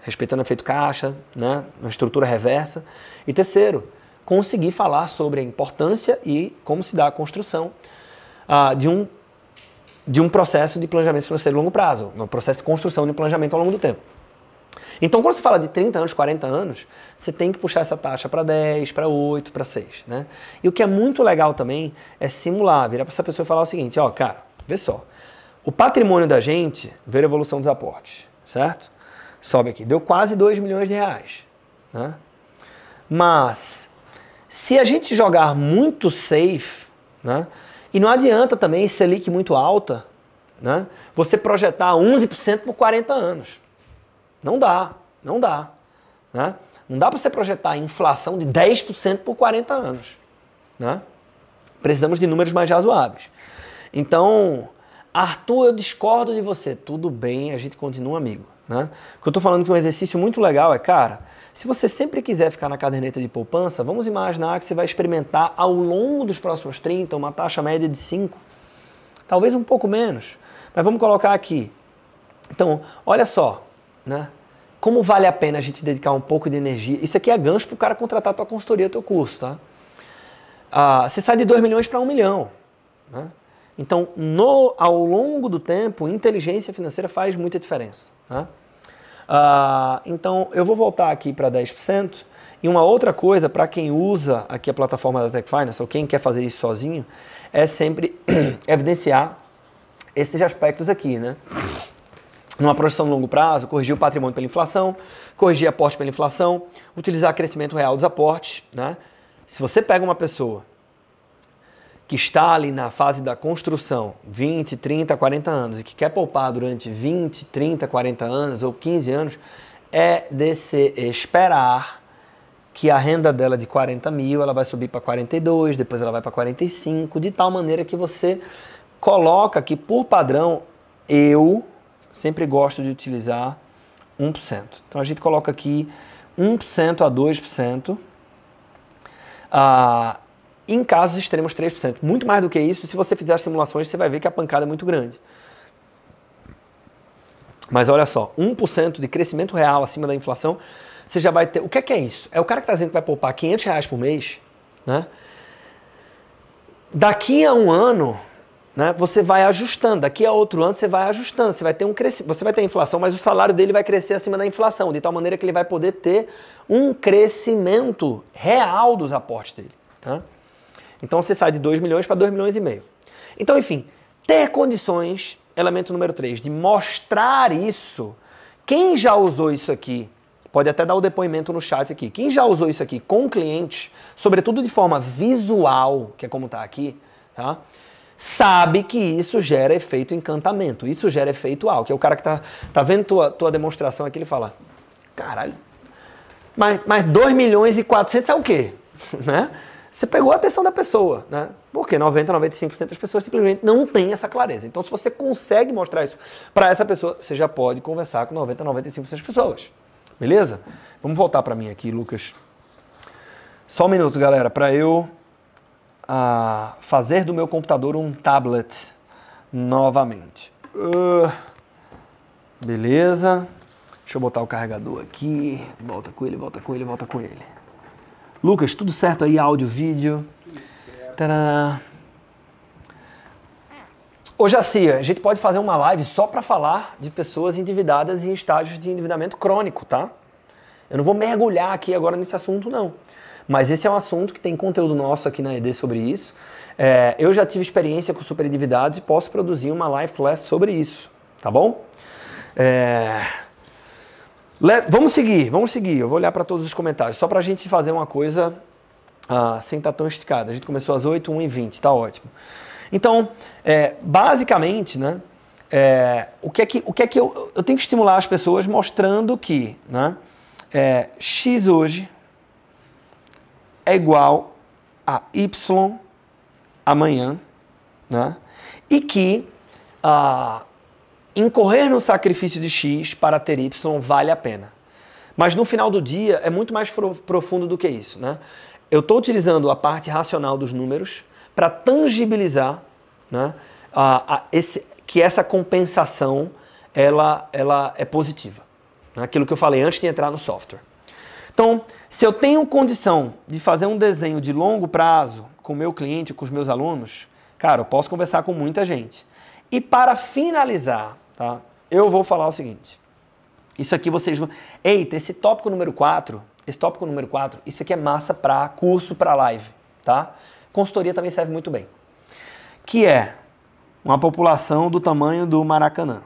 Speaker 1: respeitando o efeito caixa, né? uma estrutura reversa. E terceiro, conseguir falar sobre a importância e como se dá a construção uh, de, um, de um processo de planejamento financeiro a longo prazo, um processo de construção de planejamento ao longo do tempo. Então, quando você fala de 30 anos, 40 anos, você tem que puxar essa taxa para 10, para 8, para 6. Né? E o que é muito legal também é simular, virar para essa pessoa e falar o seguinte: ó, cara, vê só. O patrimônio da gente, ver a evolução dos aportes, certo? Sobe aqui, deu quase 2 milhões de reais. Né? Mas se a gente jogar muito safe, né? E não adianta também Selic muito alta, né? Você projetar 11% por 40 anos. Não dá, não dá, né? Não dá para você projetar inflação de 10% por 40 anos, né? Precisamos de números mais razoáveis. Então, Arthur, eu discordo de você. Tudo bem, a gente continua amigo, né? O que eu estou falando que um exercício muito legal é, cara, se você sempre quiser ficar na caderneta de poupança, vamos imaginar que você vai experimentar ao longo dos próximos 30 uma taxa média de 5, talvez um pouco menos, mas vamos colocar aqui. Então, olha só, né? Como vale a pena a gente dedicar um pouco de energia? Isso aqui é gancho para o cara contratar tua consultoria, teu curso, tá? Ah, você sai de 2 milhões para 1 um milhão. Né? Então, no, ao longo do tempo, inteligência financeira faz muita diferença. Né? Uh, então eu vou voltar aqui para 10%. E uma outra coisa, para quem usa aqui a plataforma da Tech Finance, ou quem quer fazer isso sozinho, é sempre (clears throat) evidenciar esses aspectos aqui, né? Numa projeção de longo prazo, corrigir o patrimônio pela inflação, corrigir aporte pela inflação, utilizar crescimento real dos aportes, né? Se você pega uma pessoa que está ali na fase da construção, 20, 30, 40 anos, e que quer poupar durante 20, 30, 40 anos ou 15 anos, é de se esperar que a renda dela de 40 mil ela vai subir para 42, depois ela vai para 45, de tal maneira que você coloca que, por padrão, eu sempre gosto de utilizar 1%. Então a gente coloca aqui 1% a 2%. Ah, em casos extremos 3%. Muito mais do que isso, se você fizer as simulações, você vai ver que a pancada é muito grande. Mas olha só, 1% de crescimento real acima da inflação, você já vai ter. O que é, que é isso? É o cara que está dizendo que vai poupar 500 reais por mês, né? Daqui a um ano, né, você vai ajustando. Daqui a outro ano, você vai ajustando. Você vai ter um crescimento. Você vai ter inflação, mas o salário dele vai crescer acima da inflação, de tal maneira que ele vai poder ter um crescimento real dos aportes dele. Tá? Então você sai de 2 milhões para 2 milhões e meio. Então, enfim, ter condições, elemento número 3, de mostrar isso. Quem já usou isso aqui, pode até dar o depoimento no chat aqui. Quem já usou isso aqui com clientes, sobretudo de forma visual, que é como está aqui, tá? sabe que isso gera efeito encantamento, isso gera efeito alto. Que é o cara que tá, tá vendo tua, tua demonstração aqui, ele fala, caralho, mas, mas 2 milhões e 400 é o quê? (laughs) né? Você pegou a atenção da pessoa, né? Porque 90, 95% das pessoas simplesmente não têm essa clareza. Então, se você consegue mostrar isso para essa pessoa, você já pode conversar com 90, 95% das pessoas. Beleza? Vamos voltar para mim aqui, Lucas. Só um minuto, galera, para eu uh, fazer do meu computador um tablet novamente. Uh, beleza. Deixa eu botar o carregador aqui. Volta com ele, volta com ele, volta com ele. Lucas, tudo certo aí? Áudio, vídeo? Tudo certo. Tadã. Ô Jacia, a gente pode fazer uma live só para falar de pessoas endividadas em estágios de endividamento crônico, tá? Eu não vou mergulhar aqui agora nesse assunto, não. Mas esse é um assunto que tem conteúdo nosso aqui na ED sobre isso. É, eu já tive experiência com super endividados e posso produzir uma live class sobre isso, tá bom? É... Vamos seguir, vamos seguir. Eu vou olhar para todos os comentários, só para a gente fazer uma coisa ah, sem estar tá tão esticada. A gente começou às 8, 1 e 20, está ótimo. Então, é, basicamente, né, é, o que é que, o que, é que eu, eu tenho que estimular as pessoas mostrando que né, é, x hoje é igual a y amanhã, né, e que ah, incorrer no sacrifício de X para ter Y vale a pena. Mas no final do dia é muito mais profundo do que isso. Né? Eu estou utilizando a parte racional dos números para tangibilizar né, a, a, esse, que essa compensação ela, ela é positiva. Né? Aquilo que eu falei antes de entrar no software. Então, se eu tenho condição de fazer um desenho de longo prazo com o meu cliente, com os meus alunos, cara, eu posso conversar com muita gente. E para finalizar, tá? Eu vou falar o seguinte. Isso aqui vocês vão. Eita, esse tópico número 4, esse tópico número 4, isso aqui é massa para curso, para live, tá? Consultoria também serve muito bem. Que é uma população do tamanho do Maracanã.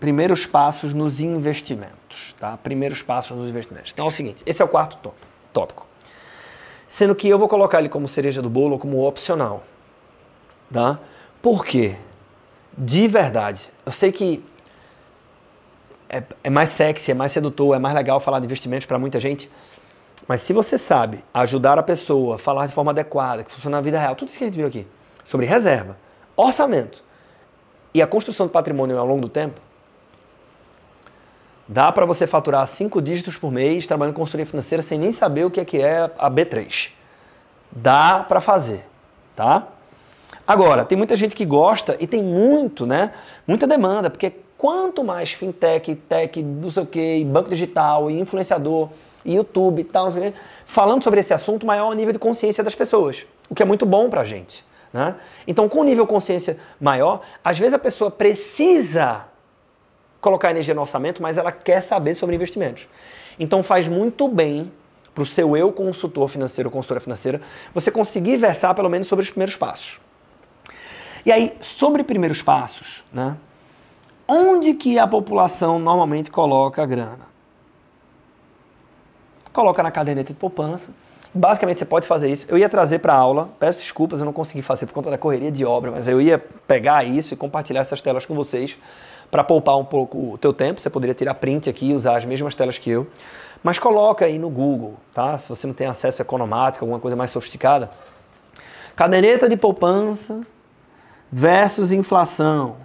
Speaker 1: Primeiros passos nos investimentos, tá? Primeiros passos nos investimentos. Então é o seguinte, esse é o quarto tópico. Sendo que eu vou colocar ele como cereja do bolo, como opcional, tá? Por quê? De verdade, eu sei que é, é mais sexy, é mais sedutor, é mais legal falar de investimentos para muita gente, mas se você sabe ajudar a pessoa, falar de forma adequada, que funciona na vida real, tudo isso que a gente viu aqui, sobre reserva, orçamento e a construção do patrimônio ao longo do tempo, Dá para você faturar cinco dígitos por mês trabalhando em consultoria financeira sem nem saber o que é, que é a B3. Dá para fazer, tá? Agora, tem muita gente que gosta e tem muito, né? Muita demanda, porque quanto mais fintech, tech, não sei o que, banco digital, influenciador, YouTube e tal, falando sobre esse assunto, maior o nível de consciência das pessoas, o que é muito bom para a gente. Né? Então, com o nível de consciência maior, às vezes a pessoa precisa colocar energia no orçamento, mas ela quer saber sobre investimentos. Então faz muito bem para o seu eu consultor financeiro, consultora financeira, você conseguir versar pelo menos sobre os primeiros passos. E aí, sobre primeiros passos, né? Onde que a população normalmente coloca a grana? Coloca na caderneta de poupança. Basicamente, você pode fazer isso. Eu ia trazer para aula, peço desculpas, eu não consegui fazer por conta da correria de obra, mas eu ia pegar isso e compartilhar essas telas com vocês para poupar um pouco o teu tempo, você poderia tirar print aqui e usar as mesmas telas que eu. Mas coloca aí no Google, tá? Se você não tem acesso a economática, alguma coisa mais sofisticada. Caderneta de poupança versus inflação,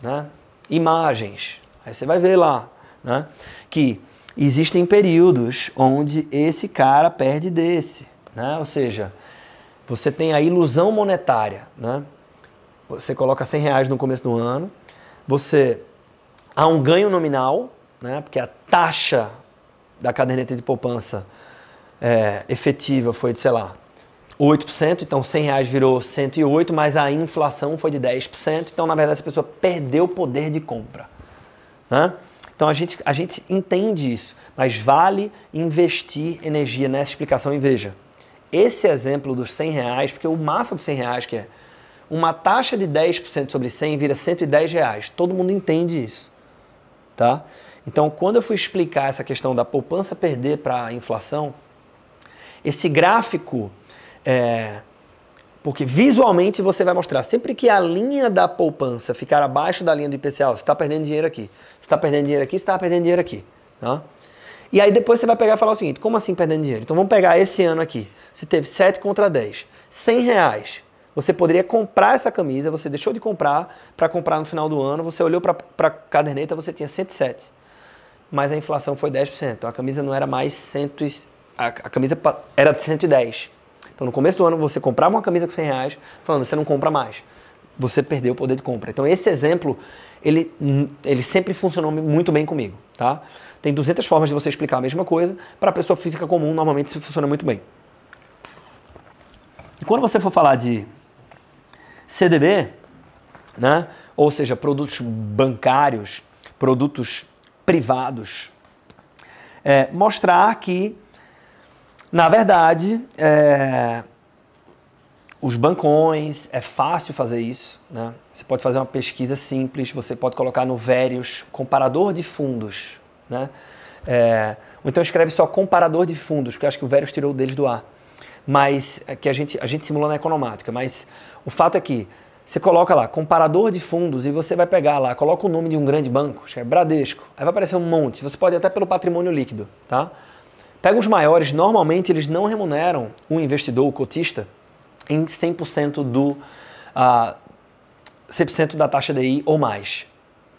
Speaker 1: né? Imagens. Aí você vai ver lá, né? Que existem períodos onde esse cara perde desse, né? Ou seja, você tem a ilusão monetária, né? Você coloca 100 reais no começo do ano, você há um ganho nominal, né, porque a taxa da caderneta de poupança é, efetiva foi de, sei lá, 8%, então 100 reais virou 108, mas a inflação foi de 10%, então na verdade essa pessoa perdeu o poder de compra. Né? Então a gente, a gente entende isso, mas vale investir energia nessa explicação e veja, esse exemplo dos 100 reais, porque o massa dos 100 reais que é uma taxa de 10% sobre 100 vira 110 reais. Todo mundo entende isso, tá? Então, quando eu fui explicar essa questão da poupança perder para a inflação, esse gráfico, é, porque visualmente você vai mostrar, sempre que a linha da poupança ficar abaixo da linha do IPCA, você está perdendo dinheiro aqui, você está perdendo dinheiro aqui, você está perdendo dinheiro aqui, tá? E aí depois você vai pegar e falar o seguinte, como assim perdendo dinheiro? Então vamos pegar esse ano aqui, você teve 7 contra 10, 100 reais, você poderia comprar essa camisa, você deixou de comprar para comprar no final do ano, você olhou para a caderneta, você tinha 107. Mas a inflação foi 10%. Então a camisa não era mais 100, a, a camisa era de 110. Então no começo do ano você comprava uma camisa com 100 reais, falando, você não compra mais. Você perdeu o poder de compra. Então esse exemplo, ele, ele sempre funcionou muito bem comigo, tá? Tem 200 formas de você explicar a mesma coisa. Para a pessoa física comum, normalmente isso funciona muito bem. E quando você for falar de CDB, né? ou seja, produtos bancários, produtos privados, é, mostrar que, na verdade, é, os bancões, é fácil fazer isso. Né? Você pode fazer uma pesquisa simples, você pode colocar no Verius comparador de fundos. Né? É, ou então escreve só comparador de fundos, porque acho que o Verius tirou deles do ar. Mas é que a gente, a gente simula na economática. Mas o fato é que você coloca lá, comparador de fundos, e você vai pegar lá, coloca o nome de um grande banco, é Bradesco, aí vai aparecer um monte. Você pode ir até pelo patrimônio líquido, tá? Pega os maiores, normalmente eles não remuneram o investidor, o cotista, em 100% do uh, 100% da taxa DI ou mais.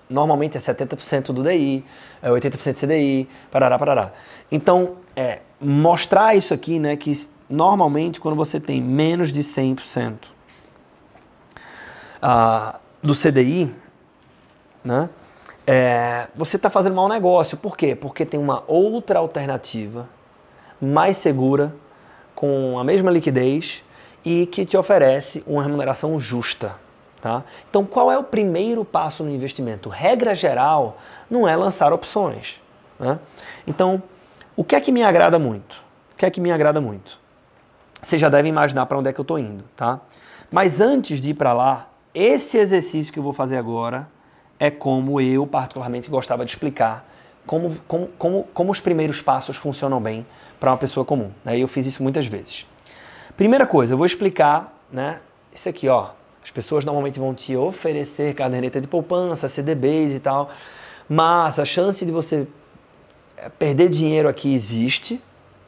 Speaker 1: Normalmente é 70% do DI, é 80% CDI, parará, parará. Então, é, mostrar isso aqui, né, que normalmente quando você tem menos de 100% do CDI, né, é, você está fazendo mau negócio. Por quê? Porque tem uma outra alternativa mais segura, com a mesma liquidez e que te oferece uma remuneração justa. Tá? Então, qual é o primeiro passo no investimento? Regra geral não é lançar opções. Né? Então, o que é que me agrada muito? O que é que me agrada muito? Você já deve imaginar para onde é que eu estou indo, tá? Mas antes de ir para lá, esse exercício que eu vou fazer agora é como eu particularmente gostava de explicar como, como, como, como os primeiros passos funcionam bem para uma pessoa comum. Né? Eu fiz isso muitas vezes. Primeira coisa, eu vou explicar né, isso aqui, ó. As pessoas normalmente vão te oferecer caderneta de poupança, CDBs e tal, mas a chance de você eh, perder dinheiro aqui existe,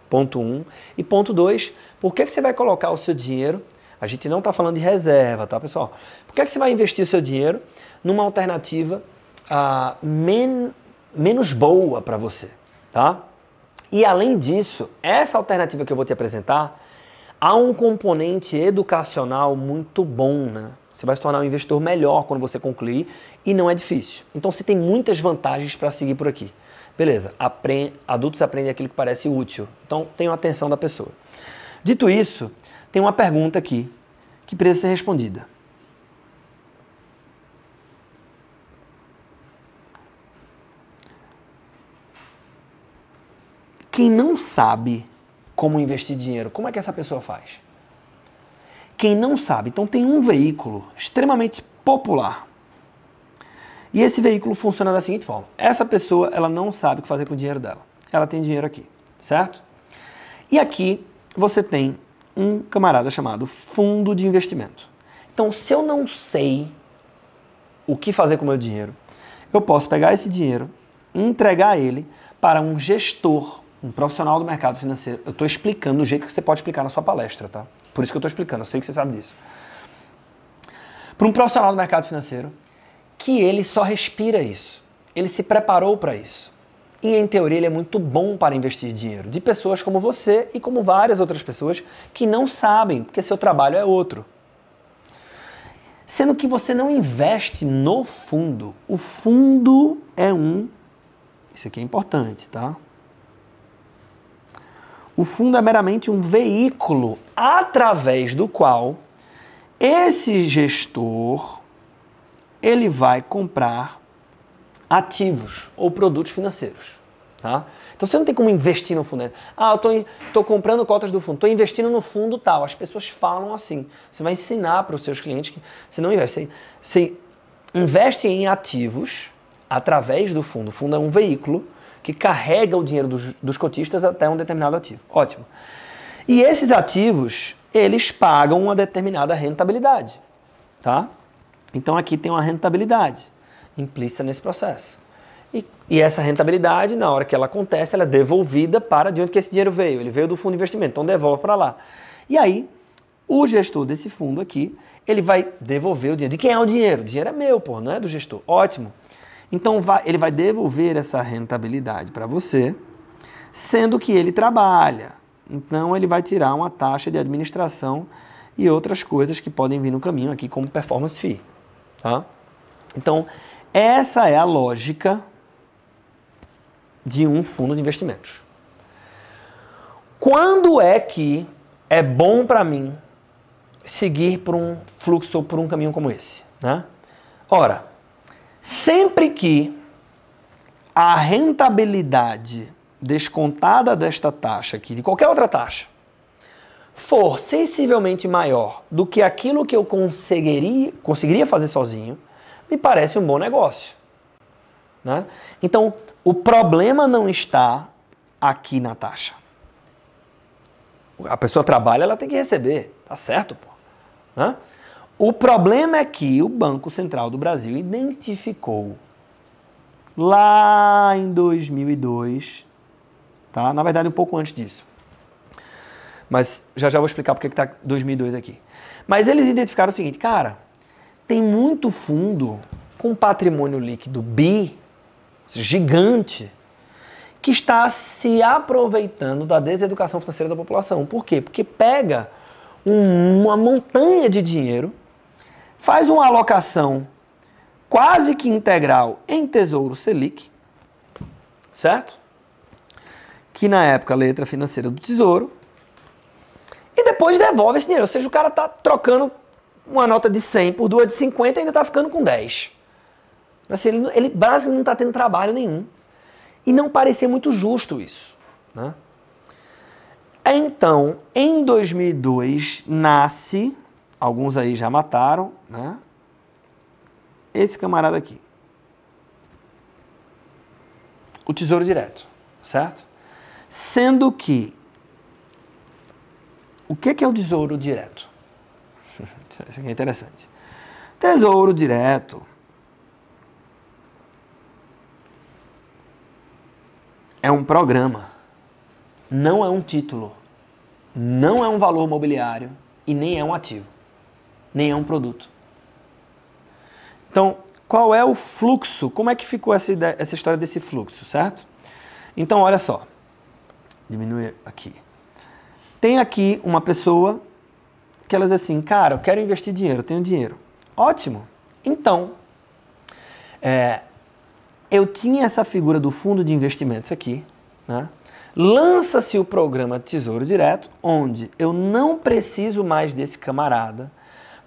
Speaker 1: ponto um. E ponto dois, por que, que você vai colocar o seu dinheiro? A gente não está falando de reserva, tá, pessoal? Por que, que você vai investir o seu dinheiro numa alternativa ah, men menos boa para você, tá? E além disso, essa alternativa que eu vou te apresentar, há um componente educacional muito bom, né? Você vai se tornar um investidor melhor quando você concluir e não é difícil. Então você tem muitas vantagens para seguir por aqui. Beleza, Apre adultos aprendem aquilo que parece útil. Então tenham atenção da pessoa. Dito isso, tem uma pergunta aqui que precisa ser respondida. Quem não sabe como investir dinheiro, como é que essa pessoa faz? Quem não sabe, então tem um veículo extremamente popular. E esse veículo funciona da seguinte forma: essa pessoa ela não sabe o que fazer com o dinheiro dela. Ela tem dinheiro aqui, certo? E aqui você tem um camarada chamado fundo de investimento. Então, se eu não sei o que fazer com o meu dinheiro, eu posso pegar esse dinheiro, entregar ele para um gestor um profissional do mercado financeiro. Eu estou explicando do jeito que você pode explicar na sua palestra, tá? Por isso que eu estou explicando, eu sei que você sabe disso. Para um profissional do mercado financeiro que ele só respira isso. Ele se preparou para isso. E em teoria ele é muito bom para investir dinheiro. De pessoas como você e como várias outras pessoas que não sabem, porque seu trabalho é outro. Sendo que você não investe no fundo. O fundo é um. Isso aqui é importante, tá? O fundo é meramente um veículo através do qual esse gestor ele vai comprar ativos ou produtos financeiros. Tá? Então você não tem como investir no fundo. Ah, eu estou comprando cotas do fundo, estou investindo no fundo tal. As pessoas falam assim. Você vai ensinar para os seus clientes que você não investe. Você investe em ativos através do fundo. O fundo é um veículo que carrega o dinheiro dos, dos cotistas até um determinado ativo. Ótimo. E esses ativos, eles pagam uma determinada rentabilidade, tá? Então aqui tem uma rentabilidade implícita nesse processo. E, e, essa rentabilidade, na hora que ela acontece, ela é devolvida para de onde que esse dinheiro veio. Ele veio do fundo de investimento, então devolve para lá. E aí, o gestor desse fundo aqui, ele vai devolver o dinheiro. De quem é o dinheiro? O dinheiro é meu, pô, não é do gestor. Ótimo. Então vai, ele vai devolver essa rentabilidade para você, sendo que ele trabalha. Então ele vai tirar uma taxa de administração e outras coisas que podem vir no caminho aqui como performance fee, tá? Então, essa é a lógica de um fundo de investimentos. Quando é que é bom para mim seguir por um fluxo ou por um caminho como esse, né? Ora, Sempre que a rentabilidade descontada desta taxa aqui, de qualquer outra taxa, for sensivelmente maior do que aquilo que eu conseguiria, conseguiria fazer sozinho, me parece um bom negócio. Né? Então, o problema não está aqui na taxa. A pessoa trabalha, ela tem que receber, tá certo, pô. Né? O problema é que o Banco Central do Brasil identificou lá em 2002, tá? Na verdade, um pouco antes disso. Mas já já vou explicar porque está 2002 aqui. Mas eles identificaram o seguinte, cara, tem muito fundo com patrimônio líquido bi, gigante, que está se aproveitando da deseducação financeira da população. Por quê? Porque pega um, uma montanha de dinheiro, faz uma alocação quase que integral em Tesouro Selic, certo? Que na época letra financeira do Tesouro, e depois devolve esse dinheiro. Ou seja, o cara está trocando uma nota de 100 por duas de 50 e ainda está ficando com 10. Assim, ele, ele basicamente não está tendo trabalho nenhum. E não parecia muito justo isso. Né? Então, em 2002, nasce, alguns aí já mataram, né? esse camarada aqui. O Tesouro Direto, certo? Sendo que, o que é o Tesouro Direto? Isso aqui é interessante. Tesouro Direto é um programa não é um título, não é um valor mobiliário e nem é um ativo, nem é um produto. Então, qual é o fluxo? Como é que ficou essa, ideia, essa história desse fluxo, certo? Então, olha só. Diminui aqui. Tem aqui uma pessoa que ela diz assim, cara, eu quero investir dinheiro, eu tenho dinheiro. Ótimo. Então, é, eu tinha essa figura do fundo de investimentos aqui, né? lança-se o programa Tesouro Direto, onde eu não preciso mais desse camarada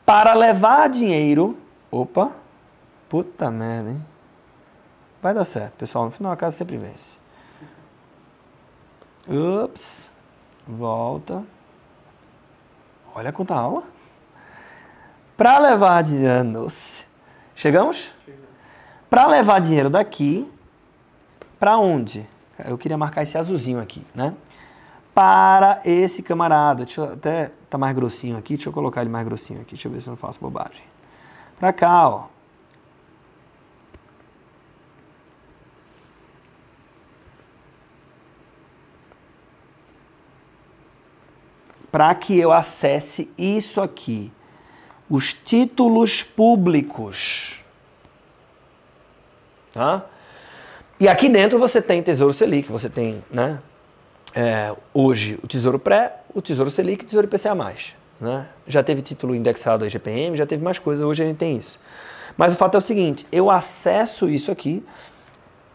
Speaker 1: para levar dinheiro. Opa, puta merda, hein? Vai dar certo, pessoal. No final a casa sempre vence. Ups, volta. Olha quanta aula. Para levar dinheiro. Chegamos? Para levar dinheiro daqui, para onde? Eu queria marcar esse azulzinho aqui, né? Para esse camarada. Deixa eu até tá mais grossinho aqui. Deixa eu colocar ele mais grossinho aqui. Deixa eu ver se eu não faço bobagem. Para cá, ó. Para que eu acesse isso aqui. Os títulos públicos. Tá? E aqui dentro você tem Tesouro Selic, você tem, né? É, hoje o Tesouro Pré, o Tesouro Selic e o Tesouro IPCA+. Né? Já teve título indexado a GPM, já teve mais coisa, hoje a gente tem isso. Mas o fato é o seguinte, eu acesso isso aqui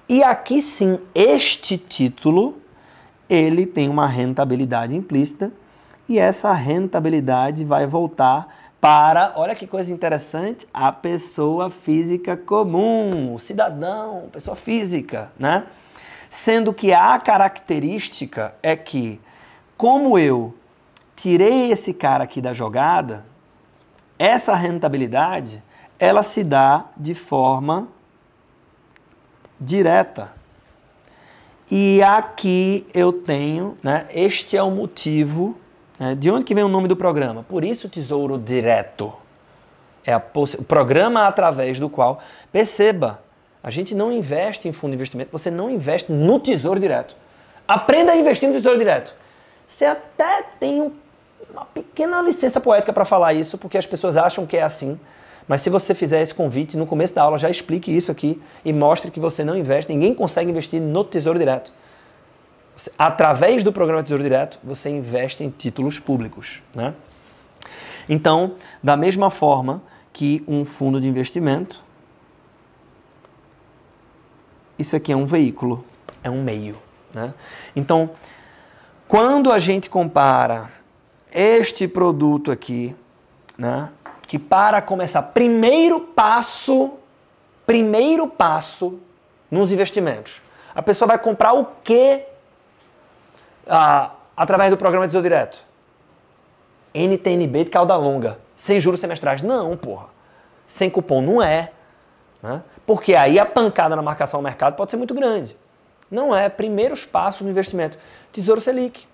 Speaker 1: e aqui sim, este título, ele tem uma rentabilidade implícita e essa rentabilidade vai voltar para, olha que coisa interessante, a pessoa física comum, o cidadão, pessoa física, né? Sendo que a característica é que, como eu tirei esse cara aqui da jogada, essa rentabilidade, ela se dá de forma direta. E aqui eu tenho, né, este é o motivo de onde que vem o nome do programa? Por isso Tesouro Direto. É o programa através do qual, perceba, a gente não investe em fundo de investimento, você não investe no Tesouro Direto. Aprenda a investir no Tesouro Direto. Você até tem uma pequena licença poética para falar isso, porque as pessoas acham que é assim. Mas se você fizer esse convite no começo da aula, já explique isso aqui e mostre que você não investe, ninguém consegue investir no Tesouro Direto através do programa Tesouro Direto, você investe em títulos públicos. Né? Então, da mesma forma que um fundo de investimento, isso aqui é um veículo, é um meio. Né? Então, quando a gente compara este produto aqui, né, que para começar, primeiro passo, primeiro passo nos investimentos, a pessoa vai comprar o que ah, através do programa Tesouro Direto? NTNB de cauda longa, sem juros semestrais. Não, porra. Sem cupom não é. Né? Porque aí a pancada na marcação ao mercado pode ser muito grande. Não é. Primeiros passos no investimento. Tesouro Selic.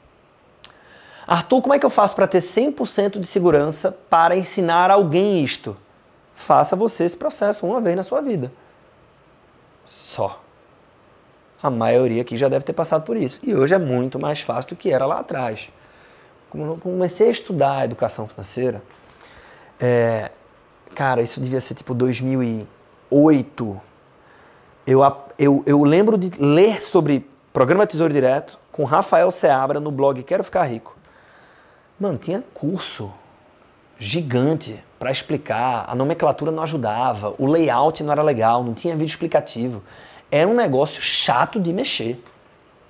Speaker 1: Arthur, como é que eu faço para ter 100% de segurança para ensinar alguém isto? Faça você esse processo uma vez na sua vida. Só. A maioria aqui já deve ter passado por isso. E hoje é muito mais fácil do que era lá atrás. Como eu comecei a estudar a educação financeira, É, cara, isso devia ser tipo 2008. Eu, eu, eu lembro de ler sobre programa Tesouro Direto com Rafael Seabra no blog Quero Ficar Rico. Mano, tinha curso gigante para explicar, a nomenclatura não ajudava, o layout não era legal, não tinha vídeo explicativo. Era um negócio chato de mexer.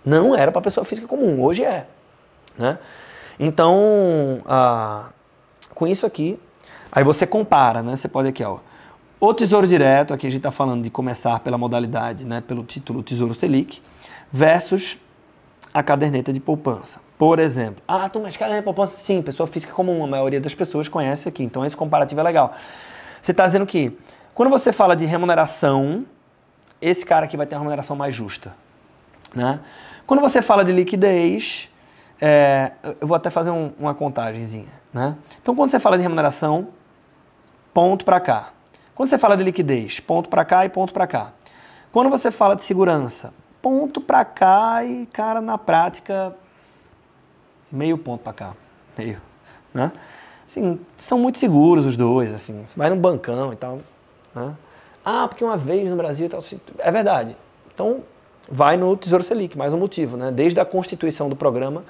Speaker 1: Não era para pessoa física comum, hoje é. Né? Então, ah, com isso aqui, aí você compara, né? Você pode aqui, ó. O Tesouro Direto, aqui a gente está falando de começar pela modalidade, né, pelo título Tesouro Selic, versus a caderneta de poupança. Por exemplo, ah, tu, mas caderneta de poupança, sim, pessoa física comum, a maioria das pessoas conhece aqui, então esse comparativo é legal. Você está dizendo que quando você fala de remuneração, esse cara aqui vai ter uma remuneração mais justa. Né? Quando você fala de liquidez, é, eu vou até fazer um, uma contagemzinha. Né? Então, quando você fala de remuneração, ponto para cá. Quando você fala de liquidez, ponto para cá e ponto para cá. Quando você fala de segurança, ponto para cá e, cara, na prática, meio ponto para cá. Meio. Né? Assim, são muito seguros os dois, assim. Você vai num bancão e tal. Né? Ah, porque uma vez no Brasil tal. É verdade. Então, vai no Tesouro Selic, mais um motivo, né? Desde a constituição do programa,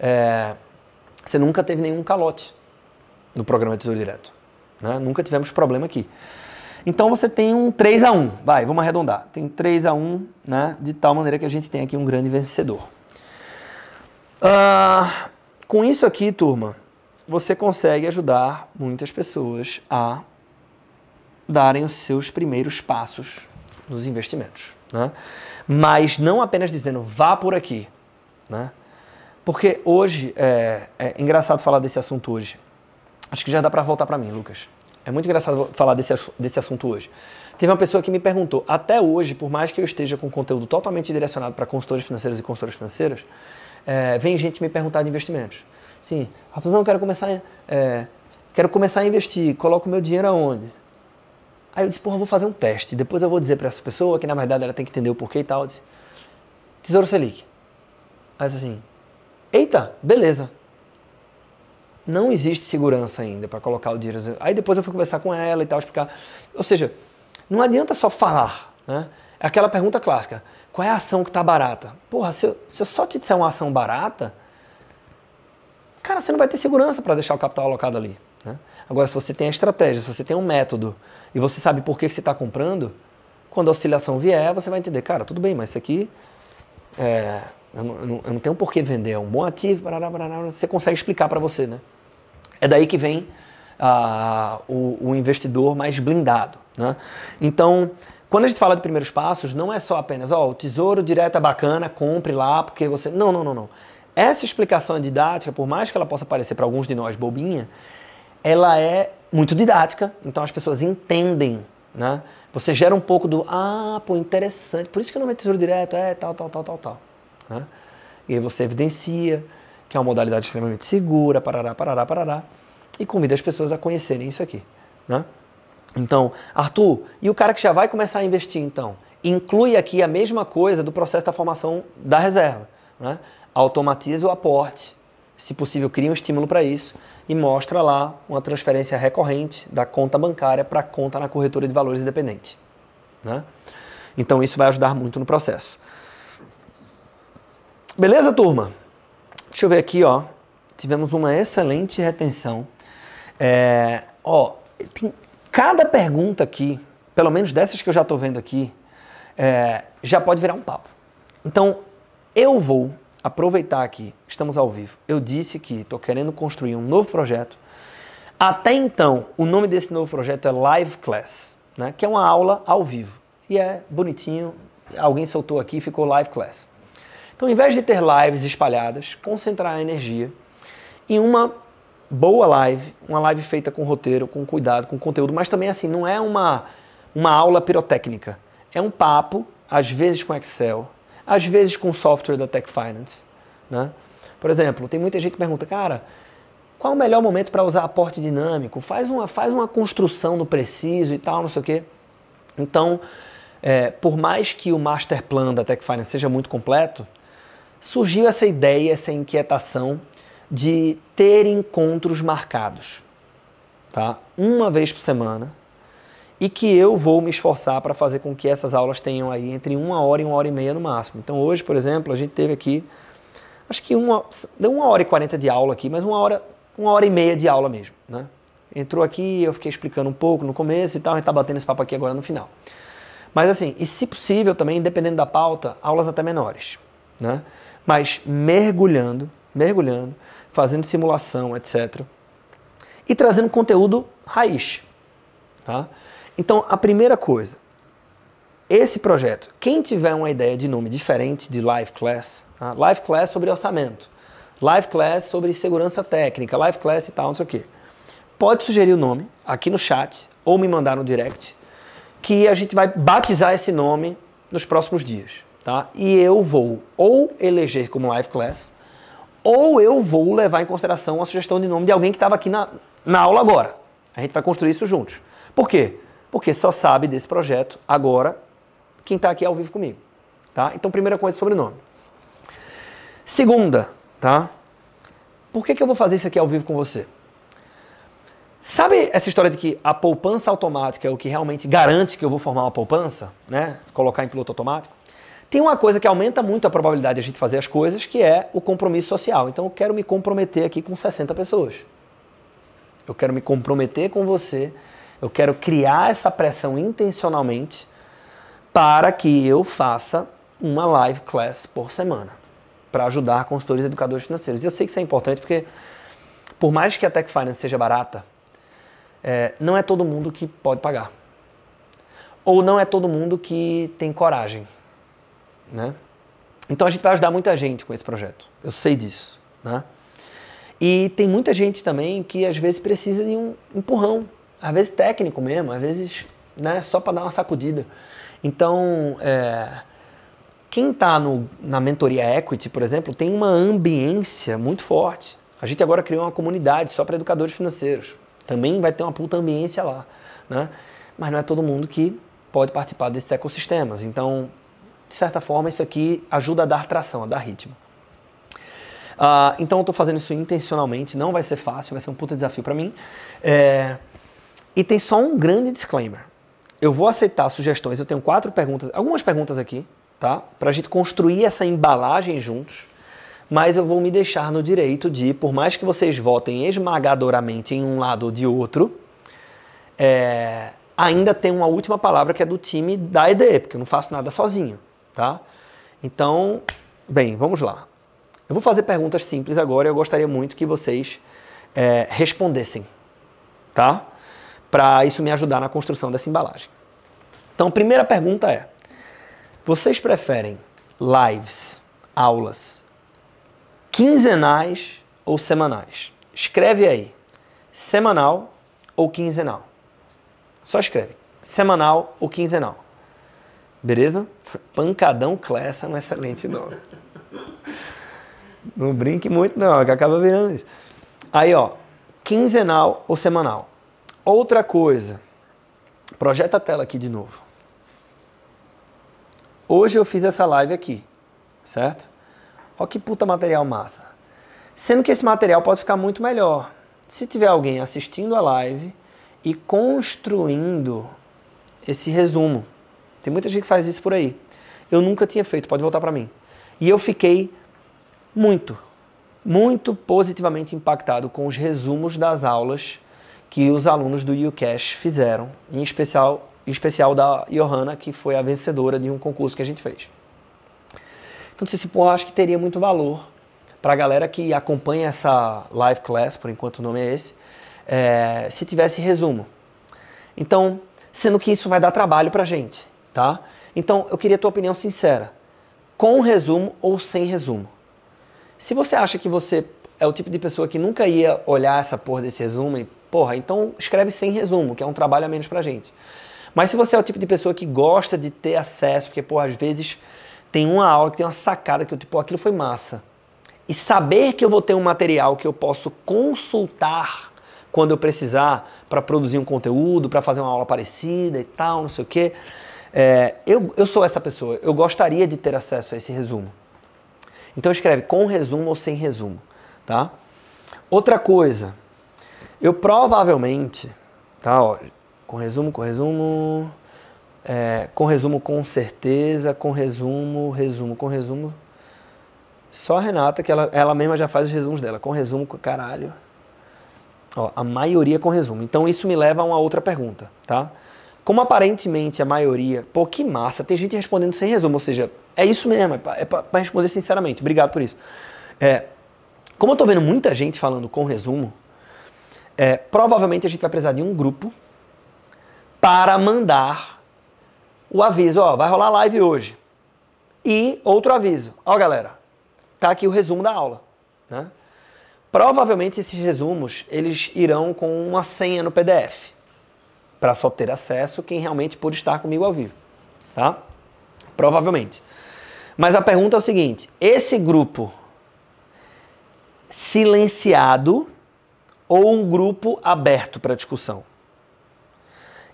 Speaker 1: é, você nunca teve nenhum calote no programa Tesouro Direto. Né? Nunca tivemos problema aqui. Então você tem um 3 a 1 vai, vamos arredondar. Tem 3 a 1 né? De tal maneira que a gente tem aqui um grande vencedor. Uh, com isso aqui, turma, você consegue ajudar muitas pessoas a darem os seus primeiros passos nos investimentos. Né? Mas não apenas dizendo vá por aqui. Né? Porque hoje, é, é engraçado falar desse assunto hoje. Acho que já dá para voltar para mim, Lucas. É muito engraçado falar desse, desse assunto hoje. Teve uma pessoa que me perguntou, até hoje, por mais que eu esteja com conteúdo totalmente direcionado para consultores financeiros e consultoras financeiras, é, vem gente me perguntar de investimentos. Sim, Arthurzão, quero começar, é, quero começar a investir, coloco meu dinheiro aonde? Aí eu disse, porra, vou fazer um teste. Depois eu vou dizer para essa pessoa que na verdade ela tem que entender o porquê e tal. Eu disse, Tesouro Selic. Aí assim, eita, beleza. Não existe segurança ainda para colocar o dinheiro. Aí depois eu fui conversar com ela e tal, explicar. Ou seja, não adianta só falar, né? É aquela pergunta clássica. Qual é a ação que está barata? Porra, se eu, se eu só te disser uma ação barata, cara, você não vai ter segurança para deixar o capital alocado ali. Né? Agora, se você tem a estratégia, se você tem um método e você sabe por que você está comprando, quando a oscilação vier, você vai entender, cara, tudo bem, mas isso aqui é, eu, não, eu não tenho por que vender, é um bom ativo, barará, barará, você consegue explicar para você, né? É daí que vem o, o, investidor mais blindado. Né? Então, quando a gente fala de primeiros passos, não é só apenas, ó, oh, o tesouro direto é bacana, compre lá, porque você. Não, não, não, não. Essa explicação didática, por mais que ela possa parecer para alguns de nós bobinha, ela é muito didática, então as pessoas entendem, né? Você gera um pouco do, ah, pô, interessante, por isso que o nome é tesouro direto, é tal, tal, tal, tal, tal. Né? E aí você evidencia que é uma modalidade extremamente segura, parará, parará, parará, e convida as pessoas a conhecerem isso aqui, né? Então, Arthur, e o cara que já vai começar a investir, então? Inclui aqui a mesma coisa do processo da formação da reserva. Né? Automatiza o aporte, se possível, cria um estímulo para isso e mostra lá uma transferência recorrente da conta bancária para a conta na corretora de valores independente. Né? Então, isso vai ajudar muito no processo. Beleza, turma? Deixa eu ver aqui, ó. Tivemos uma excelente retenção. É, ó, tem Cada pergunta aqui, pelo menos dessas que eu já estou vendo aqui, é, já pode virar um papo. Então, eu vou aproveitar aqui, estamos ao vivo. Eu disse que estou querendo construir um novo projeto. Até então, o nome desse novo projeto é Live Class, né? que é uma aula ao vivo. E é bonitinho, alguém soltou aqui e ficou Live Class. Então, ao invés de ter lives espalhadas, concentrar a energia em uma boa live, uma live feita com roteiro, com cuidado, com conteúdo, mas também assim, não é uma, uma aula pirotécnica. É um papo, às vezes com Excel, às vezes com software da Tech Finance. Né? Por exemplo, tem muita gente que pergunta, cara, qual o melhor momento para usar aporte dinâmico? Faz uma, faz uma construção no preciso e tal, não sei o quê. Então, é, por mais que o master plan da Tech Finance seja muito completo, surgiu essa ideia, essa inquietação de ter encontros marcados. tá? Uma vez por semana e que eu vou me esforçar para fazer com que essas aulas tenham aí entre uma hora e uma hora e meia no máximo. Então hoje, por exemplo, a gente teve aqui, acho que uma, deu uma hora e quarenta de aula aqui, mas uma hora, uma hora e meia de aula mesmo, né? Entrou aqui, eu fiquei explicando um pouco no começo e tal, a gente tá batendo esse papo aqui agora no final. Mas assim, e se possível também, dependendo da pauta, aulas até menores, né? Mas mergulhando, mergulhando, fazendo simulação, etc. E trazendo conteúdo raiz, tá? Então, a primeira coisa, esse projeto, quem tiver uma ideia de nome diferente de Live Class, tá? Live Class sobre orçamento, Live Class sobre segurança técnica, Live Class e tal, não sei o quê, pode sugerir o nome aqui no chat ou me mandar no direct, que a gente vai batizar esse nome nos próximos dias, tá? E eu vou ou eleger como Live Class, ou eu vou levar em consideração a sugestão de nome de alguém que estava aqui na, na aula agora. A gente vai construir isso juntos. Por quê? Porque só sabe desse projeto agora quem está aqui ao vivo comigo. Tá? Então, primeira coisa, sobrenome. Segunda, tá? Por que, que eu vou fazer isso aqui ao vivo com você? Sabe essa história de que a poupança automática é o que realmente garante que eu vou formar uma poupança, né? Colocar em piloto automático? Tem uma coisa que aumenta muito a probabilidade de a gente fazer as coisas, que é o compromisso social. Então eu quero me comprometer aqui com 60 pessoas. Eu quero me comprometer com você eu quero criar essa pressão intencionalmente para que eu faça uma live class por semana para ajudar consultores e educadores financeiros. E eu sei que isso é importante porque, por mais que a Tech Finance seja barata, é, não é todo mundo que pode pagar. Ou não é todo mundo que tem coragem. Né? Então a gente vai ajudar muita gente com esse projeto. Eu sei disso. Né? E tem muita gente também que às vezes precisa de um empurrão às vezes técnico mesmo, às vezes né, só para dar uma sacudida. Então, é, quem está na mentoria Equity, por exemplo, tem uma ambiência muito forte. A gente agora criou uma comunidade só para educadores financeiros. Também vai ter uma puta ambiência lá. Né? Mas não é todo mundo que pode participar desses ecossistemas. Então, de certa forma, isso aqui ajuda a dar tração, a dar ritmo. Uh, então, eu estou fazendo isso intencionalmente. Não vai ser fácil, vai ser um puta desafio para mim. É, e tem só um grande disclaimer. Eu vou aceitar sugestões, eu tenho quatro perguntas, algumas perguntas aqui, tá? Pra gente construir essa embalagem juntos, mas eu vou me deixar no direito de, por mais que vocês votem esmagadoramente em um lado ou de outro, é, ainda tem uma última palavra que é do time da EDE, porque eu não faço nada sozinho, tá? Então, bem, vamos lá. Eu vou fazer perguntas simples agora e eu gostaria muito que vocês é, respondessem, tá? Para isso me ajudar na construção dessa embalagem. Então, a primeira pergunta é: vocês preferem lives, aulas quinzenais ou semanais? Escreve aí, semanal ou quinzenal. Só escreve, semanal ou quinzenal. Beleza? Pancadão Class é um excelente nome. Não brinque muito não, que acaba virando isso. Aí, ó, quinzenal ou semanal. Outra coisa, projeta a tela aqui de novo. Hoje eu fiz essa live aqui, certo? Olha que puta material massa. Sendo que esse material pode ficar muito melhor. Se tiver alguém assistindo a live e construindo esse resumo. Tem muita gente que faz isso por aí. Eu nunca tinha feito, pode voltar para mim. E eu fiquei muito, muito positivamente impactado com os resumos das aulas que os alunos do UCash fizeram, em especial, em especial da Johanna, que foi a vencedora de um concurso que a gente fez. Então, se pô, acho que teria muito valor para a galera que acompanha essa live class, por enquanto o nome é esse, é, se tivesse resumo. Então, sendo que isso vai dar trabalho para gente, tá? Então, eu queria a tua opinião sincera. Com resumo ou sem resumo? Se você acha que você é o tipo de pessoa que nunca ia olhar essa porra desse resumo e Porra, então escreve sem resumo, que é um trabalho a menos pra gente. Mas se você é o tipo de pessoa que gosta de ter acesso, porque, porra, às vezes tem uma aula que tem uma sacada que eu, tipo, aquilo foi massa. E saber que eu vou ter um material que eu posso consultar quando eu precisar para produzir um conteúdo, para fazer uma aula parecida e tal, não sei o quê. É, eu, eu sou essa pessoa, eu gostaria de ter acesso a esse resumo. Então escreve com resumo ou sem resumo, tá? Outra coisa, Eu provavelmente, tá, ó, com resumo, com resumo, é, com resumo com certeza, com resumo, resumo, com resumo. Só a Renata, que ela, ela mesma já faz os resumos dela, com resumo, caralho. Ó, a maioria com resumo. Então isso me leva a uma outra pergunta, tá? Como aparentemente a maioria, pô, que massa, tem gente respondendo sem resumo, ou seja, é isso mesmo, é para é responder sinceramente, obrigado por isso. É, como eu tô vendo muita gente falando com resumo, é, provavelmente a gente vai precisar de um grupo para mandar o aviso, ó, vai rolar live hoje. E outro aviso, ó galera, tá aqui o resumo da aula, né? Provavelmente esses resumos, eles irão com uma senha no PDF para só ter acesso quem realmente pôde estar comigo ao vivo, tá? Provavelmente. Mas a pergunta é o seguinte: esse grupo silenciado ou um grupo aberto para discussão?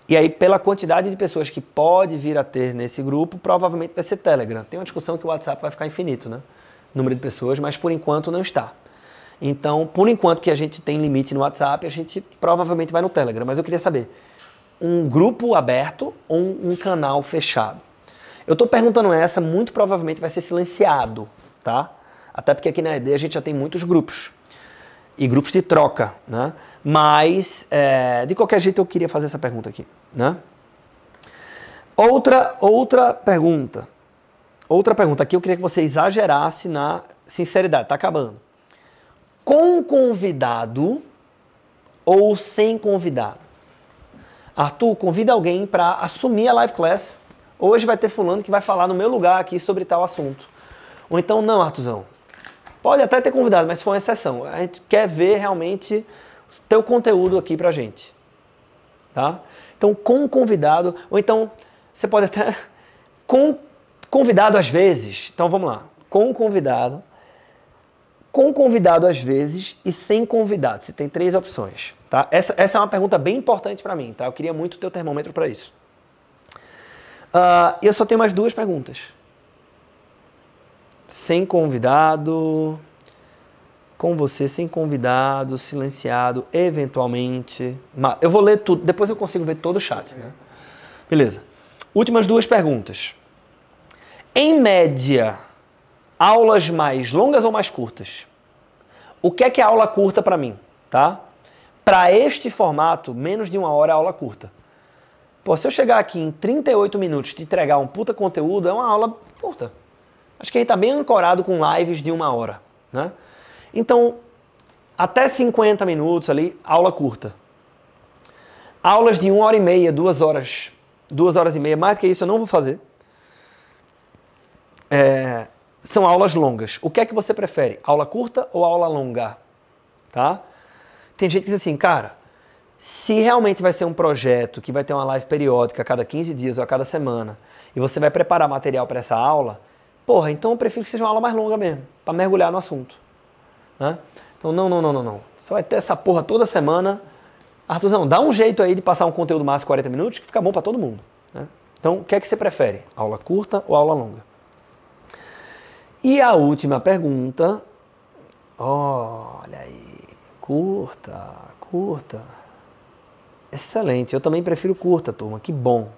Speaker 1: E aí, pela quantidade de pessoas que pode vir a ter nesse grupo, provavelmente vai ser Telegram. Tem uma discussão que o WhatsApp vai ficar infinito, né? Número de pessoas, mas por enquanto não está. Então, por enquanto que a gente tem limite no WhatsApp, a gente provavelmente vai no Telegram. Mas eu queria saber, um grupo aberto ou um canal fechado? Eu estou perguntando essa, muito provavelmente vai ser silenciado, tá? Até porque aqui na ED a gente já tem muitos grupos. E grupos de troca, né? Mas, é, de qualquer jeito, eu queria fazer essa pergunta aqui, né? Outra, outra pergunta. Outra pergunta. Aqui eu queria que você exagerasse na sinceridade. Tá acabando. Com convidado ou sem convidado? Arthur, convida alguém para assumir a live class. Hoje vai ter fulano que vai falar no meu lugar aqui sobre tal assunto. Ou então, não, Arthurzão. Pode até ter convidado, mas foi uma exceção. A gente quer ver realmente o teu conteúdo aqui pra gente. Tá? Então, com o convidado, ou então você pode até (laughs) com convidado às vezes. Então, vamos lá. Com convidado, com convidado às vezes e sem convidado. Você tem três opções. Tá? Essa, essa é uma pergunta bem importante para mim. Tá? Eu queria muito o teu termômetro para isso. Uh, eu só tenho mais duas perguntas. Sem convidado, com você sem convidado, silenciado, eventualmente. Eu vou ler tudo, depois eu consigo ver todo o chat. Né? Beleza. Últimas duas perguntas. Em média, aulas mais longas ou mais curtas? O que é que é aula curta para mim, tá? Para este formato, menos de uma hora é aula curta. Pô, se eu chegar aqui em 38 minutos te entregar um puta conteúdo, é uma aula curta. Acho que a gente tá bem ancorado com lives de uma hora, né? Então, até 50 minutos ali, aula curta. Aulas de uma hora e meia, duas horas, duas horas e meia, mais do que isso eu não vou fazer. É, são aulas longas. O que é que você prefere? Aula curta ou aula longa? Tá? Tem gente que diz assim, cara, se realmente vai ser um projeto que vai ter uma live periódica a cada 15 dias ou a cada semana, e você vai preparar material para essa aula, porra, então eu prefiro que seja uma aula mais longa mesmo, para mergulhar no assunto. Né? Então, não, não, não, não, não. Você vai ter essa porra toda semana. Arthurzão, dá um jeito aí de passar um conteúdo massa 40 minutos que fica bom para todo mundo. Né? Então, o que é que você prefere? Aula curta ou aula longa? E a última pergunta. Olha aí. Curta, curta. Excelente. Eu também prefiro curta, turma. Que bom.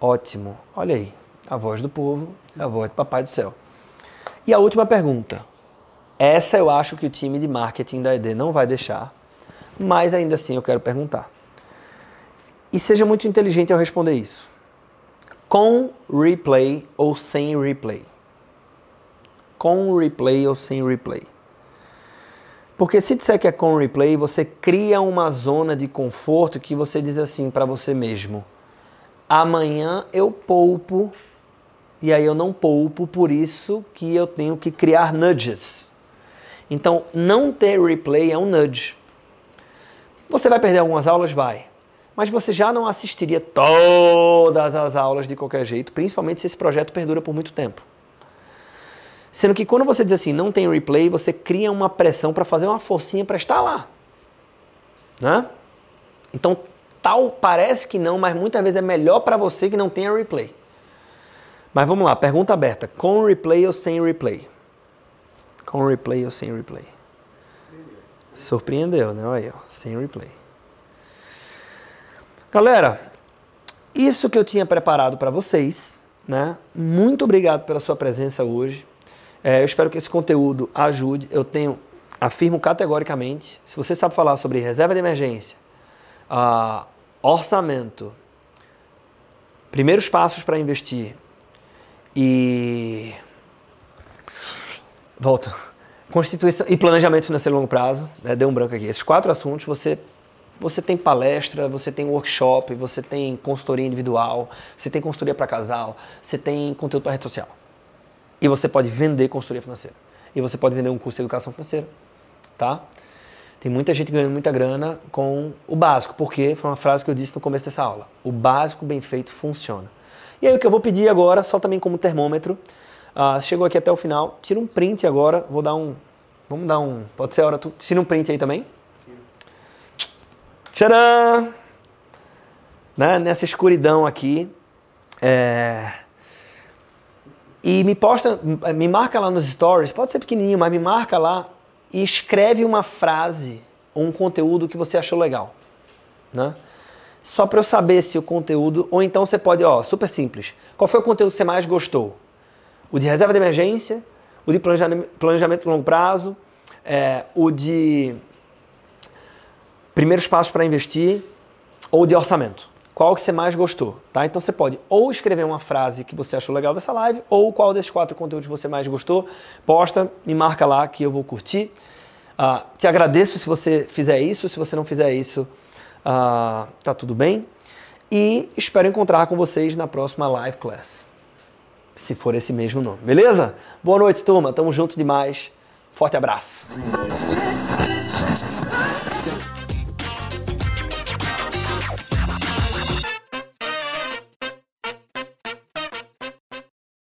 Speaker 1: Ótimo. Olha aí. A voz do povo, a voz do Papai do Céu. E a última pergunta. Essa eu acho que o time de marketing da ED não vai deixar, mas ainda assim eu quero perguntar. E seja muito inteligente ao responder isso. Com replay ou sem replay? Com replay ou sem replay? Porque se disser que é com replay, você cria uma zona de conforto que você diz assim para você mesmo: amanhã eu poupo e aí eu não poupo, por isso que eu tenho que criar nudges. Então, não ter replay é um nudge. Você vai perder algumas aulas? Vai. Mas você já não assistiria todas as aulas de qualquer jeito, principalmente se esse projeto perdura por muito tempo. Sendo que quando você diz assim, não tem replay, você cria uma pressão para fazer uma forcinha para estar lá. Né? Então, tal parece que não, mas muitas vezes é melhor para você que não tenha replay. Mas vamos lá, pergunta aberta: com replay ou sem replay? Com replay ou sem replay? Surpreendeu, né? Olha aí, ó, sem replay. Galera, isso que eu tinha preparado para vocês, né? Muito obrigado pela sua presença hoje. É, eu espero que esse conteúdo ajude. Eu tenho, afirmo categoricamente, se você sabe falar sobre reserva de emergência, uh, orçamento, primeiros passos para investir e volta constituição e planejamento financeiro a longo prazo, né? deu um branco aqui. Esses quatro assuntos você você tem palestra, você tem workshop, você tem consultoria individual, você tem consultoria para casal, você tem conteúdo para rede social. E você pode vender consultoria financeira. E você pode vender um curso de educação financeira, tá? Tem muita gente ganhando muita grana com o básico, porque foi uma frase que eu disse no começo dessa aula. O básico bem feito funciona. E aí o que eu vou pedir agora, só também como termômetro, uh, chegou aqui até o final, tira um print agora, vou dar um, vamos dar um, pode ser a hora, tu tira um print aí também. Tcharam! Né? Nessa escuridão aqui, é... E me posta, me marca lá nos stories, pode ser pequenininho, mas me marca lá e escreve uma frase ou um conteúdo que você achou legal, né? Só para eu saber se o conteúdo, ou então você pode, ó, super simples. Qual foi o conteúdo que você mais gostou? O de reserva de emergência, o de planejamento, de longo prazo, é, o de primeiros passos para investir ou de orçamento qual que você mais gostou, tá? Então você pode ou escrever uma frase que você achou legal dessa live, ou qual desses quatro conteúdos você mais gostou, posta, me marca lá que eu vou curtir. Uh, te agradeço se você fizer isso, se você não fizer isso, uh, tá tudo bem. E espero encontrar com vocês na próxima live class, se for esse mesmo nome, beleza? Boa noite, turma, tamo junto demais. Forte abraço.